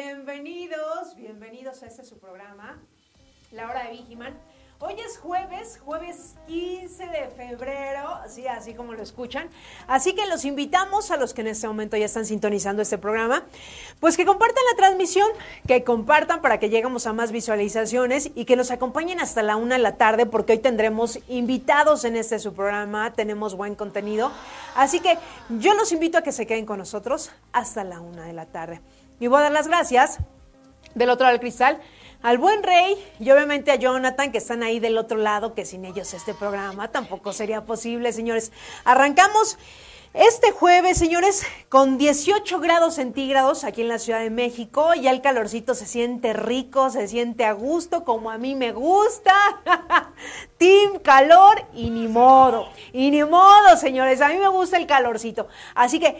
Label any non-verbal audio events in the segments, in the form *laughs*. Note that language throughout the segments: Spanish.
Bienvenidos, bienvenidos a este su programa, La Hora de Vigiman. Hoy es jueves, jueves 15 de febrero, así, así como lo escuchan. Así que los invitamos a los que en este momento ya están sintonizando este programa, pues que compartan la transmisión, que compartan para que lleguemos a más visualizaciones y que nos acompañen hasta la una de la tarde, porque hoy tendremos invitados en este su programa, tenemos buen contenido. Así que yo los invito a que se queden con nosotros hasta la una de la tarde. Y voy a dar las gracias del otro lado del cristal al buen rey y obviamente a Jonathan, que están ahí del otro lado, que sin ellos este programa tampoco sería posible, señores. Arrancamos este jueves, señores, con 18 grados centígrados aquí en la Ciudad de México. Ya el calorcito se siente rico, se siente a gusto, como a mí me gusta. *laughs* Team calor y ni modo. Y ni modo, señores, a mí me gusta el calorcito. Así que...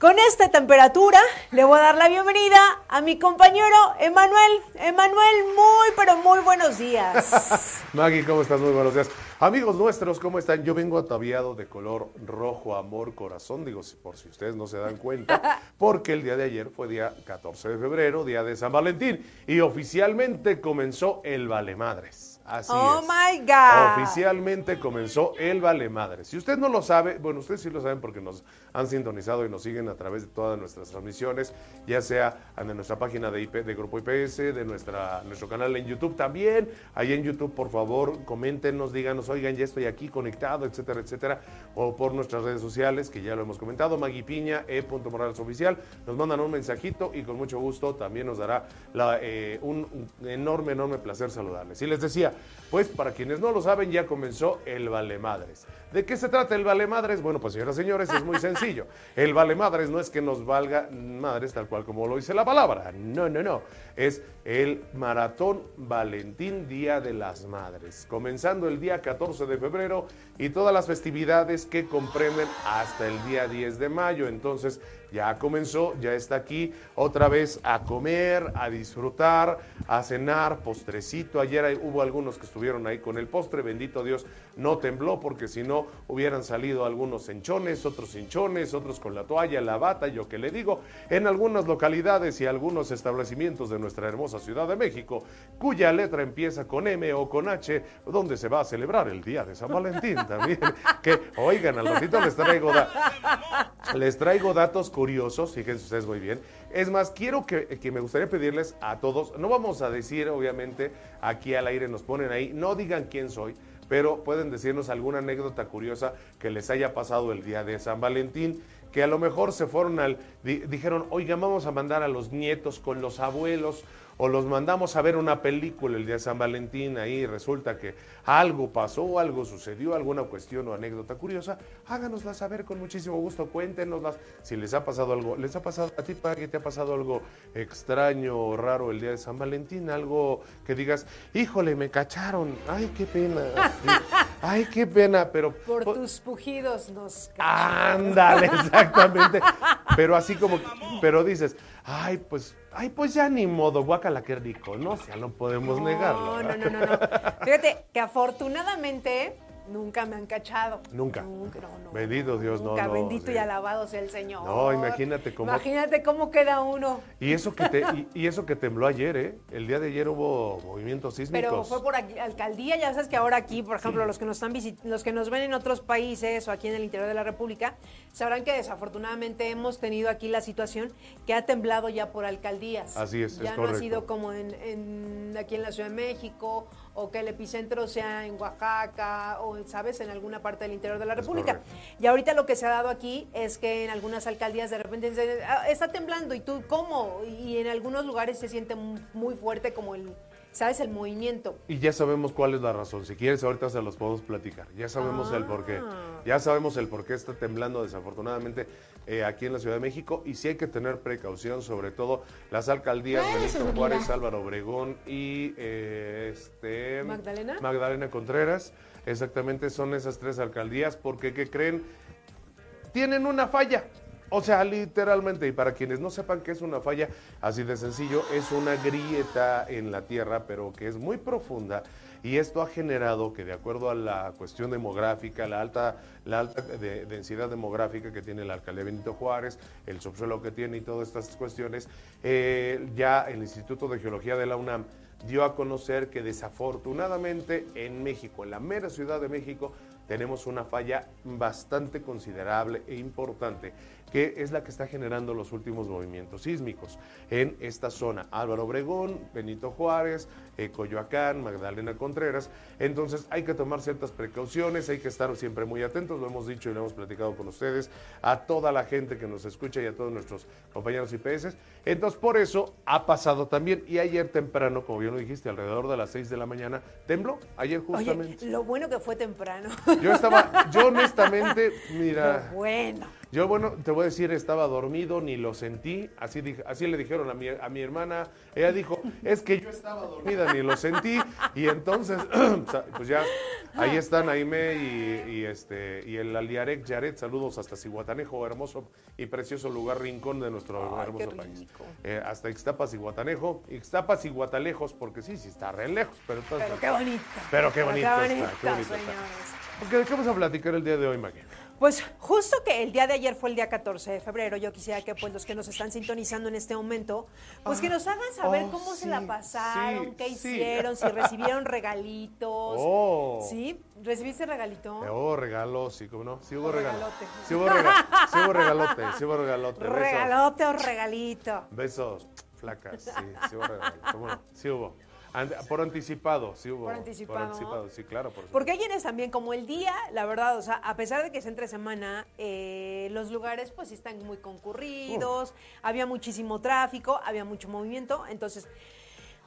Con esta temperatura le voy a dar la bienvenida a mi compañero Emanuel. Emanuel, muy pero muy buenos días. *laughs* Maggie, ¿cómo estás? Muy buenos días. Amigos nuestros, ¿cómo están? Yo vengo ataviado de color rojo, amor, corazón, digo, por si ustedes no se dan cuenta, *laughs* porque el día de ayer fue día 14 de febrero, día de San Valentín, y oficialmente comenzó el Vale Madres. Así oh es. my God. Oficialmente comenzó el Vale Madres. Si usted no lo sabe, bueno, ustedes sí lo saben porque nos han sintonizado y nos siguen a través de todas nuestras transmisiones, ya sea en nuestra página de, IP, de Grupo IPS, de nuestra, nuestro canal en YouTube también. Ahí en YouTube, por favor, coméntenos, díganos, oigan, ya estoy aquí conectado, etcétera, etcétera. O por nuestras redes sociales, que ya lo hemos comentado, Magui Piña, E. Morales Oficial. Nos mandan un mensajito y con mucho gusto también nos dará la, eh, un, un enorme, enorme placer saludarles. Y les decía, pues para quienes no lo saben, ya comenzó el Vale Madres. ¿De qué se trata el Vale Madres? Bueno, pues señoras y señores, es muy *laughs* sencillo. El Vale Madres no es que nos valga madres tal cual como lo dice la palabra. No, no, no. Es el Maratón Valentín Día de las Madres. Comenzando el día 14 de febrero y todas las festividades que comprenden hasta el día 10 de mayo. Entonces, ya comenzó, ya está aquí otra vez a comer, a disfrutar, a cenar, postrecito. Ayer hubo algunos que estuvieron ahí con el postre, bendito Dios, no tembló porque si no hubieran salido algunos hinchones, otros hinchones, otros con la toalla, la bata, yo que le digo, en algunas localidades y algunos establecimientos de nuestra hermosa Ciudad de México, cuya letra empieza con M o con H, donde se va a celebrar el Día de San Valentín *laughs* también. Que, oigan, al les traigo, les traigo datos curiosos, fíjense ustedes muy bien. Es más, quiero que, que, me gustaría pedirles a todos, no vamos a decir, obviamente, aquí al aire nos ponen ahí, no digan quién soy, pero pueden decirnos alguna anécdota curiosa que les haya pasado el día de San Valentín, que a lo mejor se fueron al, dijeron, oiga, vamos a mandar a los nietos con los abuelos o los mandamos a ver una película el día de San Valentín, ahí resulta que algo pasó, algo sucedió, alguna cuestión o anécdota curiosa, háganosla saber con muchísimo gusto, cuéntenoslas. Si les ha pasado algo, les ha pasado a ti, que te ha pasado algo extraño o raro el día de San Valentín, algo que digas, híjole, me cacharon, ay, qué pena, ay, qué pena, pero... Por tus pujidos nos cacharon. Ándale, exactamente, *laughs* pero así como, pero dices, ay, pues Ay, pues ya ni modo, guacala, qué rico, ¿no? O sea, no podemos no, negarlo. No, no, no, no. Fíjate que afortunadamente nunca me han cachado. Nunca. Nunca, no, no. Bendito Dios, nunca. no, no. Bendito sí. y alabado sea el Señor. No, imagínate cómo. Imagínate cómo queda uno. Y eso que te, y, y, eso que tembló ayer, ¿eh? El día de ayer hubo movimientos sísmicos. Pero fue por aquí, alcaldía, ya sabes que ahora aquí, por ejemplo, sí. los que nos están los que nos ven en otros países o aquí en el interior de la República, sabrán que desafortunadamente hemos tenido aquí la situación que ha temblado ya por alcaldías. Así es, ya es no correcto. ha sido como en, en aquí en la Ciudad de México o que el epicentro sea en Oaxaca o, ¿sabes?, en alguna parte del interior de la República. Y ahorita lo que se ha dado aquí es que en algunas alcaldías de repente se, ah, está temblando y tú, ¿cómo? Y en algunos lugares se siente muy fuerte como el, sabes el movimiento. Y ya sabemos cuál es la razón. Si quieres, ahorita se los podemos platicar. Ya sabemos el por qué. Ah. Ya sabemos el por qué está temblando desafortunadamente eh, aquí en la Ciudad de México. Y sí hay que tener precaución, sobre todo las alcaldías Benito Juárez, Álvaro Obregón y eh, este, ¿Magdalena? Magdalena Contreras. Exactamente, son esas tres alcaldías. Porque, ¿qué creen? Tienen una falla. O sea, literalmente, y para quienes no sepan qué es una falla, así de sencillo, es una grieta en la tierra, pero que es muy profunda. Y esto ha generado que, de acuerdo a la cuestión demográfica, la alta, la alta de- densidad demográfica que tiene la alcaldía Benito Juárez, el subsuelo que tiene y todas estas cuestiones, eh, ya el Instituto de Geología de la UNAM dio a conocer que desafortunadamente en México, en la mera Ciudad de México, tenemos una falla bastante considerable e importante, que es la que está generando los últimos movimientos sísmicos en esta zona. Álvaro Obregón, Benito Juárez, eh, Coyoacán, Magdalena Contreras. Entonces hay que tomar ciertas precauciones, hay que estar siempre muy atentos, lo hemos dicho y lo hemos platicado con ustedes, a toda la gente que nos escucha y a todos nuestros compañeros IPS. Entonces por eso ha pasado también, y ayer temprano, como bien lo dijiste, alrededor de las 6 de la mañana, tembló, ayer justamente. Oye, lo bueno que fue temprano. Yo estaba, yo *laughs* honestamente, mira, Lo bueno. Yo bueno, te voy a decir, estaba dormido, ni lo sentí, así, dije- así le dijeron a mi, a mi hermana, ella dijo, es que yo estaba dormida, ni lo sentí, y entonces, *clears throat* pues ya, ahí están Aime y, y este, y el Aliarec Yaret, saludos hasta Cihuatanejo, hermoso y precioso lugar, rincón de nuestro Ay, qué hermoso país. Eh, hasta Ixtapas y Guatanejo, Ixtapas y Guatalejos, porque sí, sí está re lejos, pero, entonces- Pero qué bonito. Pero qué bonito está, qué bonito, bonito está. señores. Ok, ¿De qué vamos a platicar el día de hoy, Maggie? Pues justo que el día de ayer fue el día 14 de febrero, yo quisiera que pues los que nos están sintonizando en este momento, pues que nos hagan saber oh, cómo se sí, la pasaron, sí, qué sí. hicieron, si *laughs* recibieron regalitos. Oh. ¿Sí? ¿Recibiste regalito? Oh, regalo, sí, ¿cómo no? Sí hubo regalo. regalote. Sí hubo, rega- sí hubo regalote, sí hubo regalote. Besos. Regalote o regalito. Besos, flacas, sí, sí hubo regalo. ¿Cómo no? Sí hubo. Por anticipado, sí hubo. Por anticipado. sí, claro. Por Porque hay quienes también, como el día, la verdad, o sea, a pesar de que es entre semana, eh, los lugares pues están muy concurridos, había muchísimo tráfico, había mucho movimiento, entonces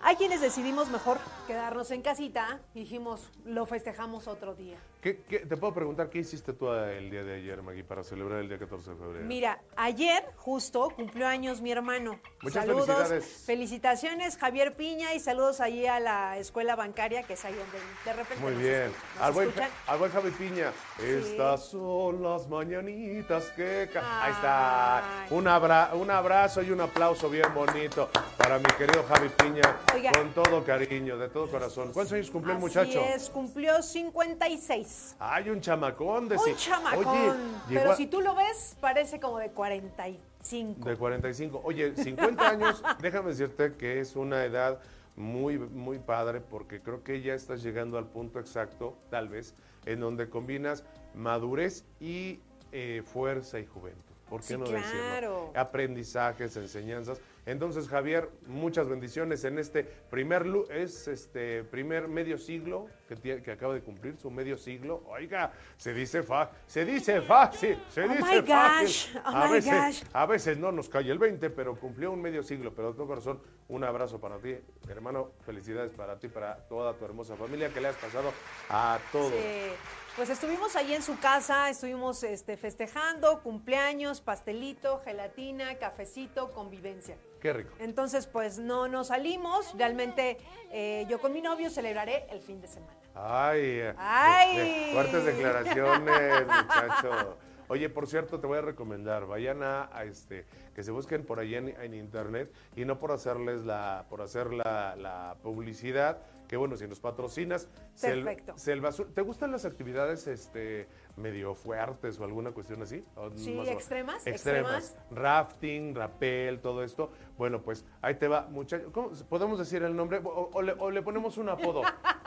hay quienes decidimos mejor quedarnos en casita y dijimos, lo festejamos otro día. ¿Qué, qué- te puedo preguntar qué hiciste tú el día de ayer, Maggie, para celebrar el día 14 de febrero? Mira, ayer justo cumplió años mi hermano. Muchas saludos, felicidades. felicitaciones, Javier Piña, y saludos allí a la escuela bancaria, que es ahí donde de repente Muy nos bien. escuchan, nos Al buen, escuchan. al buen Javi Piña. Estas son las mañanitas que... Ahí está. Un, abra- un abrazo y un aplauso bien bonito para mi querido Javi Piña. Oiga. Con todo cariño, de todo corazón. ¿Cuántos años cumplió el muchacho? es, cumplió 56. Ay, un chamacón de Un chamacón. Oye, pero a- si tú lo ves, parece como de 45. De 45. Oye, 50 años, *laughs* déjame decirte que es una edad muy, muy padre porque creo que ya estás llegando al punto exacto, tal vez, en donde combinas madurez y eh, fuerza y juventud. ¿Por qué Sí, no claro. decirlo? Aprendizajes, enseñanzas. Entonces, Javier, muchas bendiciones en este primer lu- es este primer medio siglo que, acaba de cumplir su medio siglo. Oiga, se dice fa, se dice fácil, se Oh dice my fácil. gosh, oh a my veces, gosh. a veces no nos cae el 20, pero cumplió un medio siglo. Pero de todo corazón, un abrazo para ti, hermano. Felicidades para ti, para toda tu hermosa familia, que le has pasado a todos. Sí. Pues estuvimos ahí en su casa, estuvimos este, festejando, cumpleaños, pastelito, gelatina, cafecito, convivencia. Qué rico. Entonces, pues no nos salimos. Realmente eh, yo con mi novio celebraré el fin de semana. Ay, eh, Ay. fuertes declaraciones, muchacho. Oye, por cierto, te voy a recomendar, vayan a, a este, que se busquen por ahí en, en internet y no por hacerles la, por hacer la, la publicidad, que bueno, si nos patrocinas, Sel- Perfecto. Selva Azul. ¿Te gustan las actividades este medio fuertes o alguna cuestión así? ¿O Sí, más extremas, Extremas. Rafting, rappel, todo esto. Bueno, pues ahí te va, muchacho. ¿Cómo, ¿Podemos decir el nombre? O, o le, o le ponemos un apodo.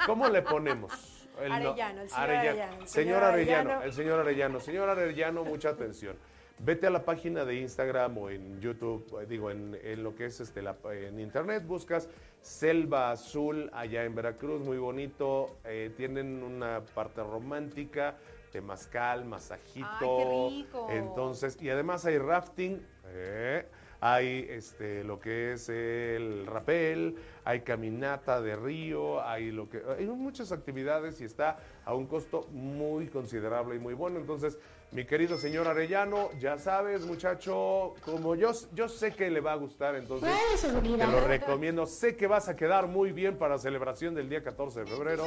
¿Cómo le ponemos? El no- Arellano, el señor Arellano, el Señor Arellano. el señor Arellano. Señor Arellano, mucha atención. Vete a la página de Instagram o en YouTube, eh, digo, en, en lo que es este, la- en internet, buscas Selva Azul allá en Veracruz, muy bonito. eh, tienen una parte romántica, temazcal, masajito. Ay, qué rico. Entonces, y además hay rafting. eh, hay este, lo que es el rapel, hay caminata de río, hay lo que hay muchas actividades y está a un costo muy considerable y muy bueno. Entonces, mi querido señor Arellano, ya sabes, muchacho, como yo, yo sé que le va a gustar, entonces te lo recomiendo. Sé que vas a quedar muy bien para celebración del día 14 de febrero.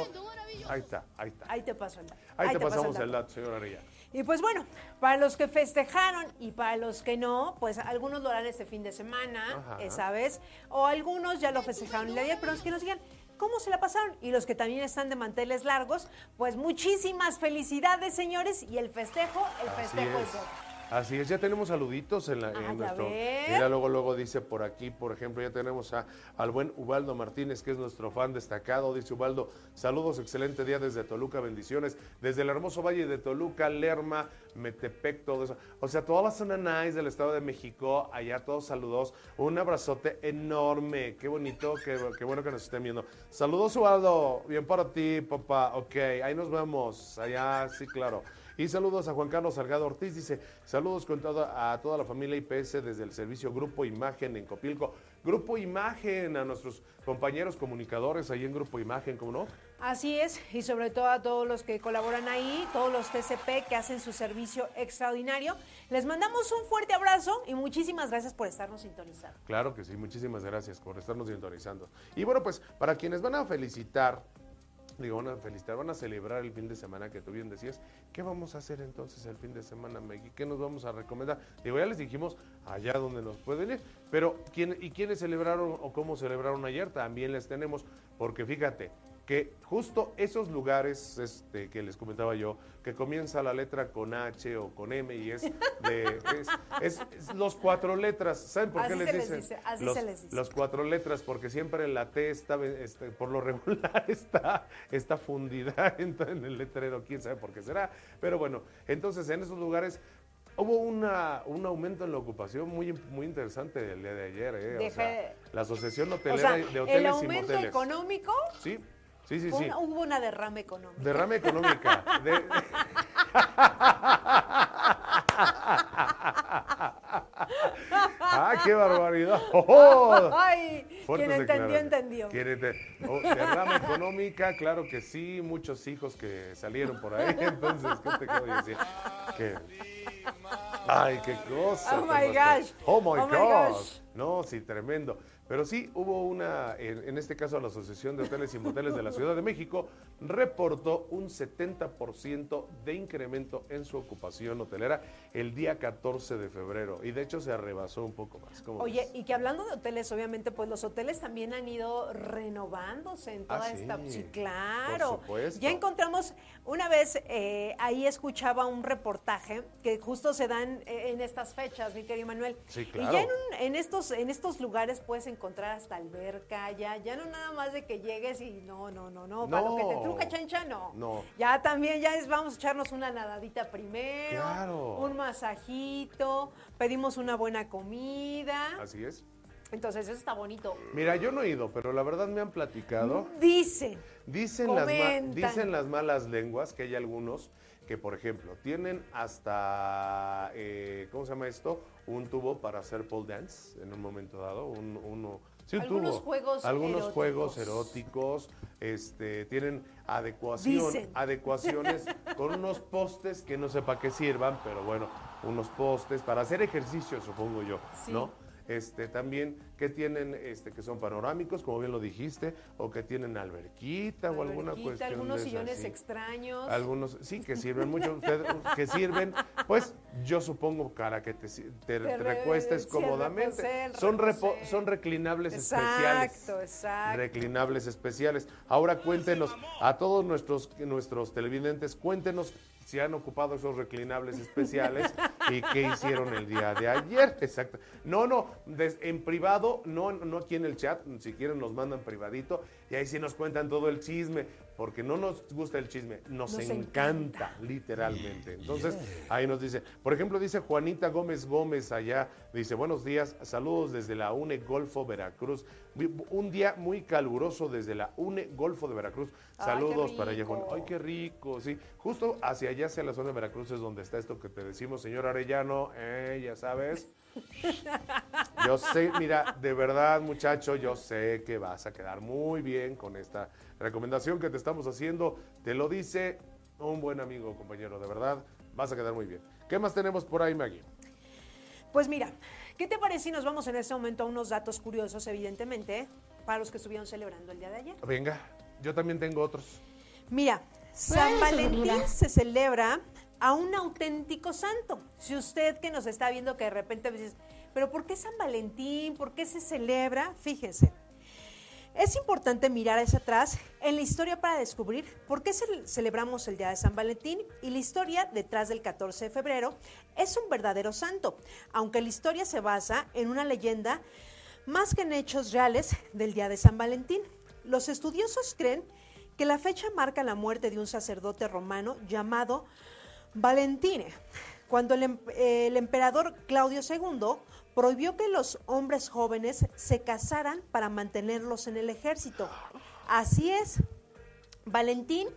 Ahí está, ahí está. Ahí te paso el dato. Ahí, te, pasamos el dato, señor Arellano. Y pues bueno, para los que festejaron y para los que no, pues algunos lo harán este fin de semana, ¿sabes? O algunos ya lo festejaron el día pero los que nos digan, ¿Cómo se la pasaron? Y los que también están de manteles largos, pues muchísimas felicidades, señores, y el festejo, el festejo es, Así es, ya tenemos saluditos en, la, ah, nuestro. Mira, luego, luego dice por aquí, por ejemplo, ya tenemos a, al buen Ubaldo Martínez, que es nuestro fan destacado. Dice Ubaldo, saludos, excelente día desde Toluca, bendiciones. Desde el hermoso valle de Toluca, Lerma, Metepec, todo eso. O sea, toda la zona nice del Estado de México, allá todos saludos. Un abrazote enorme, qué bonito, qué, qué bueno que nos estén viendo. Saludos, Ubaldo, bien para ti, papá. Ok, ahí nos vemos, allá, sí, claro. Y saludos a Juan Carlos Salgado Ortiz, dice, saludos con toda, a toda la familia IPS desde el servicio Grupo Imagen en Copilco. Grupo Imagen, a nuestros compañeros comunicadores ahí en Grupo Imagen, ¿cómo no? Así es, y sobre todo a todos los que colaboran ahí, todos los TCP que hacen su servicio extraordinario. Les mandamos un fuerte abrazo y muchísimas gracias por estarnos sintonizando. Claro que sí, muchísimas gracias por estarnos sintonizando. Y bueno, pues para quienes van a felicitar digo, van a felicitar, van a celebrar el fin de semana que tú bien decías. ¿Qué vamos a hacer entonces el fin de semana, Maggie? ¿Qué nos vamos a recomendar? Digo, ya les dijimos allá donde nos pueden ir, pero ¿quién, ¿y quiénes celebraron o cómo celebraron ayer? También les tenemos, porque fíjate, que justo esos lugares este, que les comentaba yo, que comienza la letra con H o con M y es de es, los cuatro letras. ¿Saben por qué les dicen? Así los, se les dice. Los cuatro letras, porque siempre la T está, este, por lo regular *laughs* está, está fundida *laughs* en, el letrero, quién sabe por qué será. Pero bueno, entonces en esos lugares hubo una, un aumento en la ocupación muy, muy interesante el día de ayer. ¿eh? la Asociación Hotelera de Hoteles ¿El aumento económico? Sí, Sí, sí, sí. hubo una derrame económica. Derrame económica. *laughs* ¡Ah, qué barbaridad! *laughs* ¡Oh! Ay, quien entendió, entendió. Oh, derrame económica, claro que sí, muchos hijos que salieron por ahí, *laughs* entonces, ¿qué te quiero decir? ¡Ay, qué cosa! ¡Oh, my gosh! ¡Oh, my, oh gosh! No, sí, tremendo. Pero sí hubo una, en, este caso la Asociación de Hoteles y Moteles de la Ciudad de México, reportó un 70% de incremento en su ocupación hotelera el día 14 de febrero. Y de hecho se arrebasó un poco más. Oye, y que hablando de hoteles, obviamente, pues los hoteles también han ido renovándose en toda ah, esta... Sí, claro. Por supuesto. Ya encontramos, una vez eh, ahí escuchaba un reportaje que justo se dan eh, en estas fechas, mi querido Manuel. Sí, claro. Y ya en, en, estos, en estos lugares puedes encontrar encontrar hasta alberca, ya, ya no nada más de que llegues y no, no, no, no, para lo que te truca chancha, no. No. Ya también, ya es, vamos a echarnos una nadadita primero, un masajito, pedimos una buena comida. Así es. Entonces, eso está bonito. Mira, yo no he ido, pero la verdad me han platicado. Dicen. Dicen, las, dicen las malas lenguas que hay algunos que, por ejemplo, tienen hasta, eh, ¿cómo se llama esto? Un tubo para hacer pole dance en un momento dado, un, uno... Sí, un algunos tubo. juegos algunos eróticos. juegos eróticos este tienen adecuación adecuaciones *laughs* con unos postes que no sé para qué sirvan pero bueno unos postes para hacer ejercicio supongo yo no este, también que tienen, este, que son panorámicos, como bien lo dijiste, o que tienen alberquita, o alguna cuestión. Algunos sillones extraños. Algunos, sí, que sirven mucho, que sirven, pues yo supongo para que te, te, recuestes cómodamente. son, son reclinables especiales. Exacto, exacto. Reclinables especiales. Ahora cuéntenos, a todos nuestros, nuestros televidentes, cuéntenos si han ocupado esos reclinables especiales y qué hicieron el día de ayer. Exacto. No, no, en privado, no, no aquí en el chat, si quieren nos mandan privadito y ahí sí nos cuentan todo el chisme, porque no nos gusta el chisme, nos, encanta, literalmente. Entonces, ahí nos dice, por ejemplo, dice Juanita Gómez Gómez allá, dice, buenos días, saludos desde la UNE Golfo Veracruz. Un día muy caluroso desde la UNE Golfo de Veracruz. Saludos para allá, Juan. Ay, qué rico, sí. Justo hacia allá, hacia la zona de Veracruz, es donde está esto que te decimos, señor Arellano, eh, ya sabes. Yo sé, mira, de verdad, muchacho, yo sé que vas a quedar muy bien con esta recomendación que te estamos haciendo. Te lo dice un buen amigo, compañero, de verdad, vas a quedar muy bien. ¿Qué más tenemos por ahí, Maggie? Pues mira, ¿qué te parece si nos vamos en este momento a unos datos curiosos, evidentemente, para los que estuvieron celebrando el día de ayer? Venga, yo también tengo otros. Mira, San Valentín se celebra a un auténtico santo. Si usted que nos está viendo que de repente dice, pero ¿por qué San Valentín? ¿Por qué se celebra? Fíjese. Es importante mirar hacia atrás en la historia para descubrir por qué celebramos el Día de San Valentín y la historia detrás del 14 de febrero es un verdadero santo, aunque la historia se basa en una leyenda más que en hechos reales del Día de San Valentín. Los estudiosos creen que la fecha marca la muerte de un sacerdote romano llamado Valentine, cuando el, em-, el emperador Claudio II prohibió que los hombres jóvenes se casaran para mantenerlos en el ejército. Así es, Valentín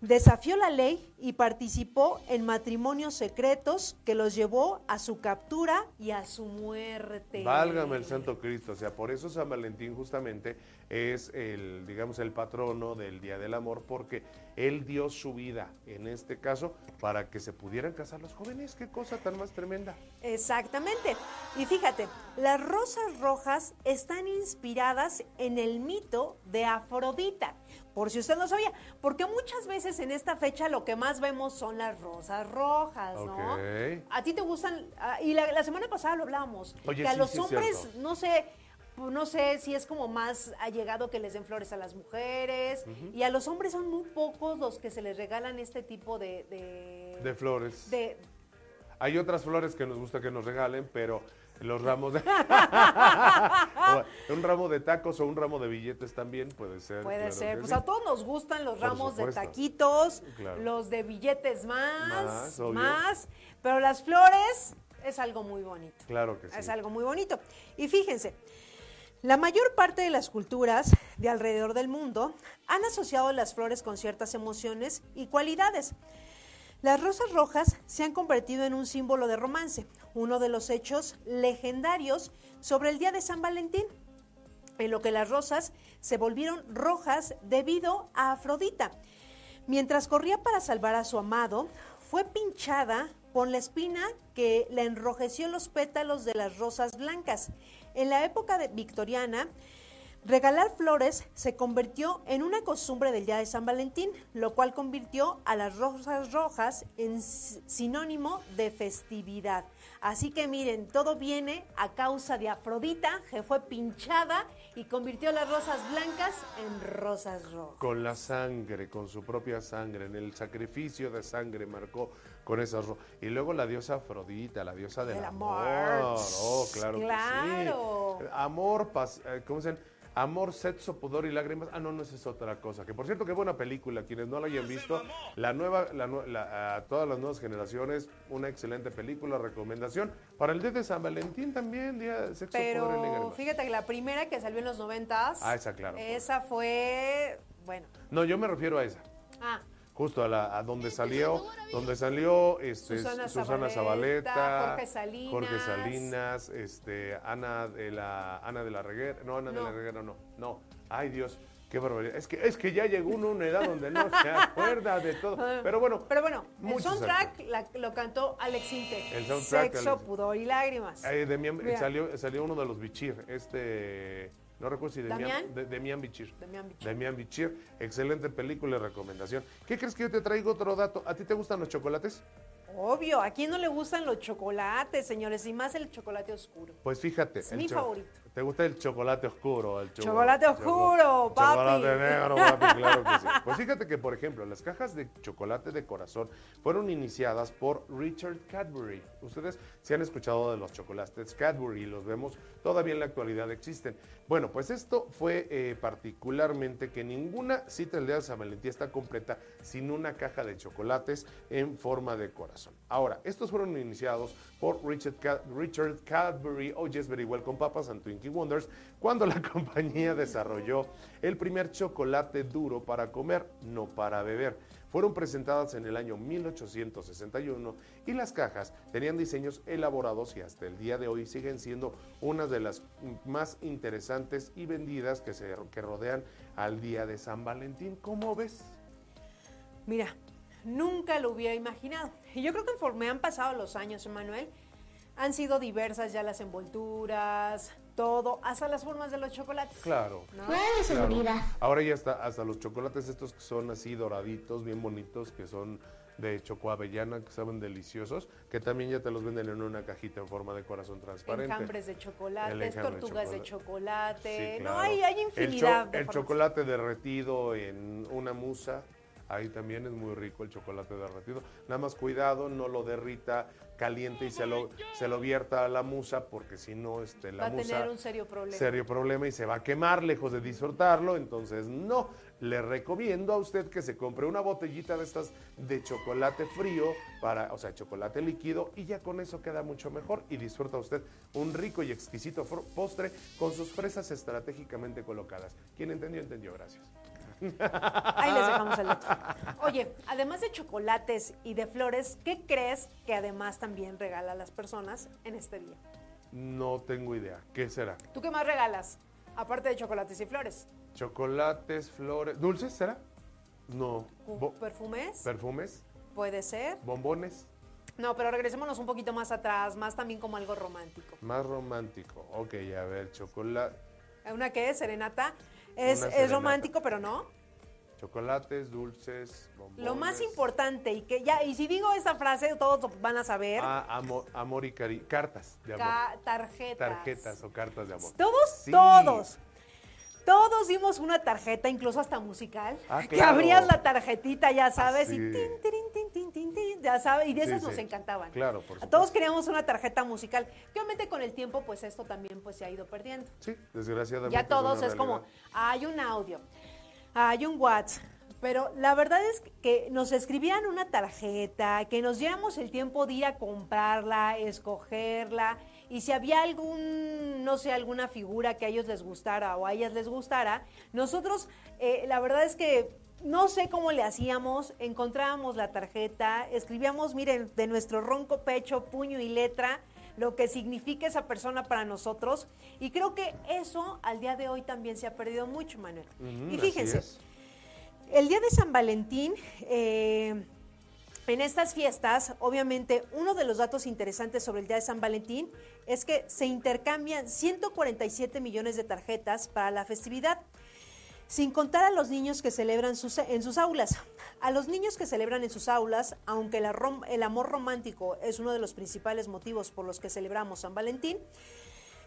desafió la ley y participó en matrimonios secretos que los llevó a su captura y a su muerte. Válgame el Santo Cristo, o sea, por eso San Valentín justamente es el, digamos, el patrono del Día del Amor, porque él dio su vida, en este caso, para que se pudieran casar los jóvenes. Qué cosa tan más tremenda. Exactamente. Y fíjate, las rosas rojas están inspiradas en el mito de Afrodita. Por si usted no sabía, porque muchas veces en esta fecha lo que más vemos son las rosas rojas, ¿no? A ti te gustan, ah, y la, semana pasada lo hablábamos, que a los hombres, no sé, no sé si es como más allegado que les den flores a las mujeres. Y a los hombres son muy pocos los que se les regalan este tipo de... De, flores. De, Hay otras flores que nos gusta que nos regalen, pero los ramos de... *laughs* un ramo de tacos o un ramo de billetes también puede ser. Puede ser. Pues a todos nos gustan los ramos de taquitos, los de billetes más, más, más, pero las flores es algo muy bonito. Claro que sí. Es algo muy bonito. Y fíjense, la mayor parte de las culturas de alrededor del mundo han asociado las flores con ciertas emociones y cualidades. Las rosas rojas se han convertido en un símbolo de romance, uno de los hechos legendarios sobre el día de San Valentín, en lo que las rosas se volvieron rojas debido a Afrodita. Mientras corría para salvar a su amado, fue pinchada con la espina que le enrojeció los pétalos de las rosas blancas. En la época victoriana, regalar flores se convirtió en una costumbre del día de San Valentín, lo cual convirtió a las rosas rojas en sinónimo de festividad. Así que miren, todo viene a causa de Afrodita, que fue pinchada y convirtió las rosas blancas en rosas rojas. Con la sangre, con su propia sangre, en el sacrificio de sangre marcó con esas rosas. Y luego la diosa Afrodita, la diosa del, amor. Oh, claro, claro. que sí. Amor, eh, ¿cómo se llama? Amor, sexo, pudor y lágrimas. Ah, no, no, esa es otra cosa. Que por cierto, qué buena película. Quienes no la hayan visto, la nueva, la, a todas las nuevas generaciones, una excelente película, recomendación. Para el día de San Valentín también, día sexo, Pero, pudor y lágrimas. fíjate que la primera que salió en los noventas. Ah, esa, claro. Esa fue, bueno. No, yo me refiero a esa. Ah justo a, la, a donde salió, donde salió este, Susana, Zabaleta, Jorge Salinas, Jorge Salinas, este, Ana de la Ana de la Reguera, no Ana de la Reguera, no, no, ay Dios, qué barbaridad, es que es que ya llegó uno a una edad donde no se acuerda de todo, *laughs* pero bueno, pero bueno, el soundtrack lo cantó Alex Inte, el soundtrack, Sexo, pudor y lágrimas, de salió salió uno de los Bichir, este no recuerdo si Demian, de, Demian Bichir. Demian Bichir. Excelente película y recomendación. ¿Qué crees que yo te traigo otro dato? ¿A ti te gustan los chocolates? Obvio, ¿a quién no le gustan los chocolates, señores? Y más el chocolate oscuro. Pues fíjate. Es mi favorito. ¿Te gusta el chocolate oscuro? El chocolate, oscuro, papi. Chocolate negro, papi, claro que sí. Pues fíjate que, por ejemplo, las cajas de chocolate de corazón fueron iniciadas por Richard Cadbury. Ustedes se han escuchado de los chocolates Cadbury y los vemos todavía en la actualidad existen. Bueno, pues esto fue eh, particularmente que ninguna cita del día de San Valentín está completa sin una caja de chocolates en forma de corazón. Ahora, estos fueron iniciados por Richard, Cadbury o Just Very Well con papas and Twinkie Wonders cuando la *laughs* compañía desarrolló el primer chocolate duro para comer, no para beber. fueron presentadas en el año 1861 y las cajas tenían diseños elaborados y hasta el día de hoy siguen siendo una de las más interesantes y vendidas que, se, que rodean al día de San Valentín. ¿Cómo ves? Mira, nunca lo hubiera imaginado. Y yo creo que conforme han pasado los años, Emanuel, han sido diversas ya las envolturas, todo, hasta las formas de los chocolates. Claro. ¿no? Claro. Ahora ya está, hasta los chocolates estos que son así doraditos, bien bonitos, que son de chocoavellana, que saben deliciosos, que también ya te los venden en una cajita en forma de corazón transparente. Enjambres de de tortugas de chocolate. chocolate. No, hay, hay El cho- infinidad de El, chocolate derretido en una musa, ahí también es muy rico el chocolate derretido. Nada más cuidado, no lo derrita caliente y se lo, se lo vierta a la musa, porque si no, este, la Va a musa... tener un serio problema. serio problema y se va a quemar lejos de disfrutarlo. Entonces, no. Le recomiendo a usted que se compre una botellita de estas de chocolate frío, para, o sea, chocolate líquido, y ya con eso queda mucho mejor y disfruta usted un rico y exquisito postre con sus fresas estratégicamente colocadas. Quien entendió, entendió. Gracias. Ahí les dejamos el dato. Oye, además de chocolates y de flores, ¿qué crees que además también regala a las personas en este día? No tengo idea. ¿Qué será? ¿Tú qué más regalas? Aparte de chocolates y flores. ¿Chocolates, flores? ¿Dulces será? No. ¿Perfumes? ¿Perfumes? Puede ser. ¿Bombones? No, pero regresémonos un poquito más atrás, más también como algo romántico. Más romántico. Ok, a ver, chocolate. ¿Una qué? ¿Serenata? Es, es romántico, pero no. Chocolates, dulces, bombones. Lo más importante, y que ya, y si digo esa frase, todos van a saber. Ah, amor, amor y cari cartas de amor. ca- tarjetas. Tarjetas o cartas de amor. Todos, Sí. todos. Todos dimos una tarjeta, incluso hasta musical. Ah, Que abrías la tarjetita, ya sabes, y tin, tirin, tin, tin, tin, tin, ya sabes, y de esas sí. nos encantaban. Claro, por A supuesto. todos queríamos una tarjeta musical. Que obviamente con el tiempo, pues esto también pues se ha ido perdiendo. Sí, desgraciadamente. Ya todos es como, hay un audio, hay un WhatsApp. Pero la verdad es que nos escribían una tarjeta, que nos diéramos el tiempo de ir a comprarla, escogerla, y si había algún, no sé, alguna figura que a ellos les gustara o a ellas les gustara, nosotros, eh, la verdad es que no sé cómo le hacíamos, encontrábamos la tarjeta, escribíamos, miren, de nuestro ronco pecho, puño y letra, lo que significa esa persona para nosotros. Y creo que eso al día de hoy también se ha perdido mucho, Manuel. Y fíjense, el día de San Valentín, eh, en estas fiestas, obviamente, uno de los datos interesantes sobre el día de San Valentín es que se intercambian 147 millones de tarjetas para la festividad. Sin contar a los niños que celebran sus- en sus aulas. A los niños que celebran en sus aulas, aunque la rom- el amor romántico es uno de los principales motivos por los que celebramos San Valentín,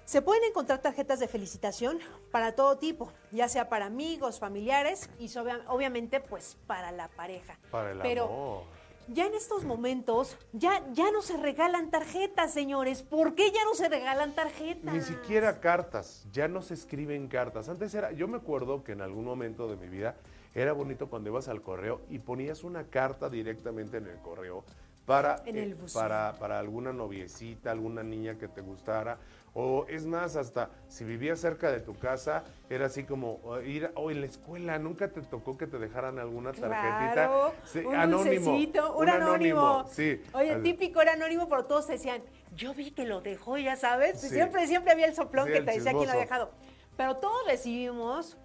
se pueden encontrar tarjetas de felicitación para todo tipo, ya sea para amigos, familiares y sobre- obviamente pues para la pareja. Para el Pero amor. Ya en estos momentos ya, ya no se regalan tarjetas, señores. ¿Por qué ya no se regalan tarjetas? Ni siquiera cartas, ya no se escriben cartas. Antes era, yo me acuerdo que en algún momento de mi vida era bonito cuando ibas al correo y ponías una carta directamente en el correo para, En el eh, para, para alguna noviecita, alguna niña que te gustara. O es más, hasta si vivías cerca de tu casa, era así como ir, o en la escuela, nunca te tocó que te dejaran alguna tarjetita. Claro, Sí, un anónimo, dulcecito, un, anónimo. Sí. Oye, Así. típico era anónimo, pero todos decían, yo vi que lo dejó, ya sabes. Sí. Siempre, siempre había el soplón Sí, que te decía quién lo chismoso. dejado. Pero todos recibimos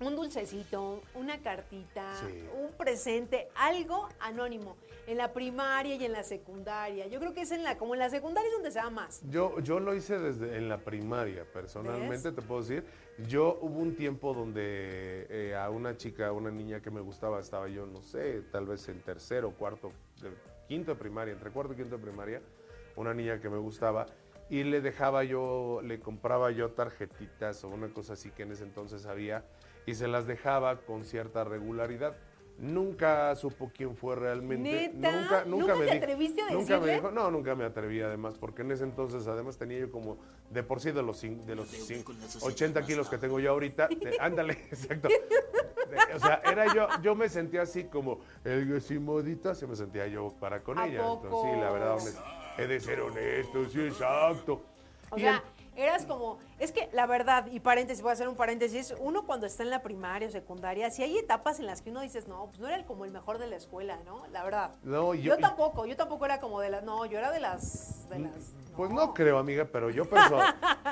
un dulcecito, una cartita, un presente, algo anónimo. En la primaria y en la secundaria. Yo creo que es en la, como en la secundaria es donde se da más. Yo, yo lo hice desde en la primaria, personalmente ¿Ves? te puedo decir. Yo hubo un tiempo donde eh, a una chica, a una niña que me gustaba, estaba yo, no sé, tal vez en tercero, cuarto, de- quinto de primaria, entre cuarto y quinto de primaria, una niña que me gustaba y le dejaba yo, le compraba yo tarjetitas o una cosa así que en ese entonces había y se las dejaba con cierta regularidad. Nunca supo quién fue realmente. ¿Neta? Nunca, nunca, ¿Nunca me te dijo- atreviste a Nunca me dijo, no, nunca me atreví además, porque en ese entonces además tenía yo como, de por sí de los, de los cin- 80 kilos que tengo yo ahorita, de- *laughs* ándale, exacto. De- o sea, era yo, yo me sentía así como el Guesimodita, así me sentía yo para con ¿A ella. Entonces, sí, la verdad, he de ser honesto, sí, exacto. O Y sea, Eras como, es que la verdad, y paréntesis, voy a hacer un paréntesis, uno cuando está en la primaria o secundaria, si hay etapas en las que uno dices, no, pues no era el- como el mejor de la escuela, ¿no? La verdad. No, yo, yo- tampoco, yo tampoco era como de las, no, yo era de las, de las, Pues no creo, amiga, pero yo, perso-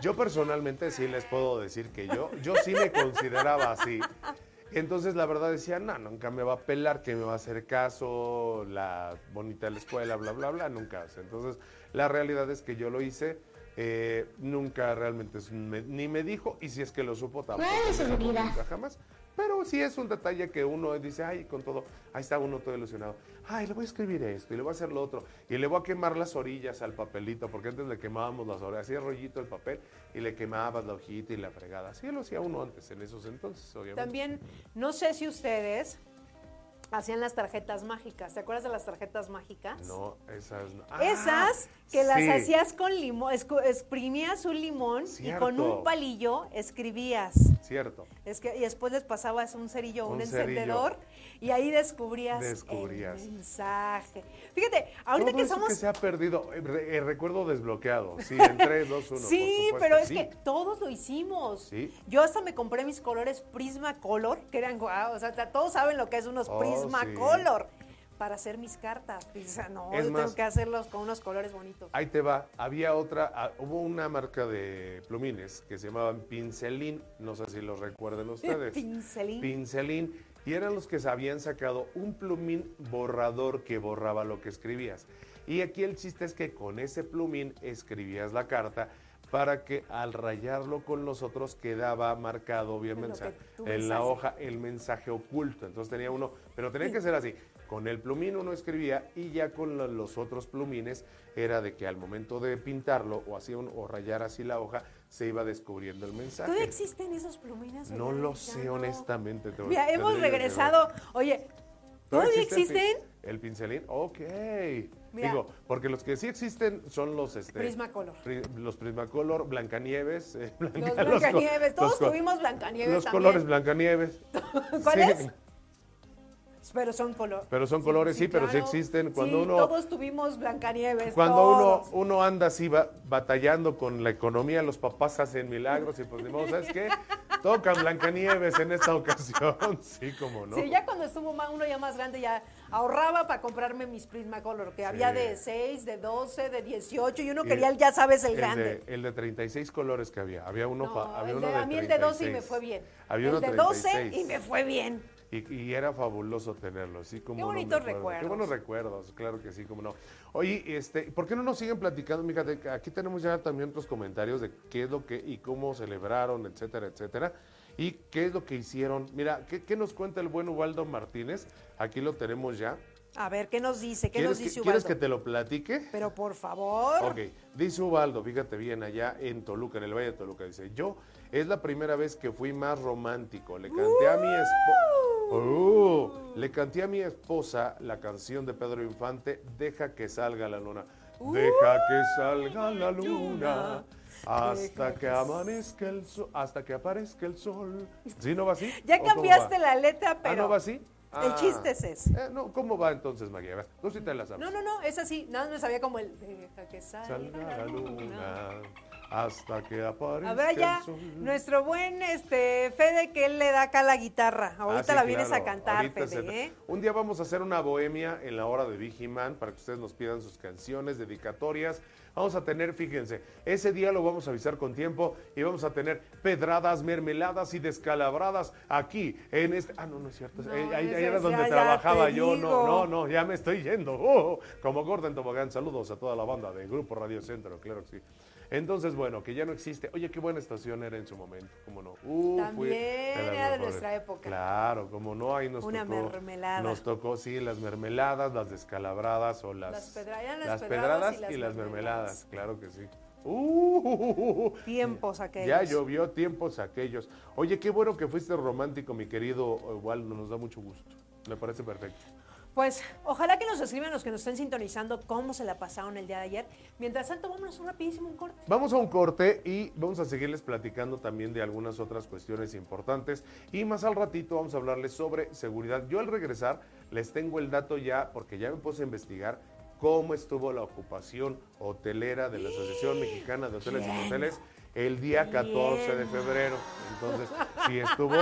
yo personalmente sí les puedo decir que yo, yo sí me consideraba así. Entonces la verdad decía, no, nunca me va a pelar, que me va a hacer caso, la bonita de la escuela, bla, bla, bla, nunca. Entonces la realidad es que yo lo hice, eh, nunca realmente es- me- ni me dijo, y si es que lo supo tampoco. Me nunca jamás. Pero sí es un detalle que uno dice, ay, con todo, ahí está uno todo ilusionado. Ay, le voy a escribir esto y le voy a hacer lo otro. Y le voy a quemar las orillas al papelito, porque antes le quemábamos las orillas, hacía rollito el papel y le quemabas la hojita y la fregada. Así lo hacía uno antes, en esos entonces, obviamente. También, no sé si ustedes hacían las tarjetas mágicas. ¿Te acuerdas de las tarjetas mágicas? No, esas no. Ah, Esas que las hacías con limón, exprimías un limón y con un palillo escribías. Cierto. Es que, y después les pasabas un cerillo, un, Un encendedor y ahí descubrías, Descubrías. el mensaje. Fíjate, ahorita Todo que eso somos... que se ha perdido, eh, eh, recuerdo desbloqueado. Sí, en 3, 2, 1. Sí, pero es que todos lo hicimos. Sí. Yo hasta me compré mis colores Prismacolor, que eran guau, o sea, todos saben lo que es unos Oh, Prismacolor para hacer mis cartas. O sea, no, Es yo más- tengo que hacerlos con unos colores bonitos. Ahí te va. Había otra, ah, hubo una marca de plumines que se llamaban Pincelín, no sé si los recuerden *laughs* ustedes. Pincelín. Pincelín. Y eran los que se habían sacado un plumín borrador que borraba lo que escribías. Y aquí el chiste es que con ese plumín escribías la carta para que al rayarlo con los otros quedaba marcado, obviamente, en la hoja el mensaje oculto. Entonces tenía uno, pero tenía que ser así. Con el plumín uno escribía y ya con lo- los otros plumines era de que al momento de pintarlo o, así un- o rayar así la hoja, se iba descubriendo el mensaje. ¿Todavía existen esos plumines? No lo sé, honestamente. te- Mira, hemos regresado. Oye. ¿todavía existen? El, pincelín, ok. Mira. Digo, porque los que sí existen son los este, Prismacolor. pri- los Prismacolor, Blancanieves. eh, Los Blanca- *laughs* co- Blancanieves, todos los tuvimos Blancanieves Los también. colores Blancanieves. *laughs* ¿Cuáles? Sí. Pero son colores. Pero son colores, sí, pero sí existen. Cuando sí, uno- todos tuvimos Blancanieves. Cuando uno, todos. uno anda así ba- batallando con la economía, los papás hacen milagros y pues modo, ¿sabes qué? Tocan Blancanieves en esta ocasión, *laughs* sí, como no. Sí, ya cuando estuvo ma- uno ya más grande, ya ahorraba para comprarme mis Prismacolor, que había de 6, de 12, de 18, y uno Y quería, el, ya sabes, el, el grande. De, el de 36 colores que había. Había uno, No, fa- había el uno de- de a mí el de 12 y me 36. fue bien. Había el uno de 12 y 36. me fue bien. Y, y era fabuloso tenerlo, así como Qué no bonitos. Qué recuerdos. buenos recuerdos, claro que sí, como no. Oye, este, ¿por qué no nos siguen platicando? Fíjate, aquí tenemos ya también otros comentarios de qué es lo que y cómo celebraron, etcétera, etcétera. Y qué es lo que hicieron. Mira, ¿qué, qué nos cuenta el buen Ubaldo Martínez? Aquí lo tenemos ya. A ver, ¿qué nos dice? ¿Qué ¿Quieres, nos que, dice ¿Quieres Ubaldo? que te lo platique? Pero por favor. Ok, dice Ubaldo, fíjate bien, allá en Toluca, en el Valle de Toluca, dice, yo es la primera vez que fui más romántico, le canté a mi esposa, le canté a mi esposa la canción de Pedro Infante, Deja que salga la luna, deja que salga la luna. Hasta que amanezca el sol, hasta que aparezca el sol. ¿Sí no va así? *laughs* Ya ¿O cómo cambiaste la letra, pero. ¿Ah, no va así? El Ah. chiste es ese. Eh, no, ¿cómo va entonces, María? Tú sí te la sabes. No, no, no, es así. Nada, me sabía como el. Deja que salga, Salga la la luna. luna hasta que aparezca A ver, ya, el sol. nuestro buen este Fede, que él le da acá la guitarra. Ahorita Ah, sí, la vienes a cantar, ahorita Fede, se- ¿eh? Un día vamos a hacer una bohemia en la hora de Vigiman para que ustedes nos pidan sus canciones, dedicatorias. Vamos a tener, fíjense, ese día lo vamos a avisar con tiempo y vamos a tener pedradas, mermeladas y descalabradas aquí en este. Ah, no, no es cierto. No, Eh, ahí, era donde ya- trabajaba yo. digo. No, no, no, ya me estoy yendo. Oh, *laughs* como Gordon Tobogán, saludos a toda la banda de Grupo Radio Centro, claro que sí. Entonces, bueno, que ya no existe. Oye, qué buena estación era en su momento, cómo no. Uh, También era de nuestra época. Claro, como no, ahí nos Una tocó. mermelada. Nos tocó, sí, las mermeladas, las descalabradas o las, Las pedra- eran las las pedradas pedradas y y las mermeladas, mermeladas. claro que sí. Uh, Tiempos aquellos. ya llovió tiempos aquellos. Oye, qué bueno que fuiste romántico, mi querido Waldo, nos da mucho gusto. Me parece perfecto. Pues ojalá que nos escriban los que nos estén sintonizando cómo se la pasaron el día de ayer. Mientras tanto, vámonos un rapidísimo un corte. Vamos a un corte y vamos a seguirles platicando también de algunas otras cuestiones importantes. Y más al ratito vamos a hablarles sobre seguridad. Yo al regresar les tengo el dato ya, porque ya me puse a investigar cómo estuvo la ocupación hotelera de la Asociación Mexicana de Hoteles y Moteles. el día 14 de febrero. Entonces, *laughs* sí estuvo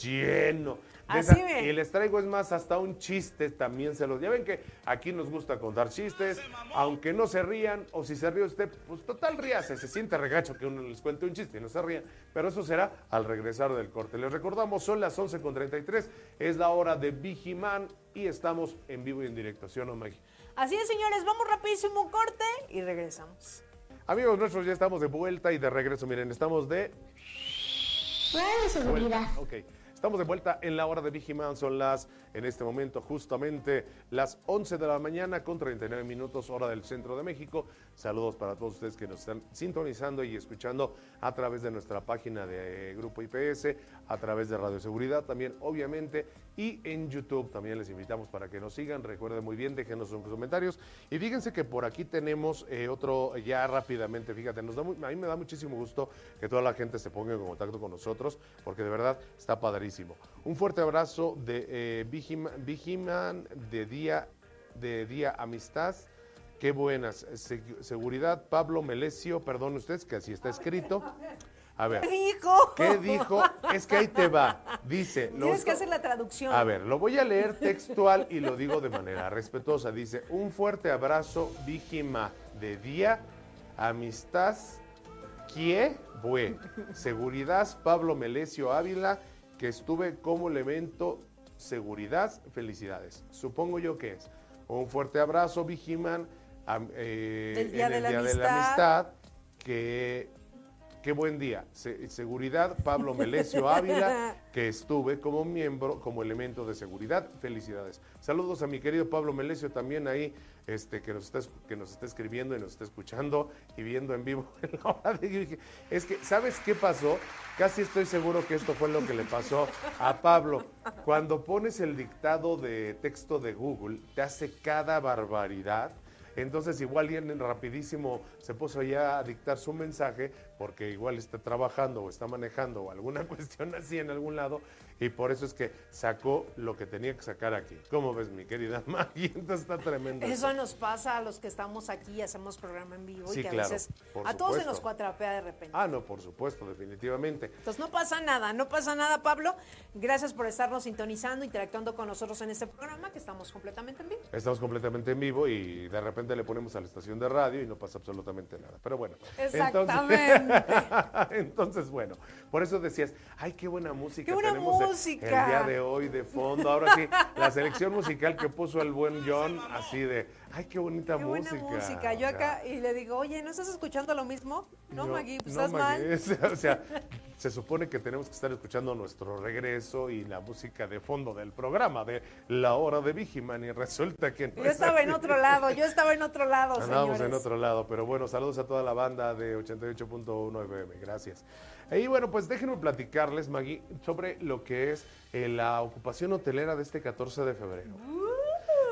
lleno. Así esa- y les traigo, es más, hasta un chiste también se los. Ya ven que aquí nos gusta contar chistes, aunque no se rían, o si se ríe usted, pues total ríase, se siente regacho que uno les cuente un chiste y no se rían, pero eso será al regresar del corte. Les recordamos, son las 11.33, es la hora de Vigiman y estamos en vivo y en directo, ¿sí o no, Maggie? Así es, señores, vamos rapidísimo corte y regresamos. Amigos nuestros, ya estamos de vuelta y de regreso. Miren, estamos de de seguridad. vuelta. Ok. Estamos de vuelta en la hora de Vigiman. Son las, en este momento, justamente las 11 de la mañana con 39 minutos, hora del centro de México. Saludos para todos ustedes que nos están sintonizando y escuchando a través de nuestra página de eh, Grupo IPS, a través de Radio Seguridad también, obviamente, y en YouTube también les invitamos para que nos sigan. Recuerden muy bien, déjenos sus comentarios. Y fíjense que por aquí tenemos eh, otro, ya rápidamente, fíjate, nos da a mí me da muchísimo gusto que toda la gente se ponga en contacto con nosotros, porque de verdad está padrísimo. Un fuerte abrazo de eh, Vigima- Vigiman de Día, de Día Amistad. Qué buenas. Se- seguridad, Pablo Melesio, perdón ustedes que así está escrito. A ver. ¿qué dijo? Es que ahí te va. Dice, Tienes los- que hacer la traducción. a ver, lo voy a leer textual y lo digo de manera respetuosa. Dice, un fuerte abrazo, Vigima, de día, amistad, kie, bue, seguridad, Pablo Melesio Ávila, que estuve como elemento, seguridad, felicidades. Supongo yo que es. Un fuerte abrazo, Vigiman, eh, Día en de el la Día de la. Amistad, que Qué buen día. Se- seguridad, Pablo Melesio Ávila, *laughs* que estuve como miembro, como elemento de seguridad. Felicidades. Saludos a mi querido Pablo Melesio también ahí, este, que nos está, que nos está escribiendo y nos está escuchando y viendo en vivo en *laughs* la hora de- yo dije, Es que, ¿sabes qué pasó? Casi estoy seguro que esto fue lo que le pasó a Pablo. Cuando pones el dictado de texto de Google, te hace cada barbaridad. Entonces igual alguien rapidísimo se puso ya a dictar su mensaje porque igual está trabajando o está manejando o alguna *laughs* cuestión así en algún lado y por eso es que sacó lo que tenía que sacar aquí. ¿Cómo ves mi querida *laughs* Maggie? Entonces está tremendo. Eso esto. nos pasa a los que estamos aquí y hacemos programa en vivo Sí, y que a claro, veces por a todos se nos cuatrapea de repente. Ah, no, por supuesto, definitivamente. Entonces no pasa nada, no pasa nada, Pablo. Gracias por estarnos sintonizando, interactuando con nosotros en este programa que estamos completamente en vivo. Estamos completamente en vivo y de repente le ponemos a la estación de radio y no pasa absolutamente nada. Pero bueno. Exactamente. Entonces, *laughs* *laughs* entonces, bueno, por eso decías, ay, qué buena música Qué buena tenemos el- el día de hoy de fondo. Ahora sí, la selección musical que puso el buen John, así de, ay, qué bonita Qué buena música. música. Yo acá y le digo, oye, ¿no estás escuchando lo mismo? No, yo- Maggie, pues no, estás Maggie, mal. *laughs* o sea, *laughs* se supone que tenemos que estar escuchando nuestro regreso y la música de fondo del programa de La Hora de Vigiman y resulta que no Yo es estaba en otro lado, yo estaba en otro lado, Andábamos señores. en otro lado, pero bueno, saludos a toda la banda de 88.1 FM, gracias. Y bueno, pues déjenme platicarles, Maggie, sobre lo que es eh, la ocupación hotelera de este 14 de febrero.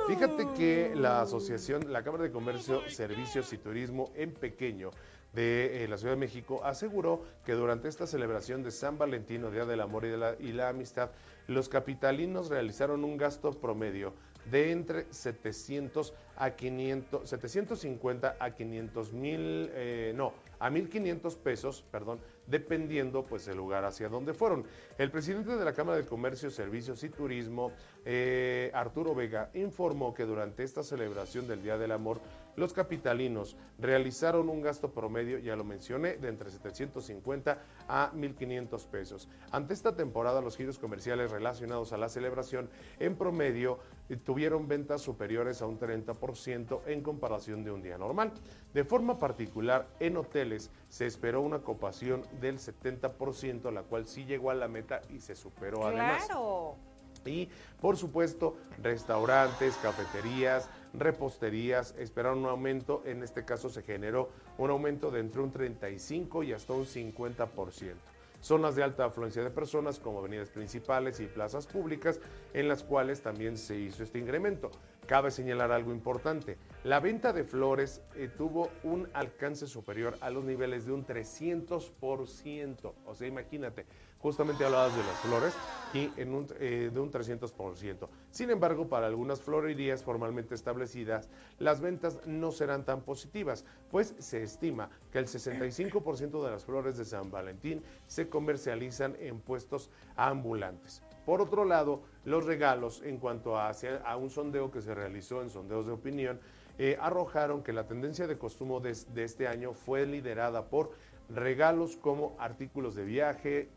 Fíjate que la asociación, la Cámara de Comercio, Servicios y Turismo en Pequeño de eh, la Ciudad de México aseguró que durante esta celebración de San Valentino, Día del Amor y, la Amistad, los capitalinos realizaron un gasto promedio de entre 700 a 500, 750 a 500 mil, eh, no, a 1.500 pesos, perdón, dependiendo pues el lugar hacia donde fueron. El presidente de la Cámara de Comercio, Servicios y Turismo, eh, Arturo Vega, informó que durante esta celebración del Día del Amor, los capitalinos realizaron un gasto promedio, ya lo mencioné, de entre 750 a 1.500 pesos. Ante esta temporada, los giros comerciales relacionados a la celebración, en promedio, tuvieron ventas superiores a un 30% en comparación de un día normal. De forma particular, en hoteles se esperó una ocupación del 70%, la cual sí llegó a la meta y se superó además. Claro. Y por supuesto, restaurantes, cafeterías, reposterías esperaron un aumento. En este caso se generó un aumento de entre un 35 y hasta un 50%. Zonas de alta afluencia de personas como avenidas principales y plazas públicas en las cuales también se hizo este incremento. Cabe señalar algo importante. La venta de flores eh, tuvo un alcance superior a los niveles de un 300%. O sea, imagínate, justamente hablabas de las flores y en un, eh, de un 300%. Sin embargo, para algunas florerías formalmente establecidas, las ventas no serán tan positivas, pues se estima que el 65% de las flores de San Valentín se comercializan en puestos ambulantes. Por otro lado, los regalos, en cuanto a, un sondeo que se realizó en sondeos de opinión, eh, arrojaron que la tendencia de consumo de este año fue liderada por regalos como artículos de viaje,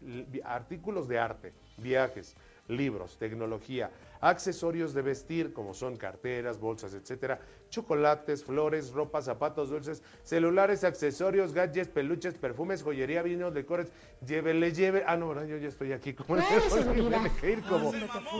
artículos de arte, viajes, libros, tecnología, accesorios de vestir como son carteras, bolsas, etcétera, chocolates, flores, ropa, zapatos, dulces, celulares, accesorios, gadgets, peluches, perfumes, joyería, vinos, licores, llévele, lleve. Ah, no, yo ya estoy aquí como, *laughs* que ir como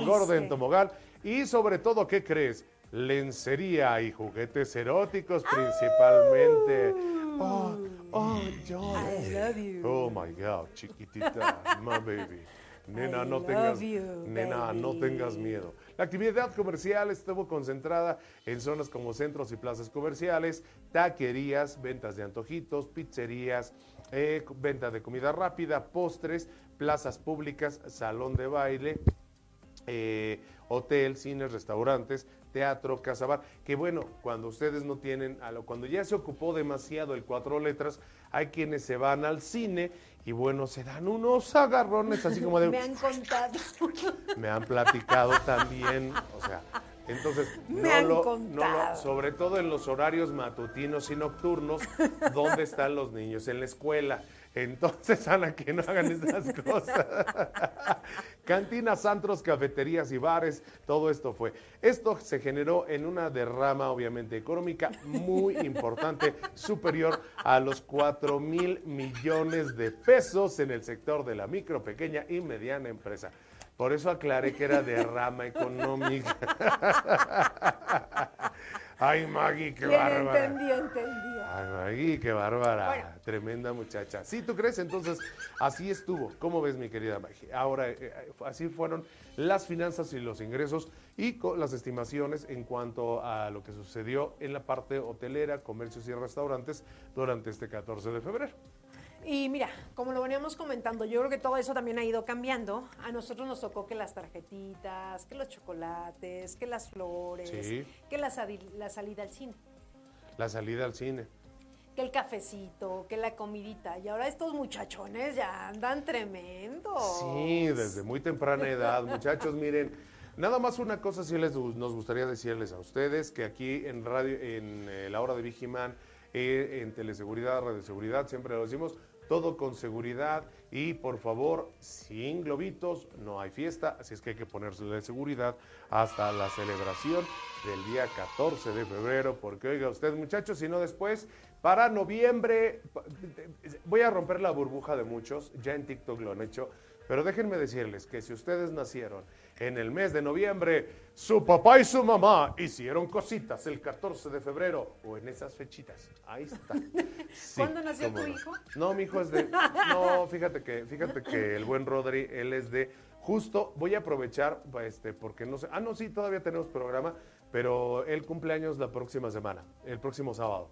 gordo en tomogal. Y sobre todo, ¿qué crees? Lencería y juguetes eróticos principalmente. Oh, oh, I love you. Oh my God, chiquitita, *laughs* my baby. Nena, no tengas, nena, no tengas miedo. La actividad comercial estuvo concentrada en zonas como centros y plazas comerciales, taquerías, ventas de antojitos, pizzerías, eh, venta de comida rápida, postres, plazas públicas, salón de baile, eh, hotel, cines, restaurantes, teatro, casabar, que bueno, cuando ustedes no tienen, cuando ya se ocupó demasiado el cuatro letras, hay quienes se van al cine y bueno, se dan unos agarrones así como de... *laughs* Me han contado. Me han platicado también, o sea, entonces, *laughs* no, lo, no sobre todo en los horarios matutinos y nocturnos, ¿dónde están los niños? En la escuela. Entonces, *laughs* Ana, que no hagan esas cosas. *laughs* Cantinas, antros, cafeterías y bares, todo esto fue. Esto se generó en una derrama, obviamente, económica muy importante, *laughs* superior a los 4 mil millones de pesos en el sector de la micro, pequeña y mediana empresa. Por eso aclaré que era derrama económica. Ay, Maggie, qué bárbara. Entendí, entendí. Ay, qué bárbara. Tremenda muchacha. Sí, ¿tú crees? Entonces, así estuvo. ¿Cómo ves, mi querida Maggie? Ahora, eh, eh, así fueron las finanzas y los ingresos y las estimaciones en cuanto a lo que sucedió en la parte hotelera, comercios y restaurantes durante este 14 de febrero. Y mira, como lo veníamos comentando, yo creo que todo eso también ha ido cambiando. A nosotros nos tocó que las tarjetitas, que los chocolates, que las flores, que la, la salida al cine. La salida al cine. Que el cafecito, que la comidita. Y ahora estos muchachones ya andan tremendos. Sí, desde muy temprana edad. Muchachos, miren, nada más una cosa sí les, nos gustaría decirles a ustedes, que aquí en radio, en eh, la hora de Vigiman, eh, en teleseguridad, radioseguridad, siempre lo decimos, todo con seguridad y por favor, sin globitos, no hay fiesta, así es que hay que ponerse de seguridad hasta la celebración del día 14 de febrero, porque oiga usted muchachos, si no después, para noviembre, voy a romper la burbuja de muchos, ya en TikTok lo han hecho, pero déjenme decirles que si ustedes nacieron en el mes de noviembre, su papá y su mamá hicieron cositas el 14 de febrero o en esas fechitas. Ahí está. *laughs* ¿Cuándo nació tu hijo? No, mi hijo es de. No, fíjate que, fíjate que el buen Rodri, él es de. Justo voy a aprovechar, este, porque no sé. Ah, no, sí, todavía tenemos programa, pero el cumpleaños la próxima semana, el próximo sábado.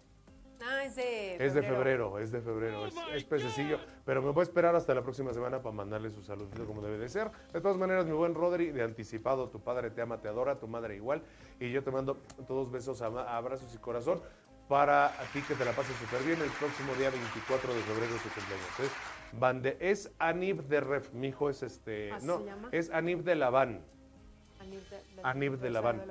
Ah, es de febrero. Es de febrero, es de febrero, es, pececillo. Pero me voy a esperar hasta la próxima semana para mandarle su saludito como debe de ser. De todas maneras, mi buen Rodri, de anticipado, tu padre te ama, te adora, tu madre igual. Y yo te mando todos besos, abrazos y corazón para a ti que te la pases súper bien el próximo día 24 de febrero su cumpleaños. Es, Bande, es Anib de Ref, mi hijo es este, no, es Anib de Laván. Anib de, de, Laván.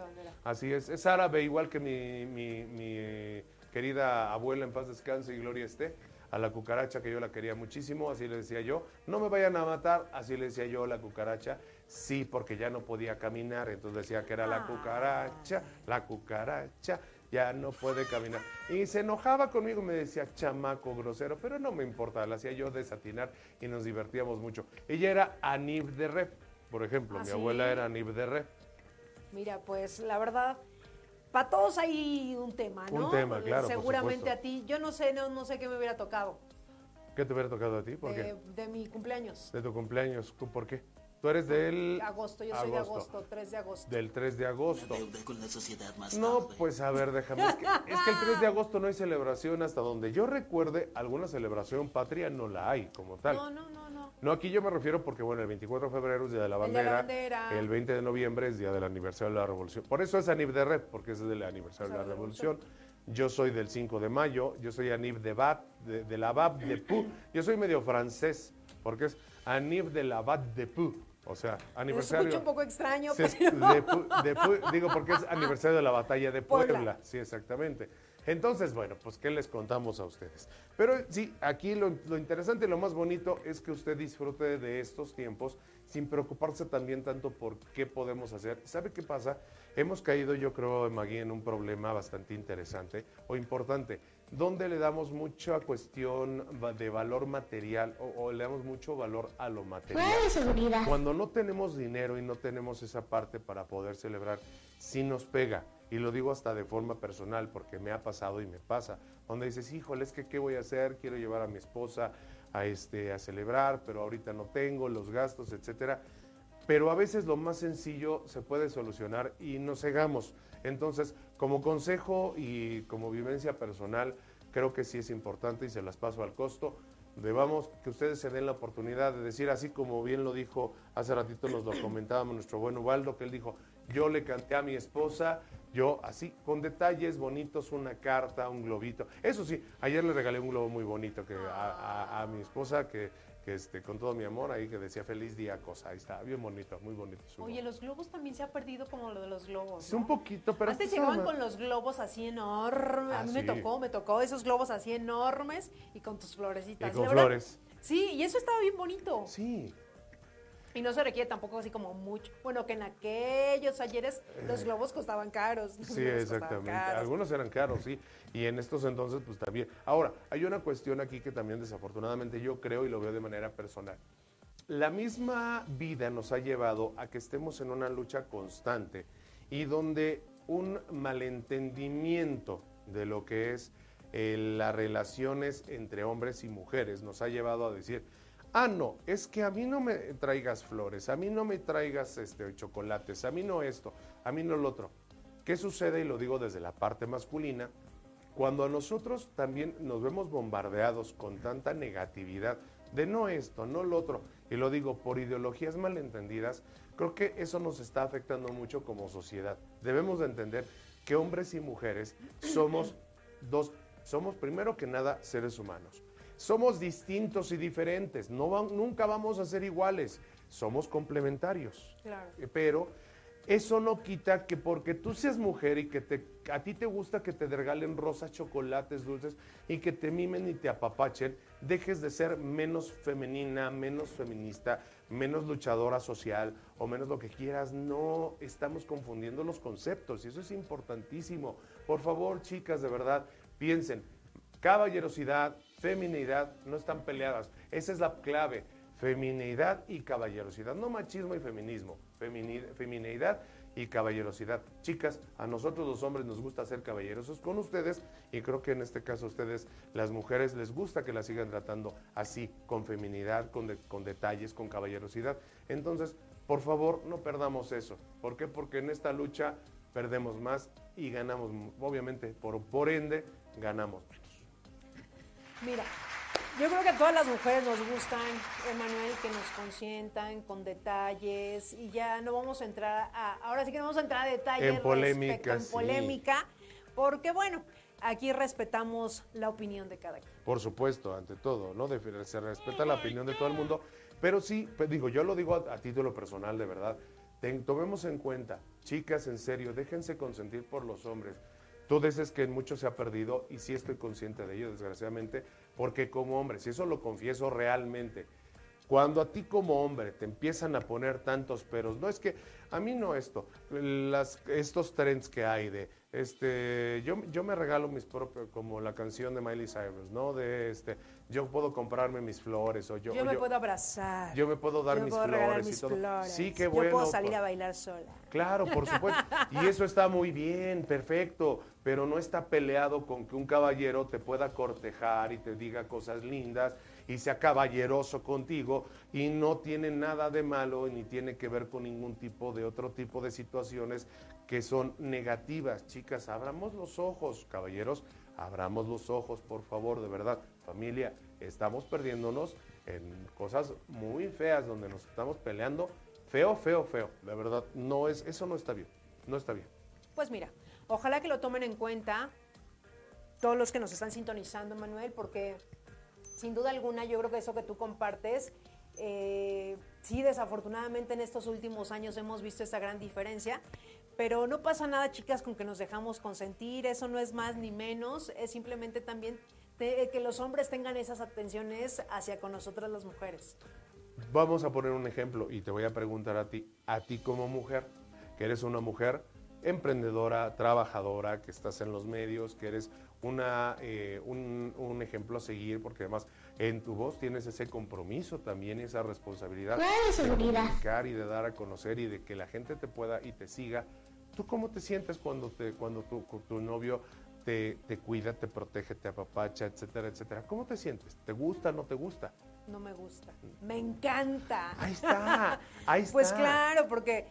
Así es, es árabe igual que mi, mi, mi querida abuela en paz descanse y gloria esté, a la cucaracha que yo la quería muchísimo, así le decía yo, no me vayan a matar, así le decía yo a la cucaracha, sí, porque ya no podía caminar, entonces decía que era la ah. cucaracha, la cucaracha, ya no puede caminar. Y se enojaba conmigo, me decía chamaco grosero, pero no me importa, la hacía yo desatinar y nos divertíamos mucho. Ella era Anib de Rep, por ejemplo, ¿Ah, mi abuela era Anib de Rep. Mira, pues la verdad, para todos hay un tema, ¿no? Un tema, claro. Seguramente a ti. Yo no sé, no, no sé qué me hubiera tocado. ¿Qué te hubiera tocado a ti? ¿Por de, qué? De mi cumpleaños. De tu cumpleaños. ¿Por qué? Tú eres del... Agosto, yo soy de agosto, 3 de agosto. Del 3 de agosto. deuda con la sociedad más No, tarde. pues a ver, déjame. Es que, es que el 3 de agosto no hay celebración hasta donde yo recuerde, alguna celebración patria no la hay como tal. No, no, no, no. Aquí yo me refiero porque, bueno, el 24 de febrero es Día de la El la Bandera. El 20 de noviembre es Día del Aniversario de la Revolución. Por eso es Anib de Red, porque es del aniversario de la Revolución. Yo soy del 5 de mayo, yo soy Anib de Bat, de, de la Bab de Pu. Yo soy medio francés, porque es Anib de la Bat de Pu. O sea, aniversario. escucha un poco extraño, pero- de de digo porque es aniversario de la batalla de Puebla. Puebla. Sí, exactamente. Entonces, bueno, pues ¿qué les contamos a ustedes? Pero sí, aquí lo, lo interesante y lo más bonito es que usted disfrute de estos tiempos sin preocuparse también tanto por qué podemos hacer. ¿Sabe qué pasa? Hemos caído, yo creo, Magui, en un problema bastante interesante o importante, donde le damos mucha cuestión de valor material o, o le damos mucho valor a lo material. Cuando no tenemos dinero y no tenemos esa parte para poder celebrar, sí nos pega. Y lo digo hasta de forma personal, porque me ha pasado y me pasa. Donde dices, híjole, es que qué voy a hacer, quiero llevar a mi esposa a, este, a celebrar, pero ahorita no tengo los gastos, etcétera. Pero a veces lo más sencillo se puede solucionar y no cegamos. Entonces, como consejo y como vivencia personal, creo que sí es importante y se las paso al costo. Debamos que ustedes se den la oportunidad de decir, así como bien lo dijo hace ratito, nos lo comentábamos nuestro buen Ubaldo, que él dijo, yo le canté a mi esposa, yo así, con detalles bonitos, una carta, un globito. Eso sí, ayer le regalé un globo muy bonito que a, a- a mi esposa, que, que, este, con todo mi amor, ahí que decía feliz día, cosa. Ahí está, bien bonito, muy bonito. su Oye, los globos también se ha perdido como lo de los globos. Es ¿no? un poquito, pero... Antes esto llegaban con los globos así enormes. Ah, a mí me tocó, me tocó esos globos así enormes y con tus florecitas. Y con verdad, flores. Sí, y eso estaba bien bonito. Sí, Y no se requiere tampoco así como mucho. Bueno, que en aquellos ayeres los globos costaban caros. *laughs* Sí, exactamente. caros. Algunos eran caros, sí. Y en estos entonces, pues también. Ahora, hay una cuestión aquí que también desafortunadamente yo creo y lo veo de manera personal. La misma vida nos ha llevado a que estemos en una lucha constante y donde un malentendimiento de lo que es eh, las relaciones entre hombres y mujeres nos ha llevado a decir, ah, no, es que a mí no me traigas flores, a mí no me traigas este, chocolates, a mí no esto, a mí no lo otro. ¿Qué sucede? Y lo digo desde la parte masculina, cuando a nosotros también nos vemos bombardeados con tanta negatividad de no esto, no lo otro, y lo digo por ideologías malentendidas, creo que eso nos está afectando mucho como sociedad. Debemos de entender que hombres y mujeres somos dos, somos primero que nada seres humanos. Somos distintos y diferentes, no va- nunca vamos a ser iguales, somos complementarios. Claro. Eh, Pero eso no quita que porque tú seas mujer y que te, a ti te gusta que te regalen rosas, chocolates, dulces y que te mimen y te apapachen, dejes de ser menos femenina, menos feminista, menos luchadora social o menos lo que quieras. No estamos confundiendo los conceptos y eso es importantísimo. Por favor, chicas, de verdad, piensen, caballerosidad, feminidad no están peleadas. Esa es la clave. Femineidad y caballerosidad, no machismo y feminismo, femini- femineidad y caballerosidad. Chicas, a nosotros los hombres nos gusta ser caballerosos con ustedes y creo que en este caso a ustedes, las mujeres, les gusta que las sigan tratando así, con feminidad, con, con detalles, con caballerosidad. Entonces, por favor, no perdamos eso. ¿Por qué? Porque en esta lucha perdemos más y ganamos, obviamente, por, por ende, ganamos. Mira, yo creo que a todas las mujeres nos gustan, Emanuel, que nos consientan con detalles y ya no vamos a entrar a, ahora sí que no vamos a entrar a detalles En polémica, respecto- en sí. polémica, porque bueno, aquí respetamos la opinión de cada quien. Por supuesto, ante todo, ¿no? De- se respeta la opinión de todo el mundo, pero sí, pues digo, yo lo digo a, a título personal, de verdad. Ten- tomemos en cuenta, chicas, en serio, déjense consentir por los hombres. Tú dices que en mucho se ha perdido y sí estoy consciente de ello, desgraciadamente, porque como hombre, si eso lo confieso realmente, cuando a ti como hombre te empiezan a poner tantos peros, no es que a mí no esto, las, estos trends que hay de, este, yo, yo me regalo mis propios, como la canción de Miley Cyrus, ¿no? De este, yo puedo comprarme mis flores o yo, Yo, me puedo abrazar. yo me puedo dar yo mis puedo flores mis y todo. flores, Sí, qué Yo bueno. puedo salir a bailar sola. Claro, por supuesto. *laughs* Y eso está muy bien, perfecto, pero no está peleado con que un caballero te pueda cortejar y te diga cosas lindas y sea caballeroso contigo y no tiene nada de malo ni tiene que ver con ningún tipo de otro tipo de situaciones que son negativas. Chicas, abramos los ojos, caballeros, abramos los ojos, por favor, de verdad. Familia, estamos perdiéndonos en cosas muy feas donde nos estamos peleando. Feo, feo, feo. De verdad, no es, eso no está bien. No está bien. Pues mira, ojalá que lo tomen en cuenta todos los que nos están sintonizando, Manuel, porque sin duda alguna yo creo que eso que tú compartes, eh, sí, desafortunadamente en estos últimos años hemos visto esa gran diferencia, pero no pasa nada, chicas, con que nos dejamos consentir, eso no es más ni menos, es simplemente también que los hombres tengan esas atenciones hacia con nosotras las mujeres. Vamos a poner un ejemplo y te voy a preguntar a ti, a ti como mujer, que eres una mujer emprendedora, trabajadora, que estás en los medios, que eres una, eh, un, un ejemplo a seguir, porque además en tu voz tienes ese compromiso también, esa responsabilidad Fuera de seguridad. comunicar y de dar a conocer y de que la gente te pueda y te siga. ¿Tú cómo te sientes cuando, te, cuando tu, tu novio te, te cuida, te protege, te apapacha, etcétera, etcétera? ¿Cómo te sientes? ¿Te gusta, no te gusta? No me gusta, me encanta. Ahí está, ahí *laughs* está. Pues claro, porque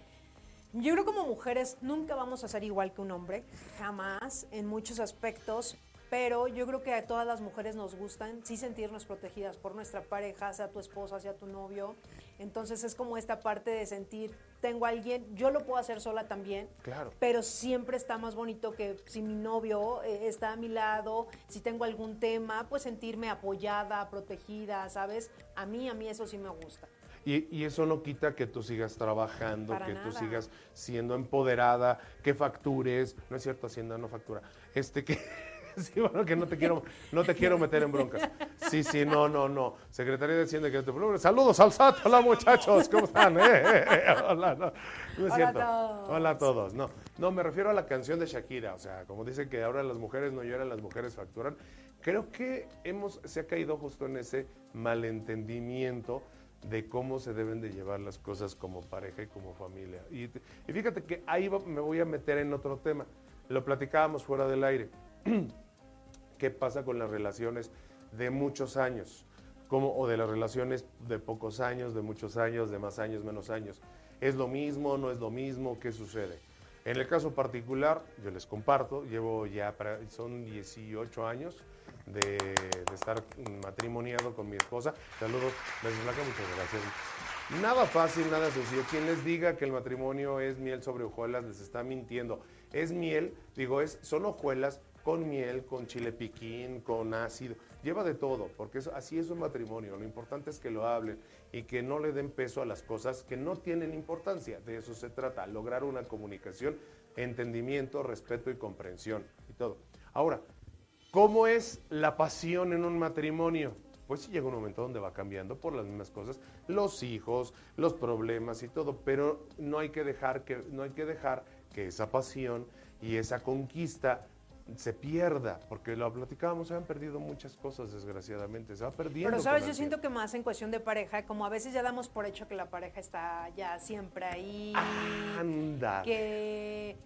yo creo como mujeres nunca vamos a ser igual que un hombre, jamás, en muchos aspectos, pero yo creo que a todas las mujeres nos gustan sí sentirnos protegidas por nuestra pareja, sea tu esposa, sea tu novio. Entonces es como esta parte de sentir, tengo a alguien, yo lo puedo hacer sola también, Claro. pero siempre está más bonito que si mi novio eh, está a mi lado, si tengo algún tema, pues sentirme apoyada, protegida, ¿sabes? A mí, a mí eso sí me gusta. Y, y eso no quita que tú sigas trabajando, Para que tú sigas siendo empoderada, que factures. No es cierto, Hacienda no factura. Este que. *laughs* Sí, bueno, que no te quiero, no te quiero meter en broncas. Sí, sí, no, no, no. Secretaría de Hacienda que te. Saludos al SAT, hola muchachos, ¿cómo están? *laughs* Eh, eh, eh, Hola, no, no es Hola a todos. Hola a todos. No, no, me refiero a la canción de Shakira. O sea, como dicen que ahora las mujeres no lloran, las mujeres facturan. Creo que hemos, se ha caído justo en ese malentendimiento de cómo se deben de llevar las cosas como pareja y como familia. Y, te- y fíjate que ahí me voy a meter en otro tema. Lo platicábamos fuera del aire. *clears throat* ¿Qué pasa con las relaciones de muchos años? ¿Cómo, o de las relaciones de pocos años, de muchos años, de más años, menos años. ¿Es lo mismo, no es lo mismo? ¿Qué sucede? En el caso particular, yo les comparto, llevo ya, son 18 años de, de estar matrimoniado con mi esposa. Saludos, Besos Blanca, muchas gracias. Nada fácil, nada sencillo. Quien les diga que el matrimonio es miel sobre hojuelas les está mintiendo. Es miel, digo, es, son hojuelas con miel, con chile piquín, con ácido. Lleva de todo, porque eso- así es un matrimonio. Lo importante es que lo hablen y que no le den peso a las cosas que no tienen importancia. De eso se trata, lograr una comunicación, entendimiento, respeto y comprensión y todo. Ahora, ¿Cómo es la pasión en un matrimonio? Pues sí llega un momento donde va cambiando por las mismas cosas, los hijos, los problemas y todo, pero no hay que dejar que no hay que dejar que esa pasión y esa conquista se pierda, porque lo platicábamos, se han perdido muchas cosas desgraciadamente, se va perdiendo. Pero sabes, yo siento tiempo. que más en cuestión de pareja, como a veces ya damos por hecho que la pareja está ya siempre ahí, anda. que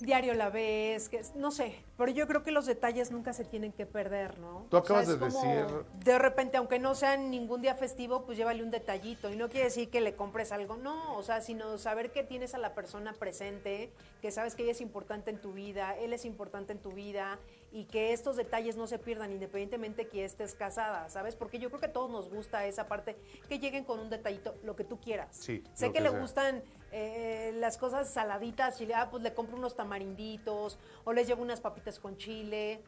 diario la ves, que no sé, pero yo creo que los detalles nunca se tienen que perder, ¿no? Tú acabas es de como, decir- De repente, aunque no sea ningún día festivo, pues llévale un detallito. Y no quiere decir que le compres algo, no, o sea, sino saber que tienes a la persona presente, que sabes que ella es importante en tu vida, él es importante en tu vida y que estos detalles no se pierdan independientemente que estés casada, ¿sabes? Porque yo creo que a todos nos gusta esa parte, que lleguen con un detallito, lo que tú quieras. Sí, sé que, que le sea. gustan eh, las cosas saladitas y ah, pues le compro unos tamarinditos o les llevo unas papitas con chile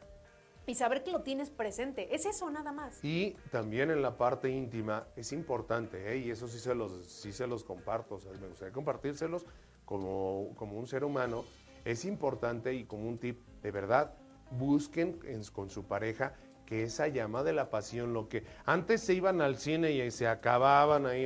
y saber que lo tienes presente. Es eso nada más. Y también en la parte íntima es importante, ¿eh? y eso sí se los, sí se los comparto, o sea, me gustaría compartírselos como, como un ser humano. Es importante y como un tip, de verdad, busquen en- con su pareja que esa llama de la pasión, lo que antes se iban al cine y se acababan ahí,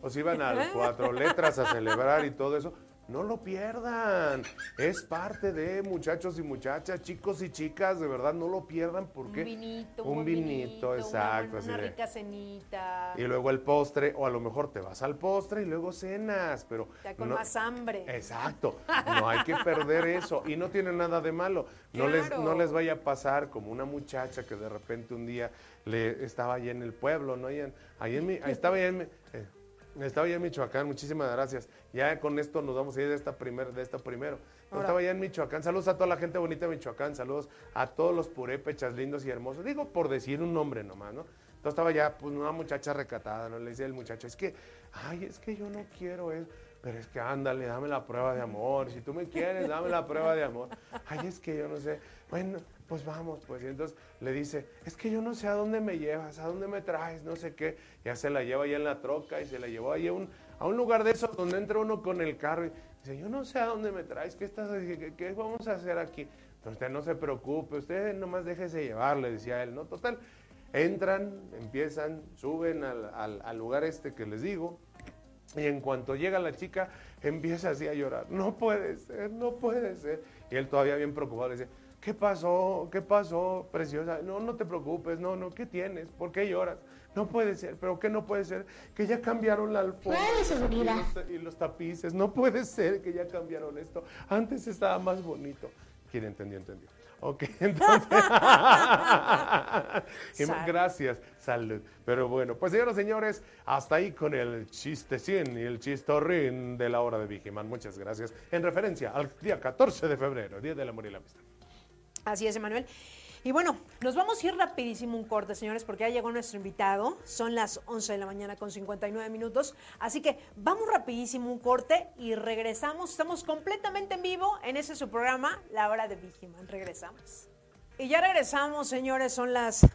o se iban a las *laughs* cuatro letras a celebrar y todo eso, no lo pierdan. Es parte de muchachos y muchachas, chicos y chicas, de verdad, no lo pierdan porque... Un vinito, un vinito, exacto. Una, de- rica cenita. Y luego el postre, o a lo mejor te vas al postre y luego cenas, pero... Ya con no- más hambre. Exacto, no hay que perder eso y no tiene nada de malo. No les no les vaya a pasar como una muchacha que de repente un día le estaba allá en el pueblo, no ahí en, ahí en mi- ahí *laughs* estaba allá en mi- estaba allá en Michoacán, muchísimas gracias. Ya con esto nos vamos a ir de esta primer, de esta primero. Estaba allá en Michoacán. Saludos a toda la gente bonita de Michoacán, saludos a todos los purépechas lindos y hermosos. Digo por decir un nombre nomás, ¿no? Entonces estaba ya pues una muchacha recatada, ¿no? Le decía el muchacho, es que, ay, es que yo no quiero eso. Pero es que ándale, dame la prueba de amor. Si tú me quieres, dame la prueba de amor. Ay, es que yo no sé. Bueno, pues vamos, pues. Y entonces le dice, es que yo no sé a dónde me llevas, a dónde me traes, no sé qué. Ya se la lleva allá en la troca y se la llevó ahí a un, a un lugar de esos donde entra uno con el carro y dice, yo no sé a dónde me traes, ¿qué, estás, qué vamos a hacer aquí? Entonces usted no se preocupe, usted nomás déjese llevar, le decía él, ¿no? Total, entran, empiezan, suben al, al- al lugar este que les digo, y en cuanto llega la chica, empieza así a llorar. No puede ser, no puede ser. Y él todavía bien preocupado le dice, ¿qué pasó? ¿Qué pasó, preciosa? No, no te preocupes, no, no, ¿qué tienes? ¿Por qué lloras? No puede ser, pero ¿qué no puede ser? Que ya cambiaron la alfombra y los, y los tapices. No puede ser que ya cambiaron esto. Antes estaba más bonito. Quien entendió, entendió. Ok, *laughs* entonces. *laughs* Gracias, salud. Pero bueno, pues señoras y señores, hasta ahí con el chistecín y el chistorrín de la hora de Vigiman. Muchas gracias. En referencia al día 14 de febrero, Día del Amor y la Amistad. Así es, Emanuel. Y bueno, nos vamos a ir rapidísimo un corte, señores, porque ya llegó nuestro invitado. Son las 11 de la mañana con 59 minutos. Así que vamos rapidísimo un corte y regresamos. Estamos completamente en vivo en ese su programa, La Hora de Vigiman. Regresamos. Y ya regresamos, señores. Son las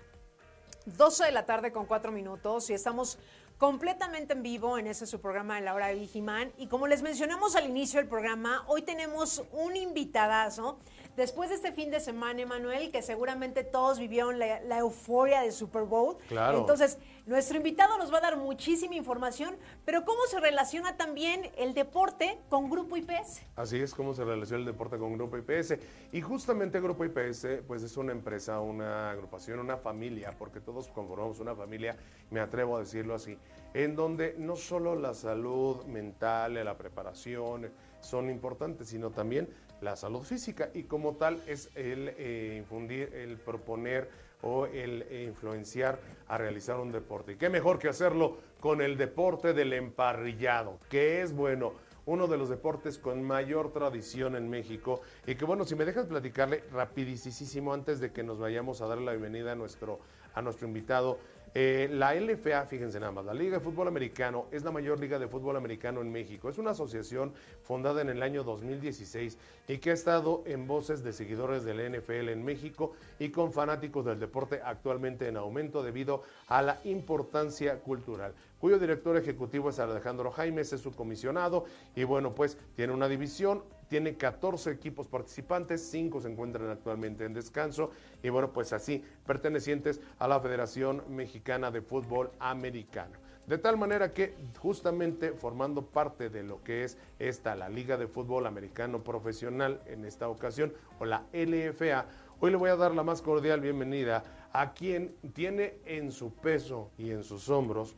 12 de la tarde con 4 minutos y estamos completamente en vivo en ese su programa de la hora de Vigiman. Y como les mencionamos al inicio del programa, hoy tenemos un invitadazo. Después de este fin de semana, Emanuel, que seguramente todos vivieron la, la euforia del Super Bowl. Claro. Entonces, nuestro invitado nos va a dar muchísima información, pero cómo se relaciona también el deporte con Grupo IPS. Así es como se relaciona el deporte con Grupo IPS. Y justamente Grupo IPS, pues es una empresa, una agrupación, una familia, porque todos conformamos una familia, me atrevo a decirlo así, en donde no solo la salud mental, la preparación son importantes, sino también la salud física. Y como tal es el eh, infundir, el proponer o el eh, influenciar a realizar un deporte. Y qué mejor que hacerlo con el deporte del emparrillado, que es bueno uno de los deportes con mayor tradición en México. Y que bueno, si me dejas platicarle rapidísimo antes de que nos vayamos a dar la bienvenida a nuestro, a nuestro invitado. Eh, la LFA, fíjense nada más, la Liga de Fútbol Americano es la mayor liga de fútbol americano en México. Es una asociación fundada en el año 2016 y que ha estado en voces de seguidores del NFL en México y con fanáticos del deporte actualmente en aumento debido a la importancia cultural cuyo director ejecutivo es Alejandro Jaimes, es su comisionado y bueno, pues tiene una división, tiene 14 equipos participantes, 5 se encuentran actualmente en descanso y bueno, pues así pertenecientes a la Federación Mexicana de Fútbol Americano. De tal manera que justamente formando parte de lo que es esta, la Liga de Fútbol Americano Profesional en esta ocasión, o la LFA, hoy le voy a dar la más cordial bienvenida a quien tiene en su peso y en sus hombros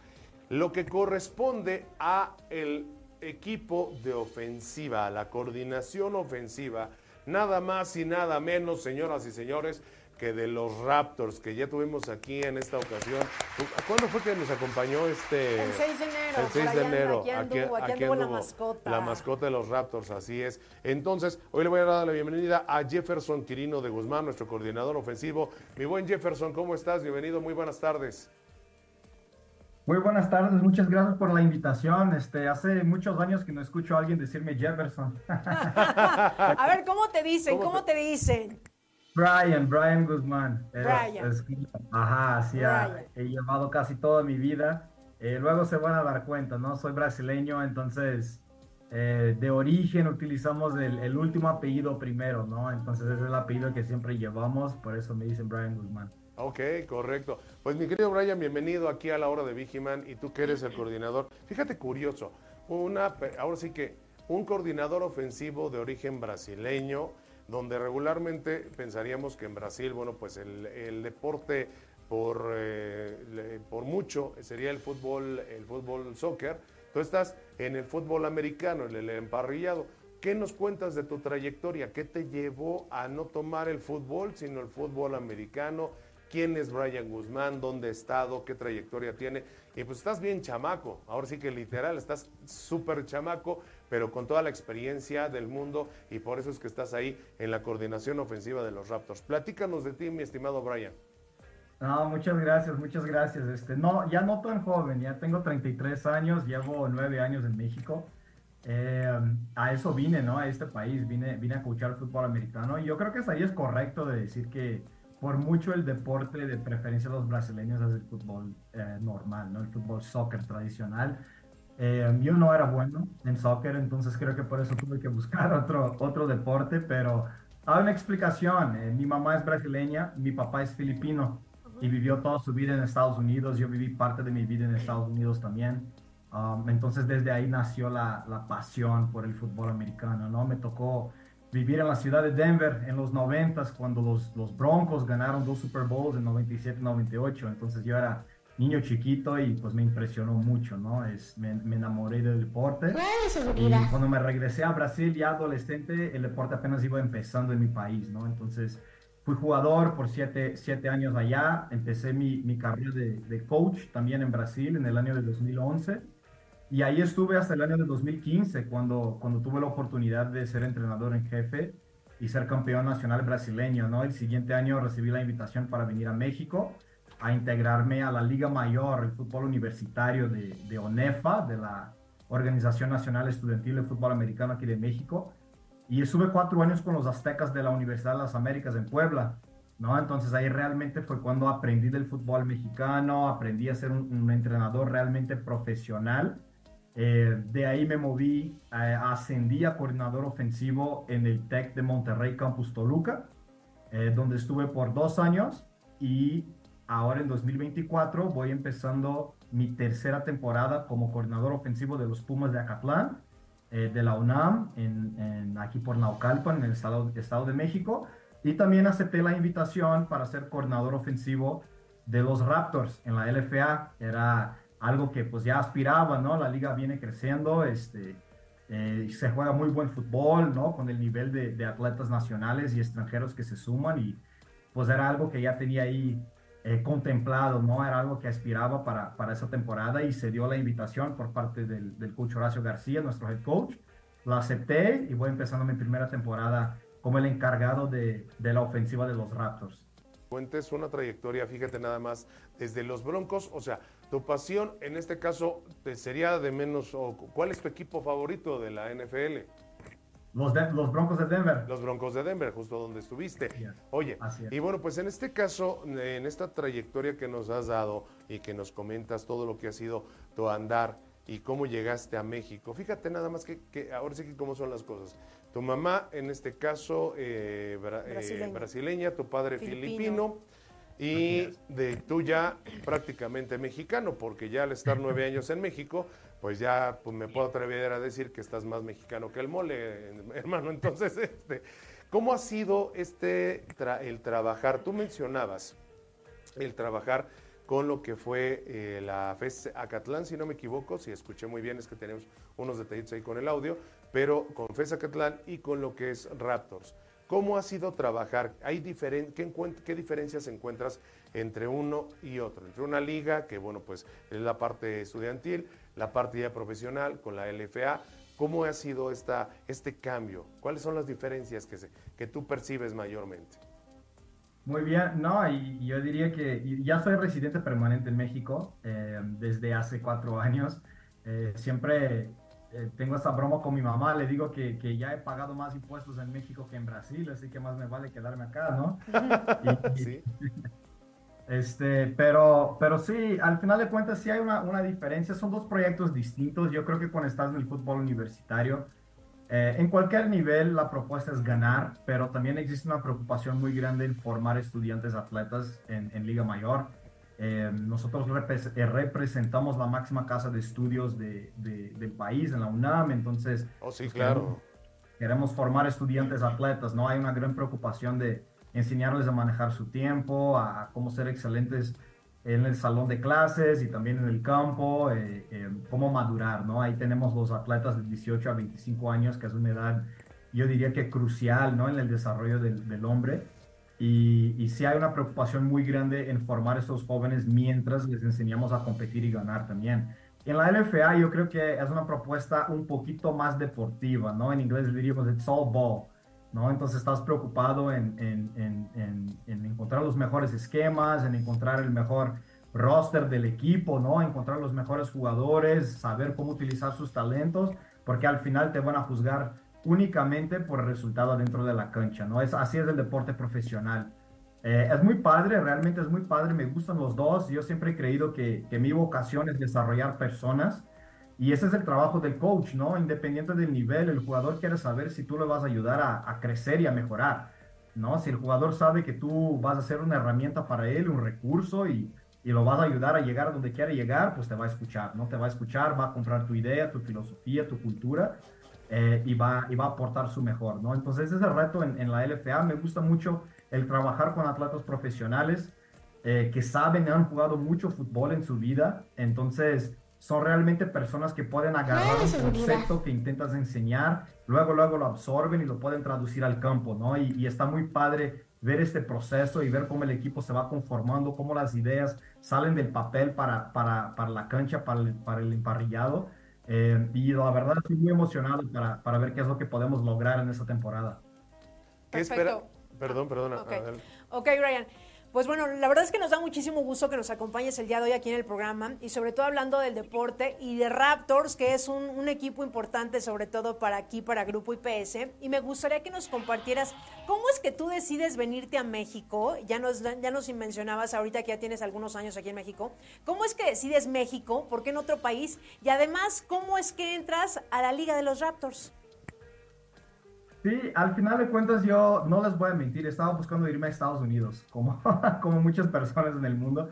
lo que corresponde a el equipo de ofensiva, la coordinación ofensiva, nada más y nada menos, señoras y señores, que de los Raptors que ya tuvimos aquí en esta ocasión. ¿Cuándo fue que nos acompañó este? El 6 de enero. El por 6 de enero. Aquí anduvo, aquí aquí anduvo la mascota. La mascota de los Raptors, así es. Entonces, hoy le voy a dar la bienvenida a Jefferson Quirino de Guzmán, nuestro coordinador ofensivo. Mi buen Jefferson, ¿cómo estás? Bienvenido, muy buenas tardes. Muy buenas tardes, muchas gracias por la invitación. Este, hace muchos años que no escucho a alguien decirme Jefferson. *laughs* A ver, ¿cómo te dicen? ¿Cómo ¿Cómo te dicen? Brian, Brian Guzmán. Es- Brian. es- ajá, así ha- Brian. he llevado casi toda mi vida. Eh, luego se van a dar cuenta, ¿no? Soy brasileño, entonces eh, de origen utilizamos el, el último apellido primero, ¿no? Entonces ese es el apellido que siempre llevamos, por eso me dicen Brian Guzmán. Ok, correcto. Pues mi querido Brian, bienvenido aquí a la hora de Vigiman y tú que eres el coordinador. Fíjate curioso, una, ahora sí que un coordinador ofensivo de origen brasileño, donde regularmente pensaríamos que en Brasil, bueno, pues el, el deporte por, eh, por mucho sería el fútbol, el fútbol soccer. Tú estás en el fútbol americano, en el emparrillado. ¿Qué nos cuentas de tu trayectoria? ¿Qué te llevó a no tomar el fútbol, sino el fútbol americano? ¿Quién es Brian Guzmán? ¿Dónde ha estado? ¿Qué trayectoria tiene? Y pues estás bien chamaco, ahora sí que literal, estás súper chamaco, pero con toda la experiencia del mundo y por eso es que estás ahí en la coordinación ofensiva de los Raptors. Platícanos de ti, mi estimado Brian. No, muchas gracias, muchas gracias. Este, no, ya no tan joven, ya tengo 33 años, llevo 9 años en México. Eh, a eso vine, ¿no? A este país, vine, vine a escuchar fútbol americano. Y yo creo que ahí es correcto de decir que por mucho el deporte de preferencia de los brasileños es el fútbol eh, normal, ¿no? El fútbol soccer tradicional. Eh, yo no era bueno en soccer, entonces creo que por eso tuve que buscar *laughs* otro, otro deporte, pero hay una explicación. mi mamá es brasileña, mi papá es filipino y vivió toda su vida en Estados Unidos. Yo viví parte de mi vida en Estados Unidos también. Um, entonces desde ahí nació la, la, pasión por el fútbol americano, ¿no? Me tocó vivir en la ciudad de Denver en los 90 cuando los, los Broncos ganaron dos Super Bowls en 97 y 98. Entonces yo era niño chiquito y pues me impresionó mucho, ¿no? Es, me, me enamoré del deporte. Y cuando me regresé a Brasil ya adolescente, el deporte apenas iba empezando en mi país, ¿no? Entonces fui jugador por siete, siete años allá, empecé mi, mi carrera de, de coach también en Brasil en el año de 2011 y ahí estuve hasta el año de 2015, cuando, cuando tuve la oportunidad de ser entrenador en jefe y ser campeón nacional brasileño, ¿no? El siguiente año recibí la invitación para venir a México a integrarme a la Liga Mayor, el fútbol universitario de, de ONEFA, de la Organización Nacional Estudiantil de Fútbol Americano aquí de México. Y estuve cuatro años con los aztecas de la Universidad de las Américas en Puebla, ¿no? Entonces ahí realmente fue cuando aprendí del fútbol mexicano, aprendí a ser un, un entrenador realmente profesional eh, de ahí me moví, eh, ascendí a coordinador ofensivo en el TEC de Monterrey Campus Toluca, eh, donde estuve por dos años y ahora en 2024 voy empezando mi tercera temporada como coordinador ofensivo de los Pumas de Acatlán, de la UNAM, en, aquí por Naucalpan, en el estado, estado de México, y también acepté la invitación para ser coordinador ofensivo de los Raptors en la LFA. Era algo que pues ya aspiraba, ¿no? La liga viene creciendo, este, eh, se juega muy buen fútbol, ¿no? Con el nivel de, de, atletas nacionales y extranjeros que se suman y pues era algo que ya tenía ahí eh, contemplado, ¿no? Era algo que aspiraba para, para esa temporada y se dio la invitación por parte del, del coach Horacio García, nuestro head coach. Lo acepté y voy empezando mi primera temporada como el encargado de, de la ofensiva de los Raptors. Cuentes una trayectoria, fíjate nada más, desde los Broncos, o sea, tu pasión en este caso sería de menos, o ¿cuál es tu equipo favorito de la NFL? Los, los, Broncos de Denver. Los Broncos de Denver, justo donde estuviste. Oye, y bueno, pues en este caso, en esta trayectoria que nos has dado y que nos comentas todo lo que ha sido tu andar y cómo llegaste a México, fíjate nada más que, que ahora sí que cómo son las cosas. Tu mamá, en este caso, eh, eh, brasileña. tu padre filipino y de tú ya prácticamente mexicano, porque ya al estar nueve años en México, pues ya pues me puedo atrever a decir que estás más mexicano que el mole, *laughs* hermano. Entonces, este, ¿cómo ha sido este el trabajar? Tú mencionabas el trabajar con lo que fue eh, la FES Acatlán, si no me equivoco, si escuché muy bien, es que tenemos unos detallitos ahí con el audio, pero con FES Acatlán y con lo que es Raptors. ¿Cómo ha sido trabajar? ¿Hay qué, ¿Qué diferencias encuentras entre uno y otro? Entre una liga, que bueno, pues es la parte estudiantil, la parte ya profesional con la LFA. ¿Cómo ha sido esta, este cambio? ¿Cuáles son las diferencias que, que tú percibes mayormente? Muy bien, no, y yo diría que ya soy residente permanente en México eh, desde hace cuatro años. Eh, siempre eh, tengo esta broma con mi mamá, le digo que, que, ya he pagado más impuestos en México que en Brasil, así que más me vale quedarme acá, ¿no? *laughs* ¿Sí? *laughs* Este, pero, pero sí, al final de cuentas sí hay una, una, diferencia, son dos proyectos distintos, yo creo que cuando estás en el fútbol universitario, eh, en cualquier nivel la propuesta es ganar, pero también existe una preocupación muy grande en formar estudiantes atletas en, en Liga Mayor. Eh, nosotros eh, representamos la máxima casa de estudios de, del país, en la UNAM, entonces... Oh, sí, pues, claro. Queremos, formar estudiantes atletas, ¿no? Hay una gran preocupación de enseñarles a manejar su tiempo, a, cómo ser excelentes en el salón de clases y también en el campo, eh, cómo madurar, ¿no? Ahí tenemos los atletas de 18 a 25 años, que es una edad, yo diría que crucial, ¿no? En el desarrollo del, del hombre. Y, y sí hay una preocupación muy grande en formar a estos jóvenes mientras les enseñamos a competir y ganar también. En la LFA yo creo que es una propuesta un poquito más deportiva, ¿no? En inglés diríamos it's all ball, ¿no? Entonces estás preocupado en, en, en, en, encontrar los mejores esquemas, en encontrar el mejor roster del equipo, ¿no? Encontrar los mejores jugadores, saber cómo utilizar sus talentos, porque al final te van a juzgar únicamente por el resultado dentro de la cancha, ¿no? Es, así es el deporte profesional. Eh, es muy padre, realmente es muy padre, me gustan los dos. Yo siempre he creído que, que, mi vocación es desarrollar personas y ese es el trabajo del coach, ¿no? Independiente del nivel, el jugador quiere saber si tú le vas a ayudar a, a crecer y a mejorar, ¿no? Si el jugador sabe que tú vas a ser una herramienta para él, un recurso y, y lo vas a ayudar a llegar a donde quiere llegar, pues te va a escuchar, ¿no? Te va a escuchar, va a comprar tu idea, tu filosofía, tu cultura eh, y, va, y va a aportar su mejor, ¿no? Entonces ese es el reto en, en la LFA. Me gusta mucho el trabajar con atletas profesionales eh, que saben, han jugado mucho fútbol en su vida, entonces son realmente personas que pueden agarrar un concepto que intentas enseñar, luego, luego lo absorben y lo pueden traducir al campo, ¿no? Y, y, está muy padre ver este proceso y ver cómo el equipo se va conformando, cómo las ideas salen del papel para, para, para la cancha, para el, para el emparrillado. Eh, y la verdad estoy muy emocionado para, para, ver qué es lo que podemos lograr en esta temporada. ¿Qué espera? Perdón, perdona. Ok, okay Ryan. Pues bueno, la verdad es que nos da muchísimo gusto que nos acompañes el día de hoy aquí en el programa y sobre todo hablando del deporte y de Raptors, que es un, equipo importante sobre todo para aquí, para Grupo IPS. Y me gustaría que nos compartieras cómo es que tú decides venirte a México. Ya nos, ya nos mencionabas ahorita que ya tienes algunos años aquí en México. ¿Cómo es que decides México? ¿Por qué en otro país? Y además, ¿cómo es que entras a la Liga de los Raptors? Sí, al final de cuentas yo no les voy a mentir, estaba buscando irme a Estados Unidos, como, *laughs* como muchas personas en el mundo,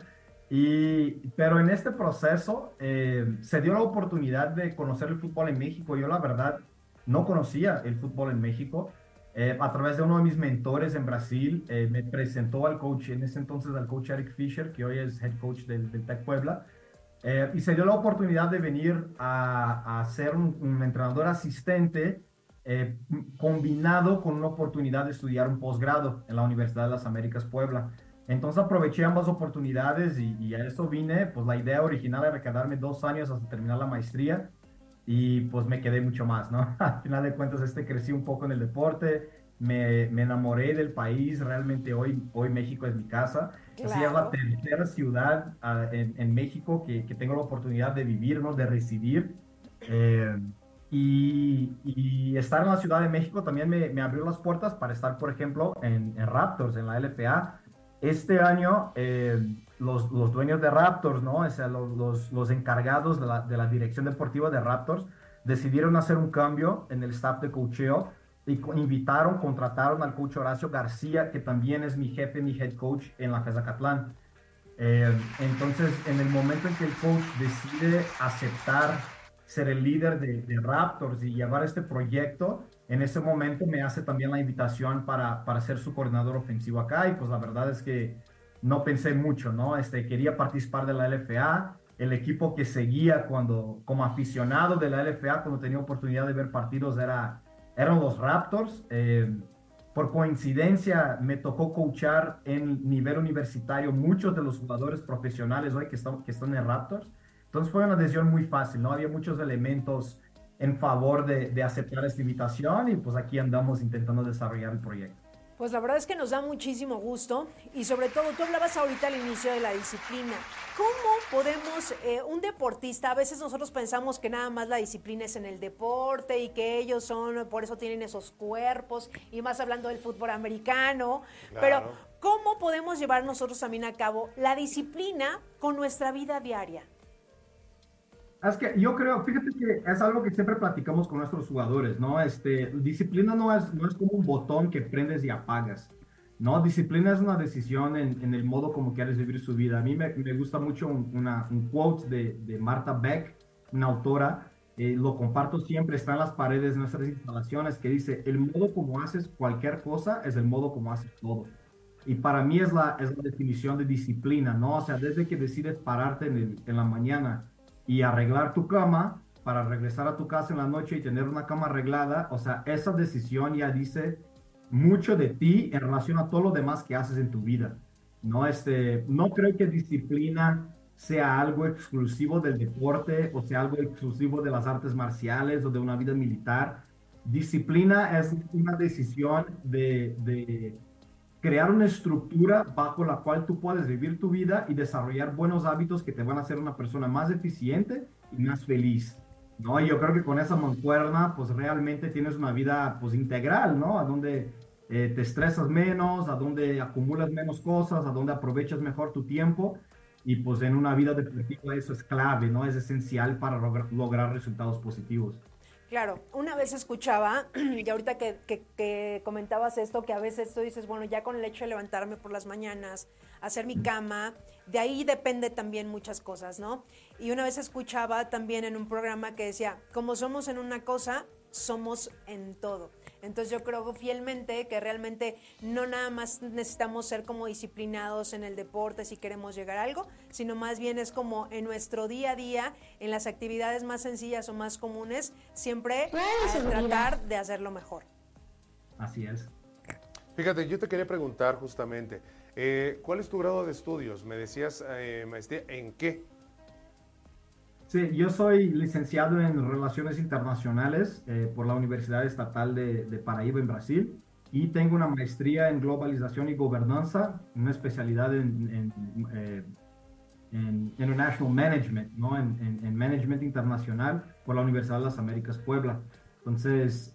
y, pero en este proceso eh, se dio la oportunidad de conocer el fútbol en México. Yo la verdad no conocía el fútbol en México. Eh, a través de uno de mis mentores en Brasil, eh, me presentó al coach, en ese entonces al coach Eric Fisher, que hoy es head coach del, del Tec Puebla, y se dio la oportunidad de venir a, a ser un, un entrenador asistente eh, combinado con una oportunidad de estudiar un posgrado en la Universidad de las Américas Puebla. Entonces aproveché ambas oportunidades y, y, a esto vine, pues la idea original era quedarme dos años hasta terminar la maestría y pues me quedé mucho más, ¿no? *laughs* Al final de cuentas, este crecí un poco en el deporte, me, me enamoré del país, realmente hoy, hoy México es mi casa. Claro. Es la tercera ciudad uh, en, en, México que, que, tengo la oportunidad de vivir, ¿no? De residir. Eh, y, y, estar en la Ciudad de México también me, me abrió las puertas para estar, por ejemplo, en, en Raptors, en la LFA. Este año, eh, los, los, dueños de Raptors, ¿no? O sea, los, los, los encargados de la, de la, dirección deportiva de Raptors, decidieron hacer un cambio en el staff de coacheo y invitaron, contrataron al coach Horacio García, que también es mi jefe, mi head coach en la FESA Catlán. Eh, entonces, en el momento en que el coach decide aceptar ser el líder de, de, Raptors y llevar este proyecto, en ese momento me hace también la invitación para, para ser su coordinador ofensivo acá y pues la verdad es que no pensé mucho, ¿no? Este, quería participar de la LFA, el equipo que seguía cuando, como aficionado de la LFA, cuando tenía oportunidad de ver partidos, era, eran los Raptors. Eh, por coincidencia, me tocó coachar en nivel universitario muchos de los jugadores profesionales hoy que están, que están en Raptors. Entonces fue una decisión muy fácil, ¿no? Había muchos elementos en favor de, de, aceptar esta invitación y pues aquí andamos intentando desarrollar el proyecto. Pues la verdad es que nos da muchísimo gusto y sobre todo tú hablabas ahorita al inicio de la disciplina. ¿Cómo podemos, eh, un deportista, a veces nosotros pensamos que nada más la disciplina es en el deporte y que ellos son, por eso tienen esos cuerpos y más hablando del fútbol americano, claro. pero ¿cómo podemos llevar nosotros también a cabo la disciplina con nuestra vida diaria? Es que yo creo, fíjate que es algo que siempre platicamos con nuestros jugadores, ¿no? Este, disciplina no es, no es como un botón que prendes y apagas. No, disciplina es una decisión en, el modo como quieres vivir su vida. A mí me, gusta mucho un, una, un quote de, de, Marta Beck, una autora, eh, lo comparto siempre, está en las paredes de nuestras instalaciones, que dice, el modo como haces cualquier cosa es el modo como haces todo. Y para mí es la, es la definición de disciplina, ¿no? O sea, desde que decides pararte en, en la mañana y arreglar tu cama para regresar a tu casa en la noche y tener una cama arreglada, o sea, esa decisión ya dice mucho de ti en relación a todo lo demás que haces en tu vida. No, este, no creo que disciplina sea algo exclusivo del deporte o sea algo exclusivo de las artes marciales o de una vida militar. Disciplina es una decisión de, de crear una estructura bajo la cual tú puedes vivir tu vida y desarrollar buenos hábitos que te van a hacer una persona más eficiente y más feliz. ¿no? yo creo que con esa mancuerna, pues realmente tienes una vida, pues integral, ¿no? A donde eh, te estresas menos, a donde acumulas menos cosas, a donde aprovechas mejor tu tiempo. Y pues en una vida deportiva eso es clave, ¿no? Es esencial para lograr, resultados positivos. Claro, una vez escuchaba, *clears throat* y ahorita que, que, comentabas esto, que a veces tú dices, bueno, ya con el hecho de levantarme por las mañanas, hacer mi cama, de ahí depende también muchas cosas, ¿no? Y una vez escuchaba también en un programa que decía, como somos en una cosa, somos en todo. Entonces yo creo fielmente que realmente no nada más necesitamos ser como disciplinados en el deporte si queremos llegar a algo, sino más bien es como en nuestro día a día, en las actividades más sencillas o más comunes, siempre tratar de hacerlo mejor. Así es. Fíjate, yo te quería preguntar justamente, eh, ¿cuál es tu grado de estudios? Me decías eh, maestría, ¿en qué? Sí, yo soy licenciado en Relaciones Internacionales eh, por la Universidad Estatal de, de, Paraíba en Brasil y tengo una maestría en Globalización y Gobernanza, una especialidad en, en, en International Management, ¿no? En, Management Internacional por la Universidad de las Américas Puebla. Entonces,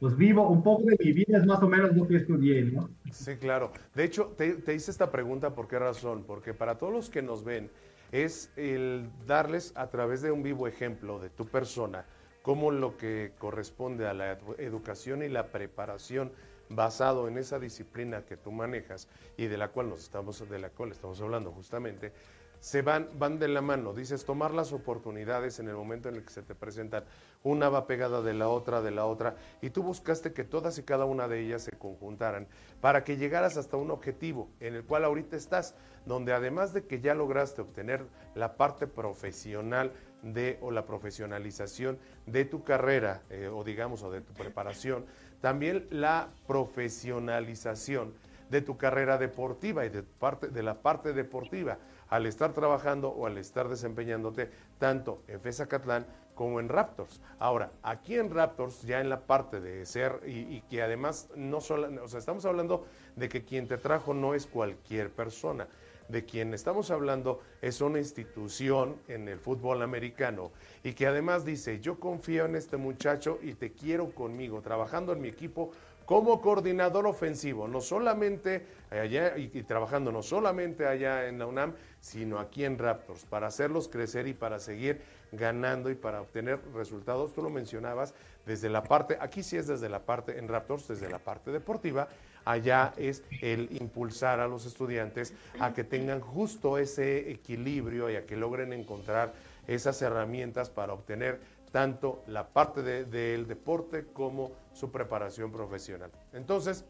pues vivo un poco de mi vida, es más o menos lo que estudié, ¿no? Sí, claro. De hecho, te, te hice esta pregunta, ¿por qué razón? Porque para todos los que nos ven, es el darles a través de un vivo ejemplo de tu persona cómo lo que corresponde a la educación y la preparación basado en esa disciplina que tú manejas y de la cual nos estamos de la cual estamos hablando justamente se van, van de la mano. Dices, tomar las oportunidades en el momento en el que se te presentan. Una va pegada de la otra, de la otra, y tú buscaste que todas y cada una de ellas se conjuntaran para que llegaras hasta un objetivo en el cual ahorita estás, donde además de que ya lograste obtener la parte profesional de o la profesionalización de tu carrera eh, o digamos o de tu preparación, también la profesionalización de tu carrera deportiva y de, parte, de la parte deportiva al estar trabajando o al estar desempeñándote tanto en FESA Catlán como en Raptors. Ahora, aquí en Raptors, ya en la parte de ser, y, que además no solo, o sea, estamos hablando de que quien te trajo no es cualquier persona, de quien estamos hablando es una institución en el fútbol americano y que además dice, yo confío en este muchacho y te quiero conmigo, trabajando en mi equipo como coordinador ofensivo, no solamente allá y, trabajando no solamente allá en la UNAM, sino aquí en Raptors, para hacerlos crecer y para seguir ganando y para obtener resultados. Tú lo mencionabas desde la parte, aquí sí es desde la parte en Raptors, desde la parte deportiva, allá es el impulsar a los estudiantes a que tengan justo ese equilibrio y a que logren encontrar esas herramientas para obtener tanto la parte del deporte como su preparación profesional. Entonces,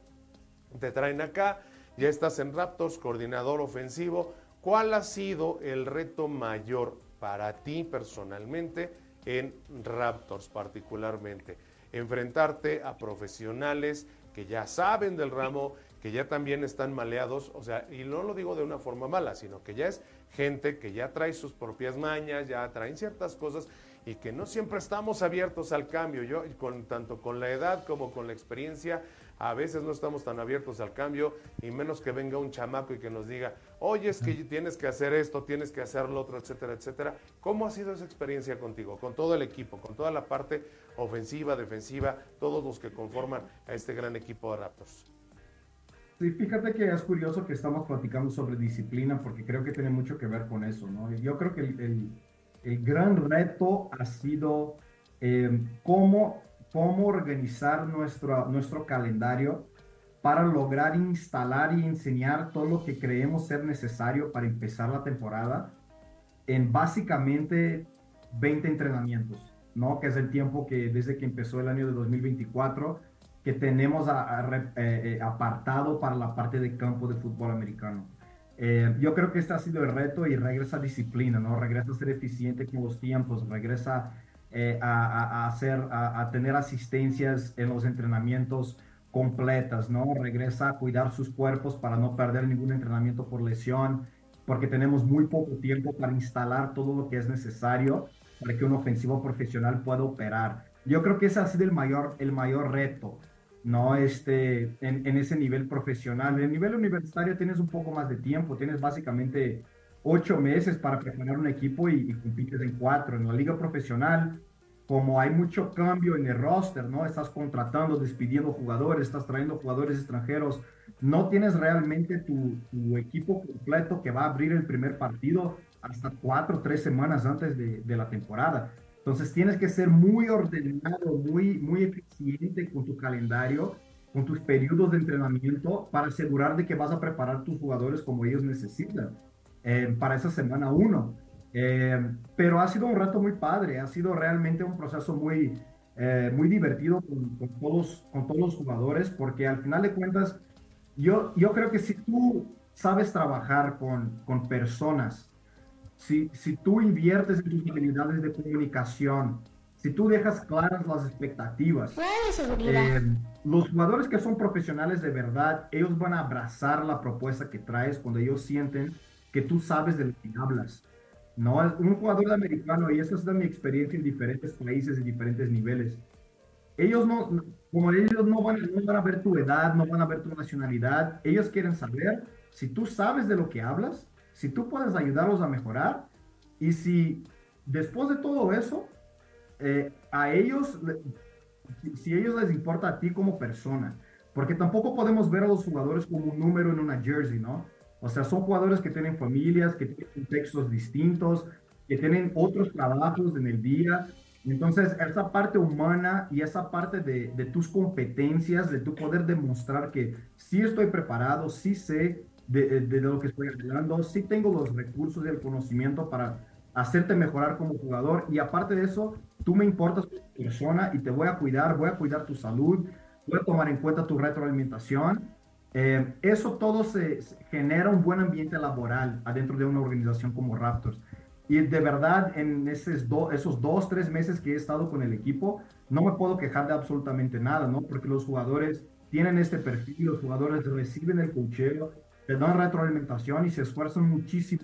te traen acá, ya estás en Raptors, coordinador ofensivo. ¿Cuál ha sido el reto mayor para ti personalmente en Raptors particularmente? Enfrentarte a profesionales que ya saben del ramo, que ya también están maleados, o sea, y no lo digo de una forma mala, sino que ya es gente que ya trae sus propias mañas, ya traen ciertas cosas y que no siempre estamos abiertos al cambio. Yo, con, tanto con la edad como con la experiencia, a veces no estamos tan abiertos al cambio y menos que venga un chamaco y que nos diga, oye, es que tienes que hacer esto, tienes que hacer lo otro, etcétera, etcétera. ¿Cómo ha sido esa experiencia contigo, con todo el equipo, con toda la parte ofensiva, defensiva, todos los que conforman a este gran equipo de Raptors? Sí, fíjate que es curioso que estamos platicando sobre disciplina porque creo que tiene mucho que ver con eso, ¿no? Yo creo que el el gran reto ha sido eh, cómo, cómo organizar nuestro, nuestro calendario para lograr instalar y enseñar todo lo que creemos ser necesario para empezar la temporada en básicamente 20 entrenamientos, ¿no? Que es el tiempo que desde que empezó el año de 2024 que tenemos eh, eh, apartado para la parte de campo de fútbol americano. Eh, yo creo que este ha sido el reto y regresa a disciplina, ¿no? Regresa a ser eficiente con los tiempos, regresa a, hacer, a, tener asistencias en los entrenamientos completas, ¿no? Regresa a cuidar sus cuerpos para no perder ningún entrenamiento por lesión, porque tenemos muy poco tiempo para instalar todo lo que es necesario para que un ofensivo profesional pueda operar. Yo creo que ese ha sido el mayor, el mayor reto, ¿no? Este, en, ese nivel profesional. En el nivel universitario tienes un poco más de tiempo, tienes básicamente ocho meses para preparar un equipo y, y compites en cuatro. En la liga profesional, como hay mucho cambio en el roster, ¿no? Estás contratando, despidiendo jugadores, estás trayendo jugadores extranjeros, no tienes realmente tu, equipo completo que va a abrir el primer partido hasta cuatro o tres semanas antes de, la temporada. Entonces tienes que ser muy ordenado, muy, muy eficiente con tu calendario, con tus periodos de entrenamiento para asegurar de que vas a preparar tus jugadores como ellos necesitan eh, para esa semana uno. Eh, pero ha sido un reto muy padre, ha sido realmente un proceso muy, eh, muy divertido con, con, todos, con todos los jugadores, porque al final de cuentas, yo, yo creo que si tú sabes trabajar con, con personas, si, si tú inviertes en tus habilidades de comunicación, si tú dejas claras las expectativas, eh, los jugadores que son profesionales de verdad, ellos van a abrazar la propuesta que traes cuando ellos sienten que tú sabes de lo que hablas. No, un jugador americano, y esa es de mi experiencia en diferentes países, en diferentes niveles. Ellos no, como ellos no van, no van a ver tu edad, no van a ver tu nacionalidad, ellos quieren saber si tú sabes de lo que hablas, si tú puedes ayudarlos a mejorar y si después de todo eso, eh, a ellos, si ellos les importa a ti como persona, porque tampoco podemos ver a los jugadores como un número en una jersey, ¿no? O sea, son jugadores que tienen familias, que tienen contextos distintos, que tienen otros trabajos en el día. Entonces, esa parte humana y esa parte de, de tus competencias, de tu poder demostrar que sí estoy preparado, sí sé de, de, lo que estoy hablando, sí tengo los recursos y el conocimiento para hacerte mejorar como jugador. Y aparte de eso, tú me importas como persona y te voy a cuidar, voy a cuidar tu salud, voy a tomar en cuenta tu retroalimentación eh, eso todo se, genera un buen ambiente laboral adentro de una organización como Raptors. Y de verdad, en esos, esos dos, tres meses que he estado con el equipo, no me puedo quejar de absolutamente nada, ¿no? Porque los jugadores tienen este perfil, los jugadores reciben el cocheo, le dan retroalimentación y se esfuerzan muchísimo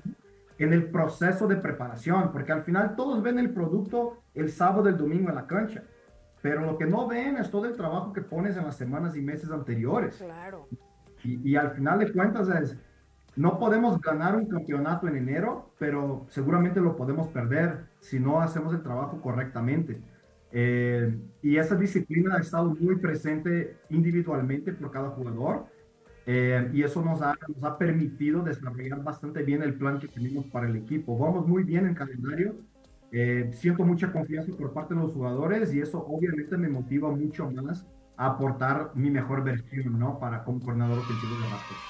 en el proceso de preparación, porque al final todos ven el producto el sábado, el domingo en la cancha, pero lo que no ven es todo el trabajo que pones en las semanas y meses anteriores. Claro. Y, al final de cuentas es, no podemos ganar un campeonato en enero, pero seguramente lo podemos perder si no hacemos el trabajo correctamente. Eh, y esa disciplina ha estado muy presente individualmente por cada jugador. Eh, y eso nos ha, nos ha permitido desarrollar bastante bien el plan que tenemos para el equipo. Vamos muy bien en calendario. Eh, siento mucha confianza por parte de los jugadores y eso obviamente me motiva mucho más aportar mi mejor versión, ¿no? Para como coordinador ofensivo de Raptors.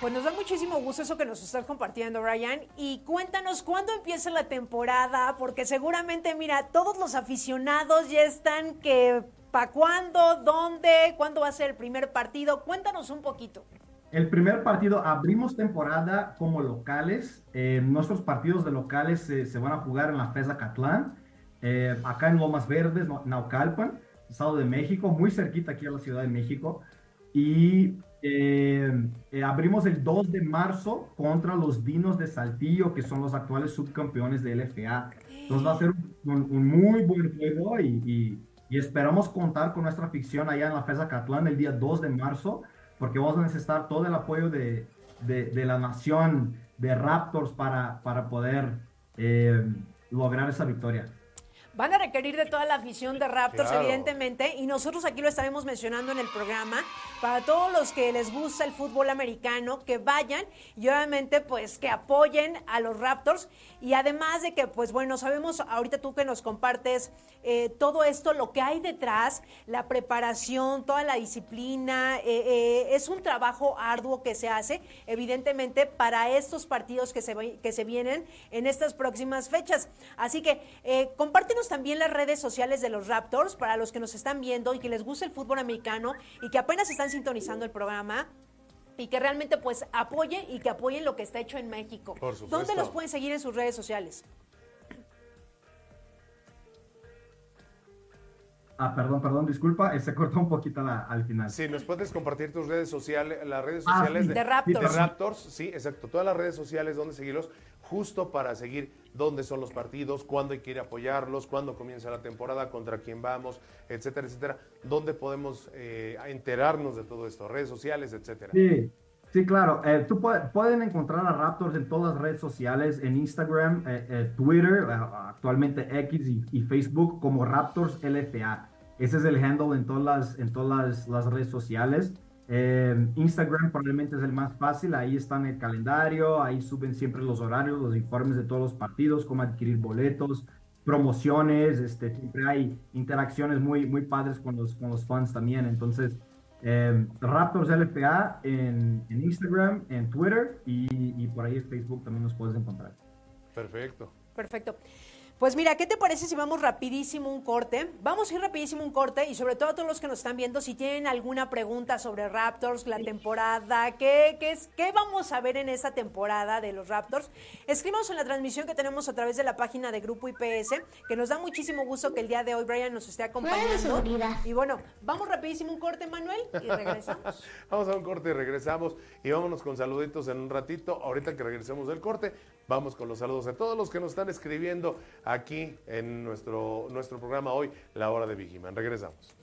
Pues nos da muchísimo gusto eso que nos estás compartiendo, Ryan. Y cuéntanos cuándo empieza la temporada, porque seguramente, mira, todos los aficionados ya están que ¿para cuándo? ¿Dónde? ¿Cuándo va a ser el primer partido? Cuéntanos un poquito. El primer partido, abrimos temporada como locales. Eh, nuestros partidos de locales se van a jugar en la FESA Catlán, eh, acá en Lomas Verdes, Naucalpan. Estado de México, muy cerquita aquí a la Ciudad de México. Y eh, eh, abrimos el 2 de marzo contra los Dinos de Saltillo, que son los actuales subcampeones de LFA. Entonces va a ser un, muy buen juego y, esperamos contar con nuestra ficción allá en la FESA Catlán el día 2 de marzo, porque vamos a necesitar todo el apoyo de, de, la nación de Raptors para, para poder eh, lograr esa victoria. Van a requerir de toda la afición de Raptors, Claro. evidentemente, y nosotros aquí lo estaremos mencionando en el programa para todos los que les gusta el fútbol americano, que vayan y obviamente pues que apoyen a los Raptors y además de que pues bueno, sabemos ahorita tú que nos compartes eh, todo esto, lo que hay detrás, la preparación, toda la disciplina, eh, eh, es un trabajo arduo que se hace, evidentemente, para estos partidos que se, que se vienen en estas próximas fechas. Así que compártenos también las redes sociales de los Raptors para los que nos están viendo y que les gusta el fútbol americano y que apenas están sintonizando el programa. Y que realmente pues apoyen y que apoyen lo que está hecho en México. Por supuesto. ¿Dónde los pueden seguir en sus redes sociales? Ah, perdón, perdón, disculpa, eh, se cortó un poquito la- al final. Sí, nos puedes compartir tus redes sociales, las redes Ah, sociales. De Raptors. de Raptors, sí, exacto, todas las redes sociales donde seguirlos, justo para seguir dónde son los partidos, cuándo hay apoyarlos, cuándo comienza la temporada, contra quién vamos, etcétera, etcétera, dónde podemos eh, enterarnos de todo esto, redes sociales, etcétera. Sí, sí, claro. Eh, tú puede- pueden encontrar a Raptors en todas las redes sociales, en Instagram, eh, Twitter, actualmente X y, Facebook como Raptors LFA. Ese es el handle en todas en todas las redes sociales. Eh, Instagram probablemente es el más fácil, ahí están el calendario, ahí suben siempre los horarios, los informes de todos los partidos, cómo adquirir boletos, promociones, este, siempre hay interacciones muy, muy padres con los, con los fans también. Entonces, eh, Raptors LFA en, en Instagram, en Twitter y, y por ahí en Facebook también nos puedes encontrar. Perfecto. Perfecto. Pues mira, ¿qué te parece si vamos rapidísimo un corte? Vamos a ir rapidísimo un corte y sobre todo a todos los que nos están viendo, si tienen alguna pregunta sobre Raptors, la temporada, ¿qué, qué, es, qué vamos a ver en esta temporada de los Raptors? Escríbanos en la transmisión que tenemos a través de la página de Grupo IPS, que nos da muchísimo gusto que el día de hoy Brian nos esté acompañando. Y bueno, vamos rapidísimo un corte, Manuel, y *laughs* regresamos. Vamos a un corte y regresamos y vámonos con saluditos en un ratito. Ahorita que regresemos del corte, vamos con los saludos a todos los que nos están escribiendo aquí en nuestro, nuestro programa hoy, La Hora de Vigiman. Regresamos.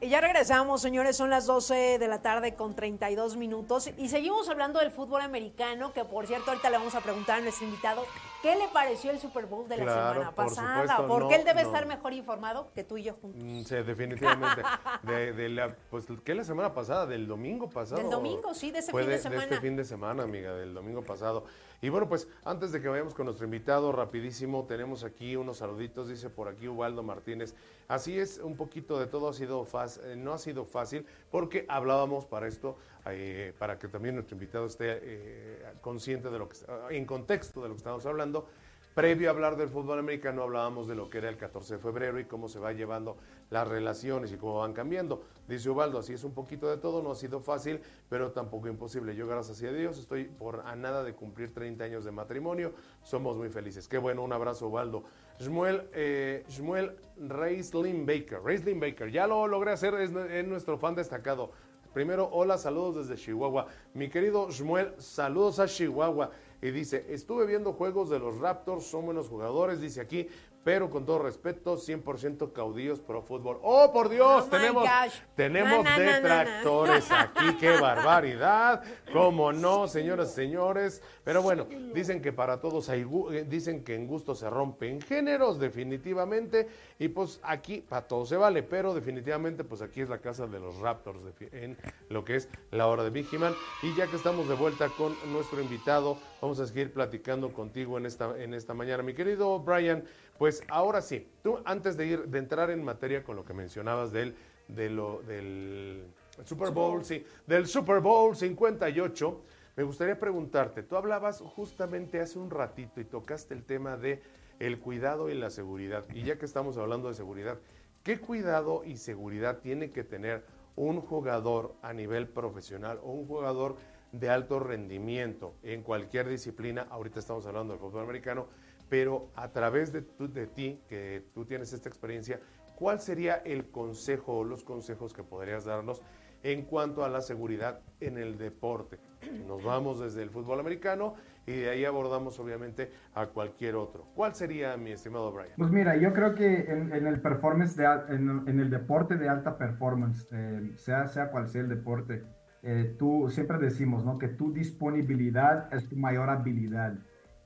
Y ya regresamos, señores, son las 12 de la tarde con 32 minutos y seguimos hablando del fútbol americano, que por cierto ahorita le vamos a preguntar a nuestro invitado qué le pareció el Super Bowl de la semana por pasada, supuesto, porque no, él debe no. estar mejor informado que tú y yo juntos. Mm, Sí, definitivamente. De, de la, pues, ¿qué la semana pasada? Del domingo pasado. Del domingo, sí, de ese fin de este semana. fin de semana, amiga, del domingo pasado. Y bueno, pues antes de que vayamos con nuestro invitado, rapidísimo, tenemos aquí unos saluditos, dice por aquí Ubaldo Martínez. Así es, un poquito de todo ha sido fácil, no ha sido fácil, porque hablábamos para esto, eh, para que también nuestro invitado esté eh, consciente de lo que, en contexto de lo que estamos hablando. Previo a hablar del fútbol americano hablábamos de lo que era el 14 de febrero y cómo se va llevando las relaciones y cómo van cambiando. Dice Ubaldo, así es un poquito de todo, no ha sido fácil, pero tampoco imposible. Yo gracias a Dios estoy por a nada de cumplir 30 años de matrimonio, somos muy felices. Qué bueno, un abrazo Ubaldo. Shmuel, eh, Shmuel Reislin Baker, Reislin Baker, ya lo logré hacer, es, es nuestro fan destacado. Primero, hola, saludos desde Chihuahua. Mi querido Shmuel, saludos a Chihuahua. Y dice, estuve viendo juegos de los Raptors, son buenos jugadores, dice aquí, pero con todo respeto, 100% caudillos pro fútbol. ¡Oh, por Dios! Oh, tenemos tenemos Na, na, na, na, na. detractores aquí, qué *laughs* barbaridad. ¿Cómo no, señoras y señores? Pero bueno, dicen que para todos hay, eh, dicen que en gusto se rompen géneros, definitivamente. Y pues aquí para todo se vale, pero definitivamente pues aquí es la casa de los Raptors en lo que es la hora de Vigiman. Y ya que estamos de vuelta con nuestro invitado, vamos a seguir platicando contigo en esta, en esta mañana. Mi querido Brian, pues ahora sí, tú antes de ir, de entrar en materia con lo que mencionabas del, de lo, del Super Bowl, sí, del Super Bowl 58, me gustaría preguntarte, tú hablabas justamente hace un ratito y tocaste el tema de el cuidado y la seguridad. Y ya que estamos hablando de seguridad, ¿qué cuidado y seguridad tiene que tener un jugador a nivel profesional o un jugador de alto rendimiento en cualquier disciplina? Ahorita estamos hablando del fútbol americano, pero a través de, tu- de ti, que tú tienes esta experiencia, ¿cuál sería el consejo o los consejos que podrías darnos en cuanto a la seguridad en el deporte? *clears throat* Nos vamos desde el fútbol americano y de ahí abordamos obviamente a cualquier otro. ¿Cuál sería, mi estimado Brian? Pues mira, yo creo que en, en el performance, de, en, en el deporte de alta performance, eh, sea, sea cual sea el deporte, eh, tú siempre decimos, ¿no? Que tu disponibilidad es tu mayor habilidad.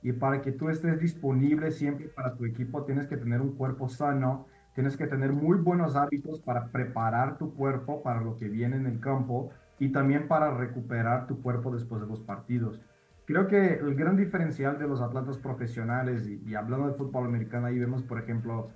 Y para que tú estés disponible siempre para tu equipo tienes que tener un cuerpo sano, tienes que tener muy buenos hábitos para preparar tu cuerpo para lo que viene en el campo y también para recuperar tu cuerpo después de los partidos. Creo que el gran diferencial de los atletas profesionales, y, hablando de fútbol americano, ahí vemos, por ejemplo,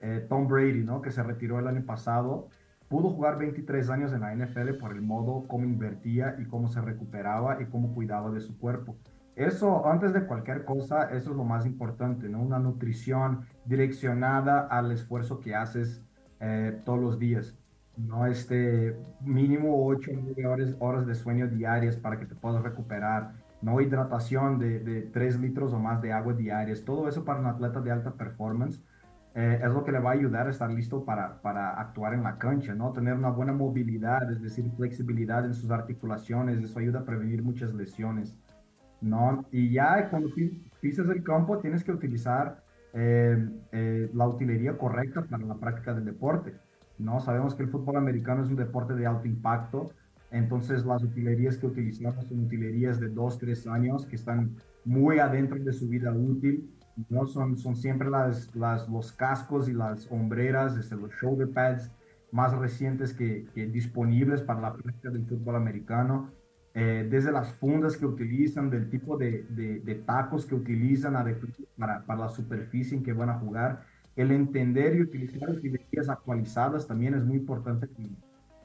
eh, Tom Brady, ¿no? que se retiró el año pasado, pudo jugar 23 años en la NFL por el modo cómo invertía y cómo se recuperaba y cómo cuidaba de su cuerpo. Eso, antes de cualquier cosa, eso es lo más importante, ¿no? Una nutrición direccionada al esfuerzo que haces eh, todos los días, ¿no? Este mínimo 8 o 9 horas, horas de sueño diarias para que te puedas recuperar, no hidratación de, de 3 litros o más de agua diarias, todo eso para un atleta de alta performance. Eh, es lo que le va a ayudar a estar listo para, para, actuar en la cancha, ¿no? Tener una buena movilidad, es decir, flexibilidad en sus articulaciones, eso ayuda a prevenir muchas lesiones. ¿No? Y ya cuando pisas el campo tienes que utilizar eh, eh, la utilería correcta para la práctica del deporte, ¿no? Sabemos que el fútbol americano es un deporte de alto impacto, entonces las utilerías que utilizamos son utilerías de 2, 3 años que están muy adentro de su vida útil, ¿no? Son, son siempre las, los cascos y las hombreras, desde los shoulder pads más recientes que, que disponibles para la práctica del fútbol americano eh, desde las fundas que utilizan, del tipo de, de, tacos que utilizan para, para, la superficie en que van a jugar. El entender y utilizar utilerías actualizadas también es muy importante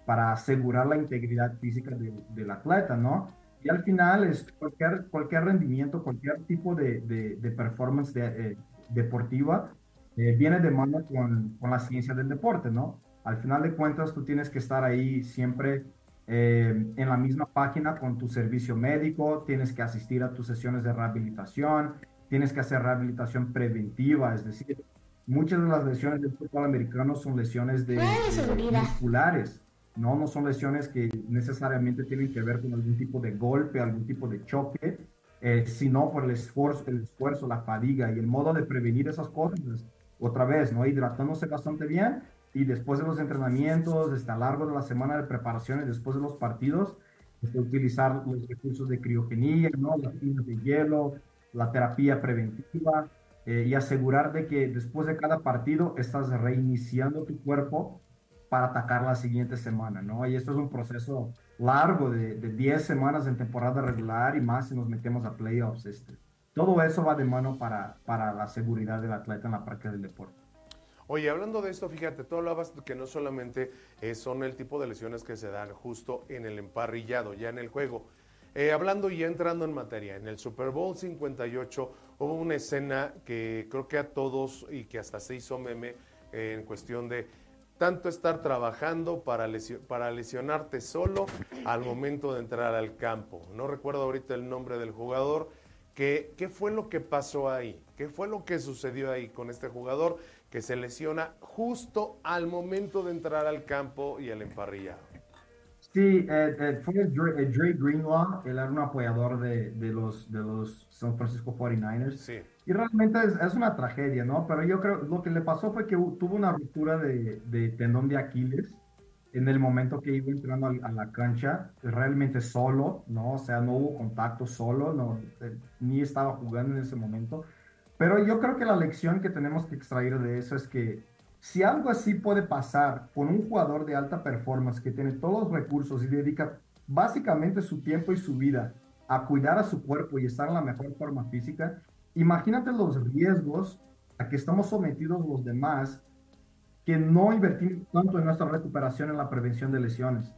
para asegurar la integridad física del atleta, ¿no? Y al final es cualquier, cualquier rendimiento, cualquier tipo de, de performance eh, deportiva eh, viene de mano con, con la ciencia del deporte, ¿no? Al final de cuentas, tú tienes que estar ahí siempre eh, en la misma página con tu servicio médico, tienes que asistir a tus sesiones de rehabilitación, tienes que hacer rehabilitación preventiva, es decir, muchas de las lesiones del fútbol americano son lesiones de, musculares, ¿no? no son lesiones que necesariamente tienen que ver con algún tipo de golpe, algún tipo de choque, eh, sino por el esfuerzo, el esfuerzo, la fatiga y el modo de prevenir esas cosas, otra vez, ¿no? hidratándose bastante bien y después de los entrenamientos, este, a lo largo de la semana de preparación y después de los partidos, este, utilizar los recursos de criogenia, ¿no? las tinas de hielo, la terapia preventiva eh, y asegurar de que después de cada partido estás reiniciando tu cuerpo para atacar la siguiente semana, ¿no? Y esto es un proceso largo de, de 10 semanas en temporada regular y más si nos metemos a playoffs. Este. Todo eso va de mano para, para la seguridad del atleta en la práctica del deporte. Oye, hablando de esto, fíjate, tú hablabas que no solamente eh, son el tipo de lesiones que se dan justo en el emparrillado, ya en el juego. Eh, hablando y entrando en materia, en el Super Bowl 58 hubo una escena que creo que a todos y que hasta se hizo meme eh, en cuestión de tanto estar trabajando para, para lesionarte solo al momento de entrar al campo. No recuerdo ahorita el nombre del jugador. ¿Qué, ¿Qué fue lo que pasó ahí? ¿Qué fue lo que sucedió ahí con este jugador? Que se lesiona justo al momento de entrar al campo y al emparrillado. Sí, eh, eh, fue Dre, Dre, Greenlaw, él era un apoyador de, de, los, de los San Francisco 49ers. Sí. Y realmente es, es, una tragedia, ¿no? Pero yo creo, lo que le pasó fue que tuvo una ruptura de, de tendón de Aquiles en el momento que iba entrando a, la cancha, realmente solo, ¿no? O sea, no hubo contacto solo, no, eh, ni estaba jugando en ese momento. Pero yo creo que la lección que tenemos que extraer de eso es que si algo así puede pasar con un jugador de alta performance que tiene todos los recursos y dedica básicamente su tiempo y su vida a cuidar a su cuerpo y estar en la mejor forma física, imagínate los riesgos a que estamos sometidos los demás que no invertimos tanto en nuestra recuperación en la prevención de lesiones.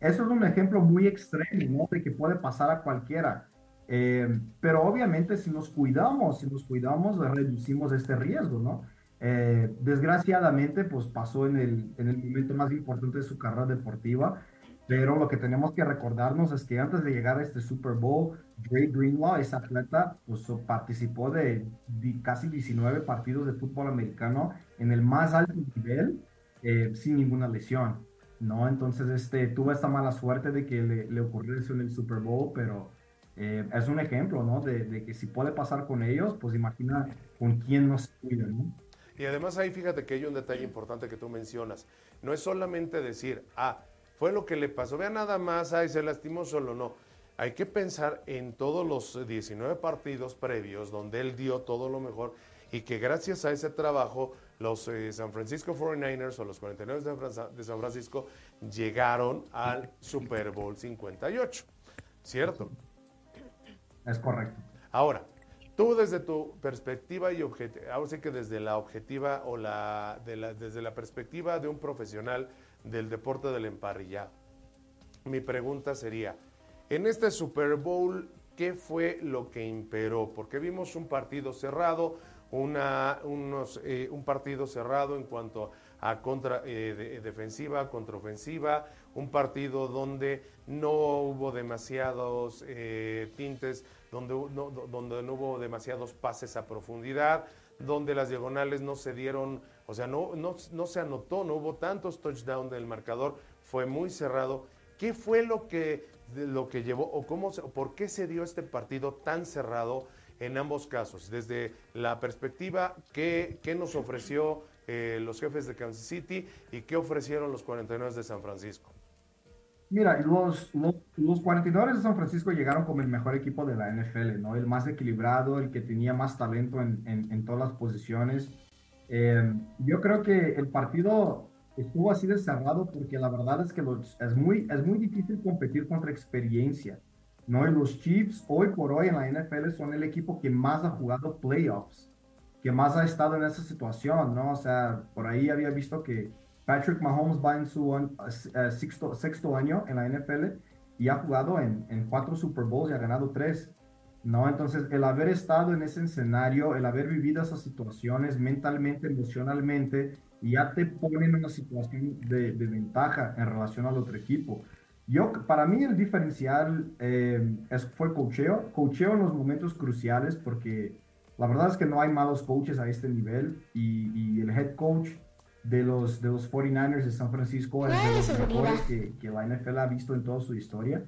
Eso es un ejemplo muy extremo ¿no? de que puede pasar a cualquiera. Eh, pero obviamente si nos cuidamos, si nos cuidamos, reducimos este riesgo, ¿no? Eh, desgraciadamente, pues pasó en el, en el momento más importante de su carrera deportiva, pero lo que tenemos que recordarnos es que antes de llegar a este Super Bowl, Dre Greenlaw, ese atleta, pues participó de, casi 19 partidos de fútbol americano en el más alto nivel, eh, sin ninguna lesión, ¿no? Entonces, este, tuvo esta mala suerte de que le, le ocurrió eso en el Super Bowl, pero eh, es un ejemplo, ¿no? De, que si puede pasar con ellos, pues imagina con quién nos cuida, ¿no? Y además ahí fíjate que hay un detalle importante que tú mencionas. No es solamente decir, ah, fue lo que le pasó, vea nada más, ay, se lastimó solo, no. hay que pensar en todos los 19 partidos previos donde él dio todo lo mejor y que gracias a ese trabajo los eh, San Francisco 49ers o los 49 de San Francisco llegaron al Super Bowl 58. ¿Cierto? Es correcto. Ahora, tú desde tu perspectiva y objetiva, ahora sí que desde la objetiva o la, desde la perspectiva de un profesional del deporte del emparrillado, mi pregunta sería, en este Super Bowl, ¿qué fue lo que imperó? Porque vimos un partido cerrado, una, unos, eh, un partido cerrado en cuanto a contra, eh, defensiva, contraofensiva, un partido donde no hubo demasiados eh, tintes, donde no, donde no hubo demasiados pases a profundidad, donde las diagonales no se dieron, o sea, no, no, no se anotó, no hubo tantos touchdowns del marcador, fue muy cerrado. ¿Qué fue lo que lo que llevó o cómo, por qué se dio este partido tan cerrado en ambos casos? Desde la perspectiva que, nos ofreció eh, los jefes de Kansas City y qué ofrecieron los 49 de San Francisco. Mira, los, los, 49 de San Francisco llegaron como el mejor equipo de la NFL, ¿no? El más equilibrado, el que tenía más talento en, todas las posiciones. Eh, yo creo que el partido estuvo así de cerrado porque la verdad es que es, muy, es muy difícil competir contra experiencia. ¿no? Y los Chiefs hoy por hoy en la NFL son el equipo que más ha jugado playoffs, que más ha estado en esa situación, ¿no? O sea, por ahí había visto que Patrick Mahomes va en su uh, sexto, sexto, año en la NFL y ha jugado en, en cuatro Super Bowls y ha ganado tres. ¿no? Entonces, el haber estado en ese escenario, el haber vivido esas situaciones mentalmente, emocionalmente, ya te ponen en una situación de, ventaja en relación al otro equipo. Yo, para mí el diferencial eh, es, fue cocheo, cocheo en los momentos cruciales porque la verdad es que no hay malos coaches a este nivel y, el head coach de los, de los 49ers de San Francisco es de los mejores que, que, la NFL ha visto en toda su historia.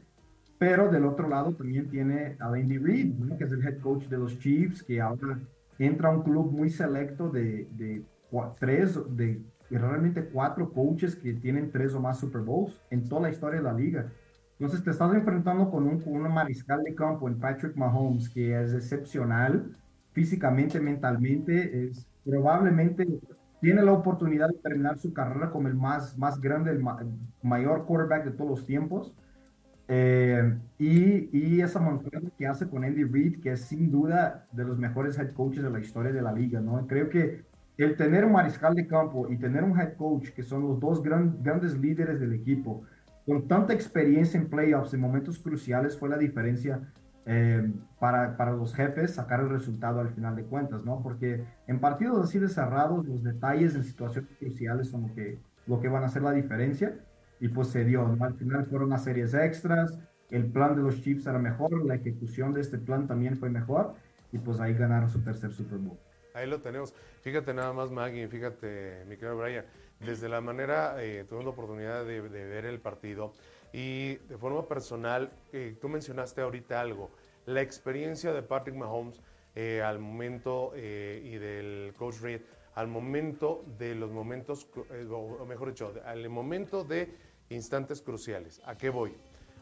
Pero del otro lado también tiene a Andy Reid, que es el head coach de los Chiefs, que ahora entra a un club muy selecto de, de tres, de realmente cuatro coaches que tienen tres o más Super Bowls en toda la historia de la liga. Entonces te estás enfrentando con un, con un mariscal de campo en Patrick Mahomes que es excepcional físicamente, mentalmente, es probablemente tiene la oportunidad de terminar su carrera como el más, más grande, el, mayor quarterback de todos los tiempos. Eh, y, y, esa montaña que hace con Andy Reid, que es sin duda de los mejores head coaches de la historia de la liga, ¿no? Creo que el tener un mariscal de campo y tener un head coach, que son los dos grandes líderes del equipo, con tanta experiencia en playoffs en momentos cruciales, fue la diferencia eh, para, para, los jefes sacar el resultado al final de cuentas, ¿no? Porque en partidos así de cerrados, los detalles en situaciones cruciales son lo que, lo que van a hacer la diferencia. Y pues se dio, ¿no? Al final fueron las series extras, el plan de los Chiefs era mejor, la ejecución de este plan también fue mejor, y pues ahí ganaron su tercer Super Bowl. Ahí lo tenemos. Fíjate nada más, Maggie, fíjate, mi querido Brian, desde la manera, eh, tuve la oportunidad de, ver el partido y de forma personal, eh, tú mencionaste ahorita algo, la experiencia de Patrick Mahomes eh, al momento eh, y del coach Reed al momento de los momentos, o mejor dicho, al momento de instantes cruciales. ¿A qué voy?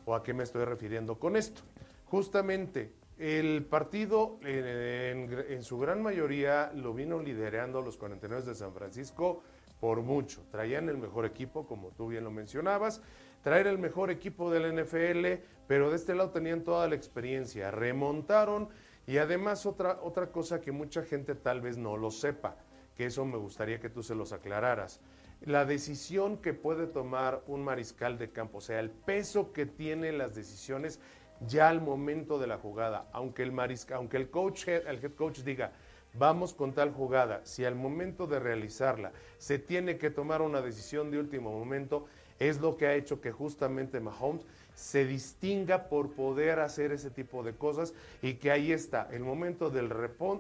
¿O a qué me estoy refiriendo con esto? Justamente el partido en, su gran mayoría lo vino liderando los 49 de San Francisco por mucho. Traían el mejor equipo, como tú bien lo mencionabas, traer el mejor equipo del NFL, pero de este lado tenían toda la experiencia. Remontaron y además otra, otra cosa que mucha gente tal vez no lo sepa, que eso me gustaría que tú se los aclararas. La decisión que puede tomar un mariscal de campo, o sea, el peso que tienen las decisiones ya al momento de la jugada, aunque el, marisca, aunque el, coach, el head coach diga, vamos con tal jugada, si al momento de realizarla se tiene que tomar una decisión de último momento, es lo que ha hecho que justamente Mahomes se distinga por poder hacer ese tipo de cosas y que ahí está el momento del,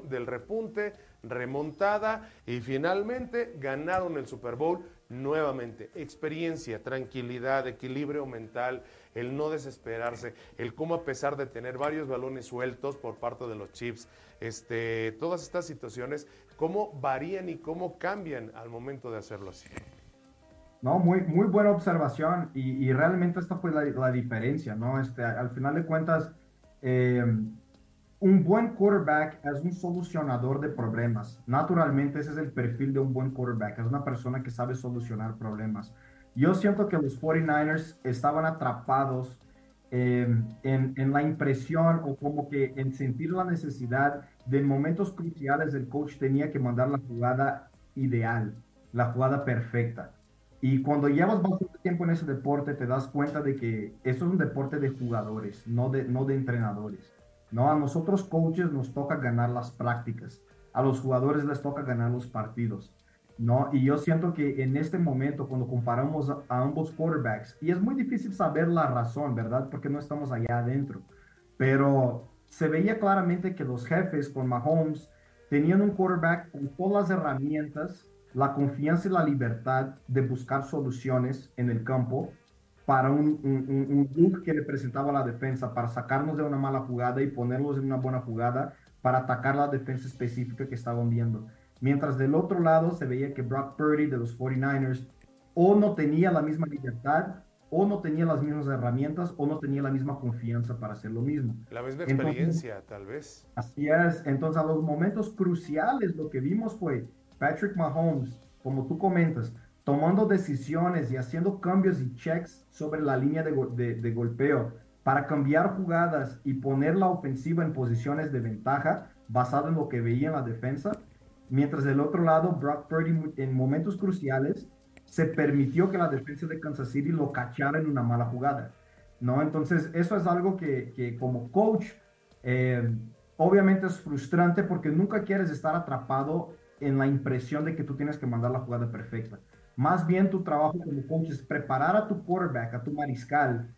del repunte, remontada y finalmente ganaron el Super Bowl nuevamente. Experiencia, tranquilidad, equilibrio mental, el no desesperarse, el cómo a pesar de tener varios balones sueltos por parte de los Chiefs, este, todas estas situaciones, cómo varían y cómo cambian al momento de hacerlo así. No, muy, muy buena observación y, y realmente esta fue la, la, diferencia, ¿no? Este, al final de cuentas, eh, un buen quarterback es un solucionador de problemas. Naturalmente ese es el perfil de un buen quarterback, es una persona que sabe solucionar problemas. Yo siento que los 49ers estaban atrapados eh, en, en, la impresión o como que en sentir la necesidad de momentos cruciales el coach tenía que mandar la jugada ideal, la jugada perfecta. Y cuando llevas bastante tiempo en ese deporte, te das cuenta de que esto es un deporte de jugadores, no de, no de entrenadores. ¿no? A nosotros coaches nos toca ganar las prácticas, a los jugadores les toca ganar los partidos. ¿no? Y yo siento que en este momento, cuando comparamos a, a ambos quarterbacks, y es muy difícil saber la razón, ¿verdad? Porque no estamos allá adentro, pero se veía claramente que los jefes con Mahomes tenían un quarterback con todas las herramientas la confianza y la libertad de buscar soluciones en el campo para un, un, un, que le presentaba la defensa, para sacarnos de una mala jugada y ponerlos en una buena jugada para atacar la defensa específica que estaban viendo. Mientras del otro lado se veía que Brock Purdy de los 49ers o no tenía la misma libertad, o no tenía las mismas herramientas, o no tenía la misma confianza para hacer lo mismo. La misma experiencia, Entonces, tal vez. Así es. Entonces, a los momentos cruciales, lo que vimos fue Patrick Mahomes, como tú comentas, tomando decisiones y haciendo cambios y checks sobre la línea de, golpeo para cambiar jugadas y poner la ofensiva en posiciones de ventaja basado en lo que veía en la defensa. Mientras del otro lado, Brock Purdy en momentos cruciales se permitió que la defensa de Kansas City lo cachara en una mala jugada. ¿no? Entonces, eso es algo que, que como coach, eh, obviamente es frustrante porque nunca quieres estar atrapado en la impresión de que tú tienes que mandar la jugada perfecta. Más bien tu trabajo como coach es preparar a tu quarterback, a tu mariscal,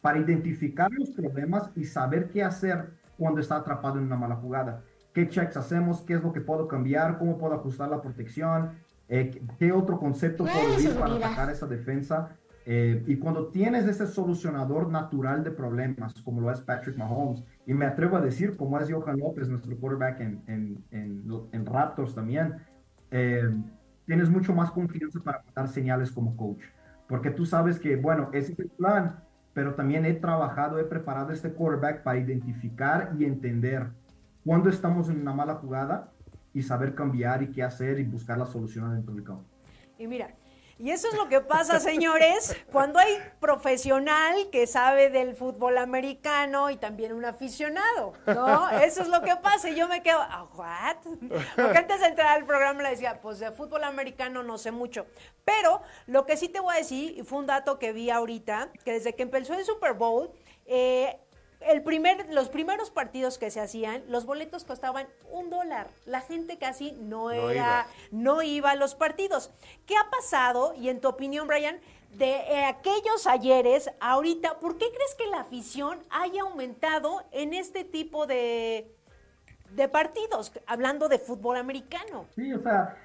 para identificar los problemas y saber qué hacer cuando está atrapado en una mala jugada. ¿Qué checks hacemos? ¿Qué es lo que puedo cambiar? ¿Cómo puedo ajustar la protección? Eh, ¿Qué otro concepto puedo ir para atacar esa defensa? Eh, y cuando tienes ese solucionador natural de problemas, como lo es Patrick Mahomes, y me atrevo a decir, como es Johan López, nuestro quarterback en, en, en, en Raptors también, eh, tienes mucho más confianza para dar señales como coach. Porque tú sabes que, bueno, ese es el plan, pero también he trabajado, he preparado este quarterback para identificar y entender cuándo estamos en una mala jugada y saber cambiar y qué hacer y buscar la solución dentro del campo. Y mira, y eso es lo que pasa, señores, cuando hay profesional que sabe del fútbol americano y también un aficionado, ¿no? Eso es lo que pasa y yo me quedo, ¿ah, what? Porque antes de entrar al programa le decía, pues de fútbol americano no sé mucho. Pero lo que sí te voy a decir, y fue un dato que vi ahorita, que desde que empezó el Super Bowl, eh, el primer, los primeros partidos que se hacían, los boletos costaban un dólar. La gente casi no, no era, iba. no iba a los partidos. ¿Qué ha pasado? Y en tu opinión, Brian, de eh, aquellos ayeres, ahorita, ¿por qué crees que la afición haya aumentado en este tipo de, de partidos, hablando de fútbol americano. Sí, o sea,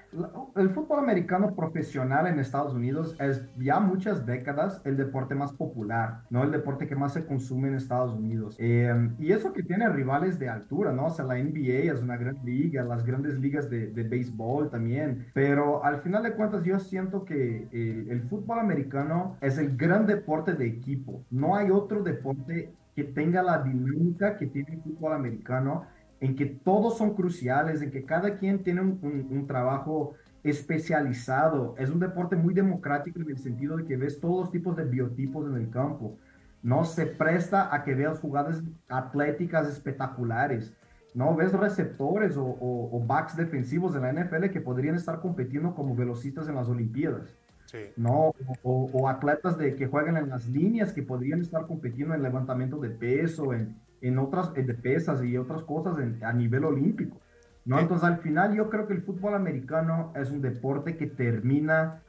el fútbol americano profesional en Estados Unidos es ya muchas décadas el deporte más popular, ¿no? El deporte que más se consume en Estados Unidos. Eh, y eso que tiene rivales de altura, ¿no? O sea, la NBA es una gran liga, las grandes ligas de, de béisbol también, pero al final de cuentas yo siento que eh, el fútbol americano es el gran deporte de equipo. No hay otro deporte que tenga la dinámica que tiene el fútbol americano en que todos son cruciales, en que cada quien tiene un, un, un, trabajo especializado. Es un deporte muy democrático en el sentido de que ves todos los tipos de biotipos en el campo. No se presta a que veas jugadas atléticas espectaculares. No ves receptores o, o, o backs defensivos de la NFL que podrían estar compitiendo como velocistas en las Olimpiadas. Sí. No, o, o, atletas de, que juegan en las líneas que podrían estar compitiendo en levantamiento de peso, en, en otras de pesas y otras cosas en, a nivel olímpico. ¿no? Entonces, al final, yo creo que el fútbol americano es un deporte que termina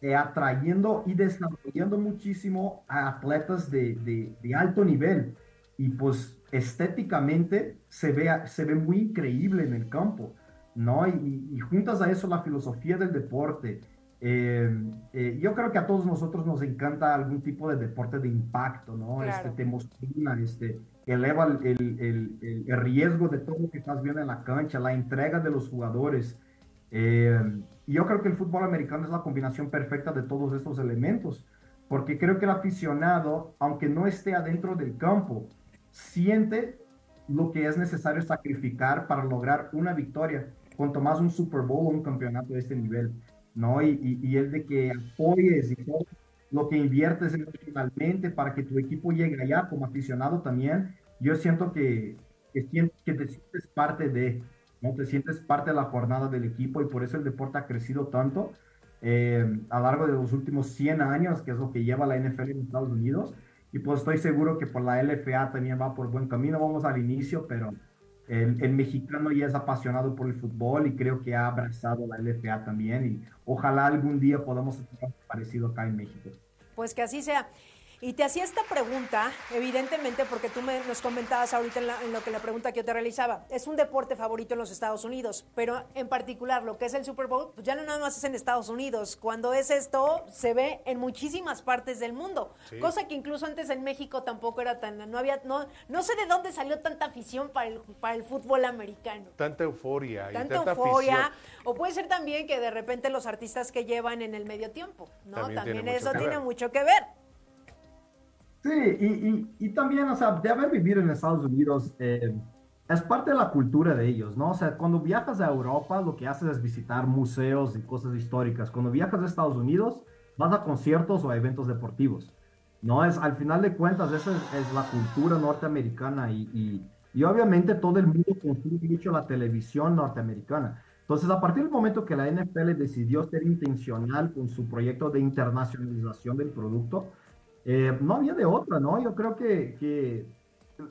eh, atrayendo y desarrollando muchísimo a atletas de, de, de, alto nivel. Y pues estéticamente se ve, se ve muy increíble en el campo. ¿no? Y, y juntas a eso la filosofía del deporte. Eh, eh, yo creo que a todos nosotros nos encanta algún tipo de deporte de impacto, ¿no? Claro. Este, te emociona, este, eleva el, el, el, riesgo de todo lo que estás viendo en la cancha, la entrega de los jugadores. Eh, yo creo que el fútbol americano es la combinación perfecta de todos estos elementos, porque creo que el aficionado, aunque no esté adentro del campo, siente lo que es necesario sacrificar para lograr una victoria, cuanto más un Super Bowl o un campeonato de este nivel, ¿no? Y, y, el de que apoyes y todo lo que inviertes emocionalmente para que tu equipo llegue allá como aficionado también, yo siento que, que, te sientes parte de, ¿no? Te sientes parte de la jornada del equipo y por eso el deporte ha crecido tanto eh, a lo largo de los últimos 100 años, que es lo que lleva la NFL en Estados Unidos. Y pues estoy seguro que por la LFA también va por buen camino. Vamos al inicio, pero el, mexicano ya es apasionado por el fútbol y creo que ha abrazado la LFA también. Y ojalá algún día podamos hacer algo parecido acá en México. Pues que así sea. Y te hacía esta pregunta, evidentemente, porque tú me, nos comentabas ahorita en, lo que la pregunta que yo te realizaba. Es un deporte favorito en los Estados Unidos, pero en particular lo que es el Super Bowl, pues ya no nada más es en Estados Unidos. Cuando es esto, se ve en muchísimas partes del mundo. Cosa que incluso antes en México tampoco era tan. No había. No, no sé de dónde salió tanta afición para el, para el fútbol americano. Tanta euforia. Tanta, euforia. O puede ser también que de repente los artistas que llevan en el medio tiempo, ¿no? También, eso tiene mucho que ver. Sí, y, y, también, o sea, de haber vivido en Estados Unidos, eh, es parte de la cultura de ellos, ¿no? O sea, cuando viajas a Europa, lo que haces es visitar museos y cosas históricas. Cuando viajas a Estados Unidos, vas a conciertos o a eventos deportivos, ¿no? Es, al final de cuentas, esa es, la cultura norteamericana y, y, y, obviamente todo el mundo consume mucho la televisión norteamericana. Entonces, a partir del momento que la NFL decidió ser intencional con su proyecto de internacionalización del producto, eh, no había de otra, ¿no? Yo creo que, que,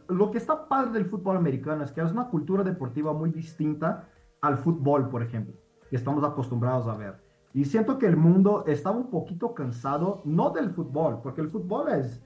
lo que está padre del fútbol americano es que es una cultura deportiva muy distinta al fútbol, por ejemplo, que estamos acostumbrados a ver. Y siento que el mundo estaba un poquito cansado, no del fútbol, porque el fútbol es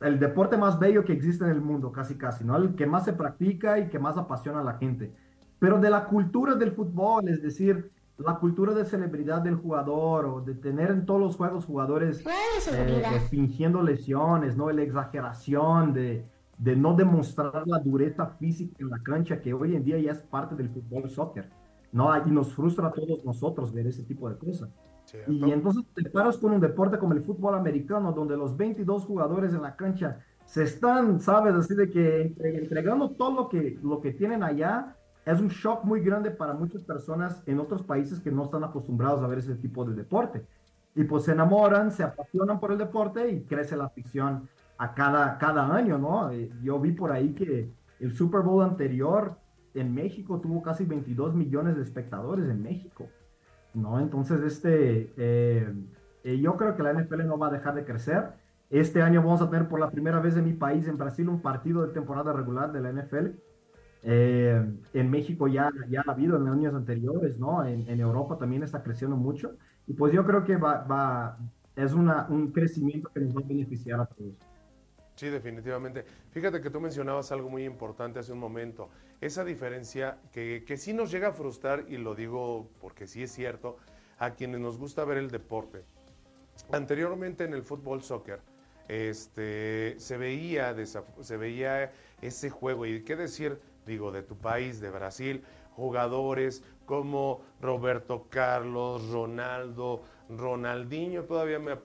el deporte más bello que existe en el mundo, casi casi, ¿no? El que más se practica y que más apasiona a la gente. Pero de la cultura del fútbol, es decir, la cultura de celebridad del jugador o de tener en todos los juegos jugadores eh, fingiendo lesiones, ¿no? La exageración de, de, no demostrar la dureza física en la cancha que hoy en día ya es parte del fútbol soccer, ¿no? Y nos frustra a todos nosotros ver ese tipo de cosas. Y entonces te paras con un deporte como el fútbol americano, donde los 22 jugadores en la cancha se están, sabes, así de que entregando todo lo que, lo que tienen allá es un shock muy grande para muchas personas en otros países que no están acostumbrados a ver ese tipo de deporte. Y pues se enamoran, se apasionan por el deporte y crece la afición a cada, cada año, ¿no? Eh, yo vi por ahí que el Super Bowl anterior en México tuvo casi 22 millones de espectadores en México, ¿no? Entonces, este, eh, eh, yo creo que la NFL no va a dejar de crecer. Este año vamos a tener por la primera vez en mi país, en Brasil, un partido de temporada regular de la NFL eh, en México ya, ya ha habido en años anteriores, ¿no? En, en, Europa también está creciendo mucho. Y pues yo creo que va, va, es una, un crecimiento que nos va a beneficiar a todos. Sí, definitivamente. Fíjate que tú mencionabas algo muy importante hace un momento. Esa diferencia que, que sí nos llega a frustrar, y lo digo porque sí es cierto, a quienes nos gusta ver el deporte. Anteriormente en el fútbol soccer, este, se, veía se veía ese juego. Y qué decir digo, de tu país, de Brasil, jugadores como Roberto Carlos, Ronaldo, Ronaldinho, todavía me,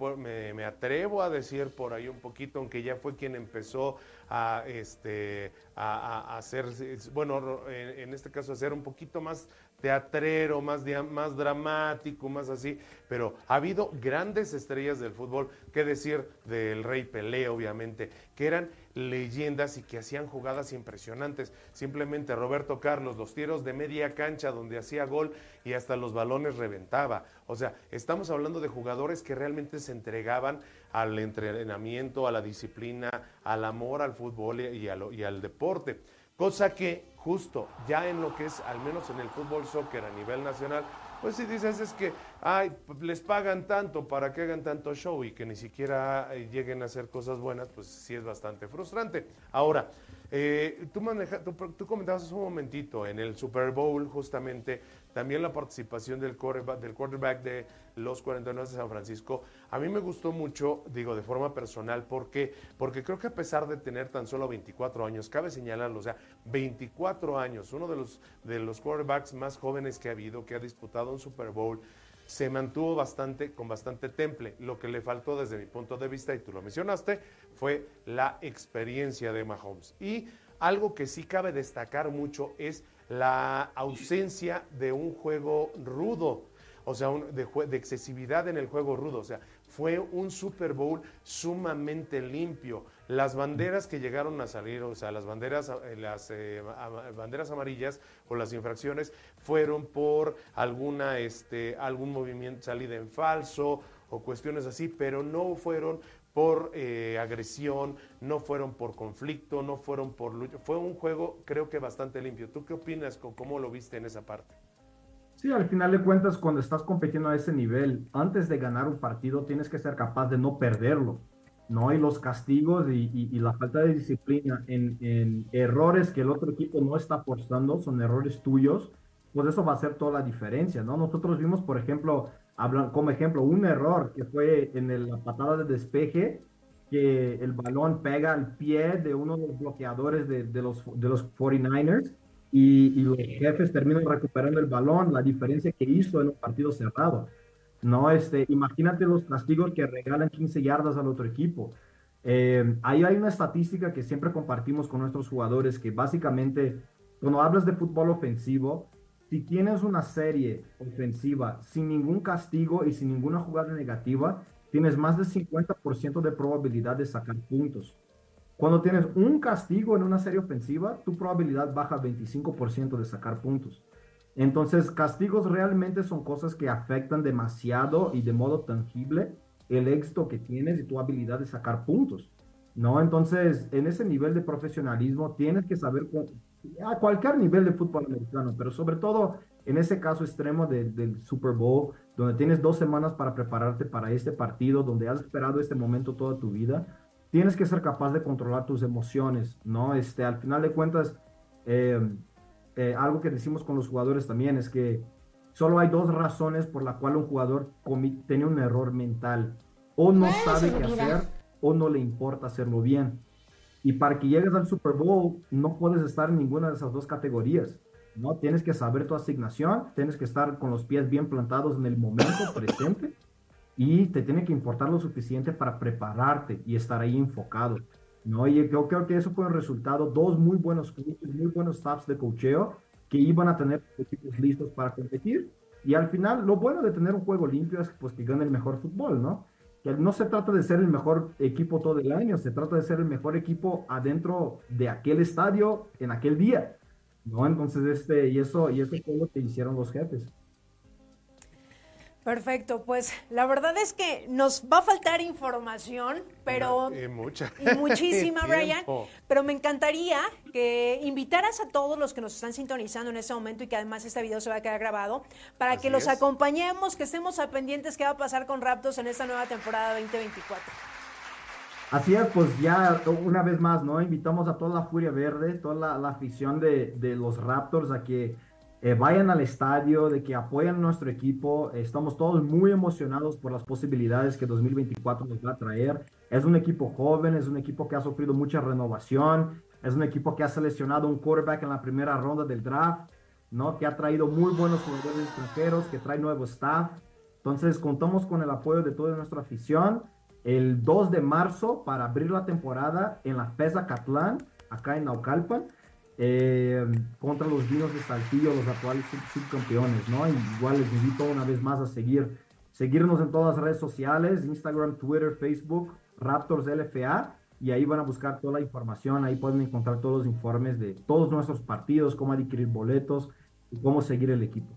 me, atrevo a decir por ahí un poquito, aunque ya fue quien empezó a, este, a, hacer, bueno, en, en, este caso, a ser un poquito más teatrero, más, más dramático, más así, pero ha habido grandes estrellas del fútbol, qué decir del Rey Pelé, obviamente, que eran leyendas y que hacían jugadas impresionantes. Simplemente Roberto Carlos, los tiros de media cancha donde hacía gol y hasta los balones reventaba. O sea, estamos hablando de jugadores que realmente se entregaban al entrenamiento, a la disciplina, al amor al fútbol y, al deporte. Cosa que justo ya en lo que es, al menos en el fútbol soccer a nivel nacional, pues si dices es que ay, les pagan tanto para que hagan tanto show y que ni siquiera eh, lleguen a hacer cosas buenas, pues sí es bastante frustrante. Ahora, eh, tú, maneja, tú, comentabas hace un momentito en el Super Bowl justamente también la participación del quarterback, del quarterback de los 49 de San Francisco. A mí me gustó mucho, digo, de forma personal, porque porque creo que a pesar de tener tan solo 24 años, cabe señalarlo, o sea, 24 años, uno de los de los quarterbacks más jóvenes que ha habido, que ha disputado un Super Bowl, se mantuvo bastante con bastante temple. Lo que le faltó desde mi punto de vista, y tú lo mencionaste, fue la experiencia de Mahomes. Y algo que sí cabe destacar mucho es la ausencia de un juego rudo, o sea, de, excesividad en el juego rudo. O sea, fue un Super Bowl sumamente limpio. Las banderas que llegaron a salir, o sea, las banderas, eh, las eh, banderas amarillas o las infracciones fueron por alguna, este, algún movimiento, salida en falso o cuestiones así, pero no fueron por eh, agresión, no fueron por conflicto, no fueron por lucha. Fue un juego, creo que bastante limpio. ¿Tú qué opinas? ¿Cómo lo viste en esa parte? Sí, al final de cuentas, cuando estás compitiendo a ese nivel, antes de ganar un partido, tienes que ser capaz de no perderlo. ¿no? Y los castigos y, la falta de disciplina en, errores que el otro equipo no está forzando, son errores tuyos, pues eso va a hacer toda la diferencia, ¿no? Nosotros vimos, por ejemplo, hablan, como ejemplo, un error que fue en la patada de despeje, que el balón pega al pie de uno de los bloqueadores de, de los, de los 49ers y, y, los jefes terminan recuperando el balón, la diferencia que hizo en un partido cerrado. No, este, imagínate los castigos que regalan 15 yardas al otro equipo. Eh, ahí hay una estadística que siempre compartimos con nuestros jugadores que básicamente cuando hablas de fútbol ofensivo, si tienes una serie ofensiva sin ningún castigo y sin ninguna jugada negativa, tienes más del 50% de probabilidad de sacar puntos. Cuando tienes un castigo en una serie ofensiva, tu probabilidad baja a 25% de sacar puntos. Entonces, castigos realmente son cosas que afectan demasiado y de modo tangible el éxito que tienes y tu habilidad de sacar puntos, ¿no? Entonces, en ese nivel de profesionalismo tienes que saber, a cualquier nivel de fútbol americano, pero sobre todo en ese caso extremo del Super Bowl, donde tienes dos semanas para prepararte para este partido, donde has esperado este momento toda tu vida, tienes que ser capaz de controlar tus emociones, ¿no? Este, al final de cuentas, eh, eh, algo que decimos con los jugadores también es que solo hay dos razones por la cual un jugador tiene un error mental. O no sabe qué hacer o no le importa hacerlo bien. Y para que llegues al Super Bowl no puedes estar en ninguna de esas dos categorías. ¿no? Tienes que saber tu asignación, tienes que estar con los pies bien plantados en el momento *laughs* presente y te tiene que importar lo suficiente para prepararte y estar ahí enfocado. ¿no? Y yo creo que eso fue un resultado, dos muy buenos muy buenos staffs de cocheo que iban a tener equipos listos para competir. Y al final, lo bueno de tener un juego limpio es pues, que gane el mejor fútbol, ¿no? No se trata de ser el mejor equipo todo el año, se trata de ser el mejor equipo adentro de aquel estadio en aquel día, ¿no? Entonces, este, y eso, y eso fue lo que hicieron los jefes. Perfecto, pues la verdad es que nos va a faltar información, pero y mucha. y muchísima, *laughs* Brian. Pero me encantaría que invitaras a todos los que nos están sintonizando en este momento y que además este video se va a quedar grabado para que los acompañemos, que estemos a pendientes qué va a pasar con Raptors en esta nueva temporada 2024. Así es, pues ya una vez más, ¿no? Invitamos a toda la Furia Verde, toda la, la afición de, de los Raptors a que eh, vayan al estadio, de que apoyen nuestro equipo. Estamos todos muy emocionados por las posibilidades que 2024 nos va a traer. Es un equipo joven, es un equipo que ha sufrido mucha renovación, es un equipo que ha seleccionado un quarterback en la primera ronda del draft, ¿no? que ha traído muy buenos jugadores extranjeros, que trae nuevo staff. Entonces contamos con el apoyo de toda nuestra afición. El 2 de marzo para abrir la temporada en la FESA Catlán, acá en Naucalpan eh, contra los Vinos de Saltillo, los actuales subcampeones, ¿no? igual les invito una vez más a seguir, seguirnos en todas las redes sociales, Instagram, Twitter, Facebook, Raptors LFA, y ahí van a buscar toda la información, ahí pueden encontrar todos los informes de todos nuestros partidos, cómo adquirir boletos y cómo seguir el equipo.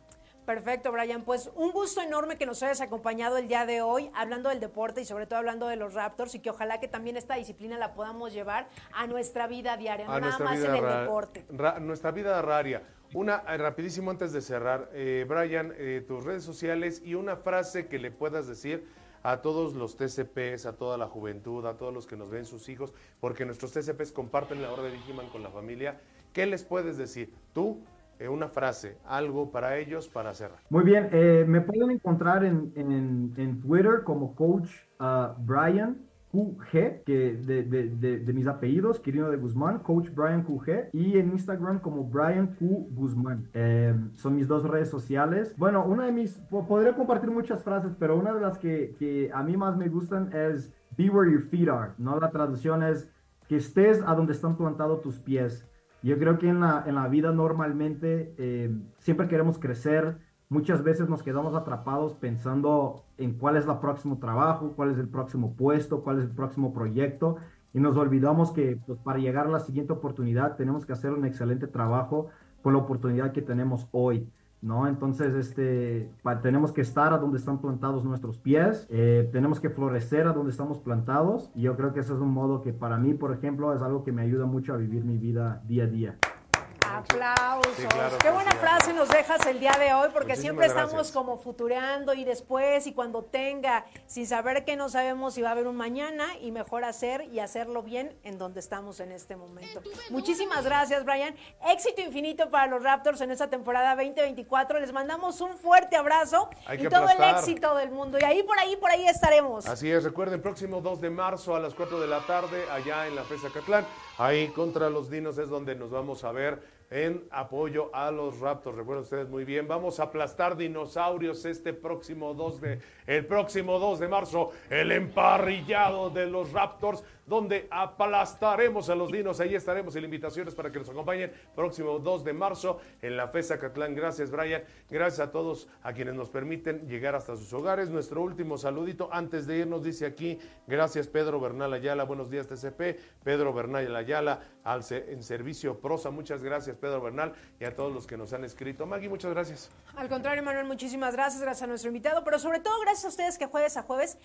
Perfecto, Brian. Pues un gusto enorme que nos hayas acompañado el día de hoy, hablando del deporte y sobre todo hablando de los Raptors y que ojalá que también esta disciplina la podamos llevar a nuestra vida diaria, no nada más en el deporte. nuestra vida raria. Una, eh, rapidísimo antes de cerrar, eh, Brian, eh, tus redes sociales y una frase que le puedas decir a todos los TCPs, a toda la juventud, a todos los que nos ven sus hijos, porque nuestros TCPs comparten la hora de Vigiman con la familia. ¿Qué les puedes decir? Tú, una frase, algo para ellos para cerrar. Muy bien, eh, me pueden encontrar en, en, Twitter como Coach uh, Brian QG, que de, de, de, mis apellidos, Quirino de Guzmán, Coach Brian QG, y en Instagram como Brian Q Guzmán. Eh, son mis dos redes sociales. Bueno, una de mis, podría compartir muchas frases, pero una de las que, que a mí más me gustan es Be where your feet are, ¿no? La traducción es que estés a donde están plantados tus pies. Yo creo que en la, en la vida normalmente eh, siempre queremos crecer, muchas veces nos quedamos atrapados pensando en cuál es el próximo trabajo, cuál es el próximo puesto, cuál es el próximo proyecto y nos olvidamos que pues, para llegar a la siguiente oportunidad tenemos que hacer un excelente trabajo con la oportunidad que tenemos hoy. ¿No? Entonces, este, tenemos que estar a donde están plantados nuestros pies, eh, tenemos que florecer a donde estamos plantados, y yo creo que ese es un modo que para mí, por ejemplo, es algo que me ayuda mucho a vivir mi vida día a día. Aplausos. Qué buena frase nos dejas el día de hoy, porque siempre estamos como futureando y después y cuando tenga, sin saber que no sabemos si va a haber un mañana y mejor hacer y hacerlo bien en donde estamos en este momento. Muchísimas gracias, Brian. Éxito infinito para los Raptors en esta temporada 2024. Les mandamos un fuerte abrazo y todo el éxito del mundo. Y ahí por ahí, por ahí estaremos. Así es, recuerden, próximo 2 de marzo a las 4 de la tarde, allá en la FESA Catlán, ahí contra los Dinos es donde nos vamos a ver en apoyo a los Raptors. Recuerden ustedes muy bien, vamos a aplastar dinosaurios este próximo 2 de el próximo 2 de marzo, el emparrillado de los Raptors donde aplastaremos a los dinos. Ahí estaremos y la invitación es para que nos acompañen próximo 2 de marzo en la FESA Catlán. Gracias, Brian. Gracias a todos a quienes nos permiten llegar hasta sus hogares. Nuestro último saludito antes de irnos dice aquí, gracias Pedro Bernal Ayala, buenos días TCP, Pedro Bernal Ayala al, en servicio prosa. Muchas gracias Pedro Bernal y a todos los que nos han escrito. Maggie, muchas gracias. Al contrario, Manuel, muchísimas gracias. Gracias a nuestro invitado, pero sobre todo gracias a ustedes que jueves a jueves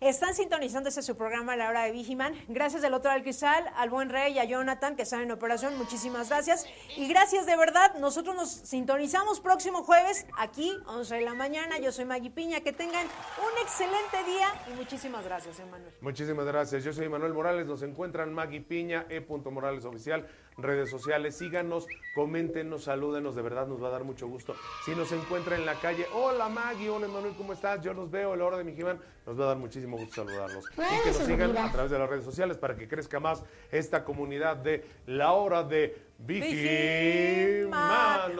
están sintonizando ese su programa a la hora de Vigiman. Gracias del otro al cristal, al buen rey y a Jonathan que están en operación. Muchísimas gracias. Y gracias de verdad. Nosotros nos sintonizamos próximo jueves aquí, 11 de la mañana. Yo soy Maggie Piña. Que tengan un excelente día y muchísimas gracias, Emanuel. Muchísimas gracias. Yo soy Manuel Morales. Nos encuentran Maggie Piña, E. Morales Oficial redes sociales. Síganos, coméntenos, salúdenos, de verdad nos va a dar mucho gusto. Si nos encuentra en la calle, hola Maggie, hola Manuel, ¿cómo estás? Yo los veo a la de mi Jimán, nos va a dar muchísimo gusto saludarlos. y que nos sigan a través de las redes sociales para que crezca más esta comunidad de la hora de Vigiman.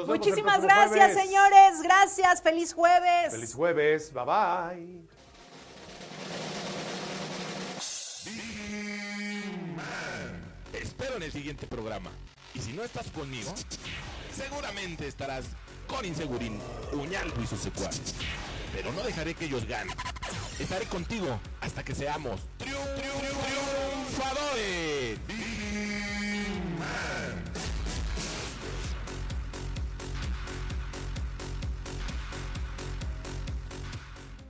Muchísimas gracias, señores. Gracias. Feliz jueves. Feliz jueves. Bye bye. espero en el siguiente programa. Y si no estás conmigo, seguramente estarás con Insegurín, Uñaldo y sus secuaces pero no dejaré que ellos ganen. Estaré contigo hasta que seamos triunfadores.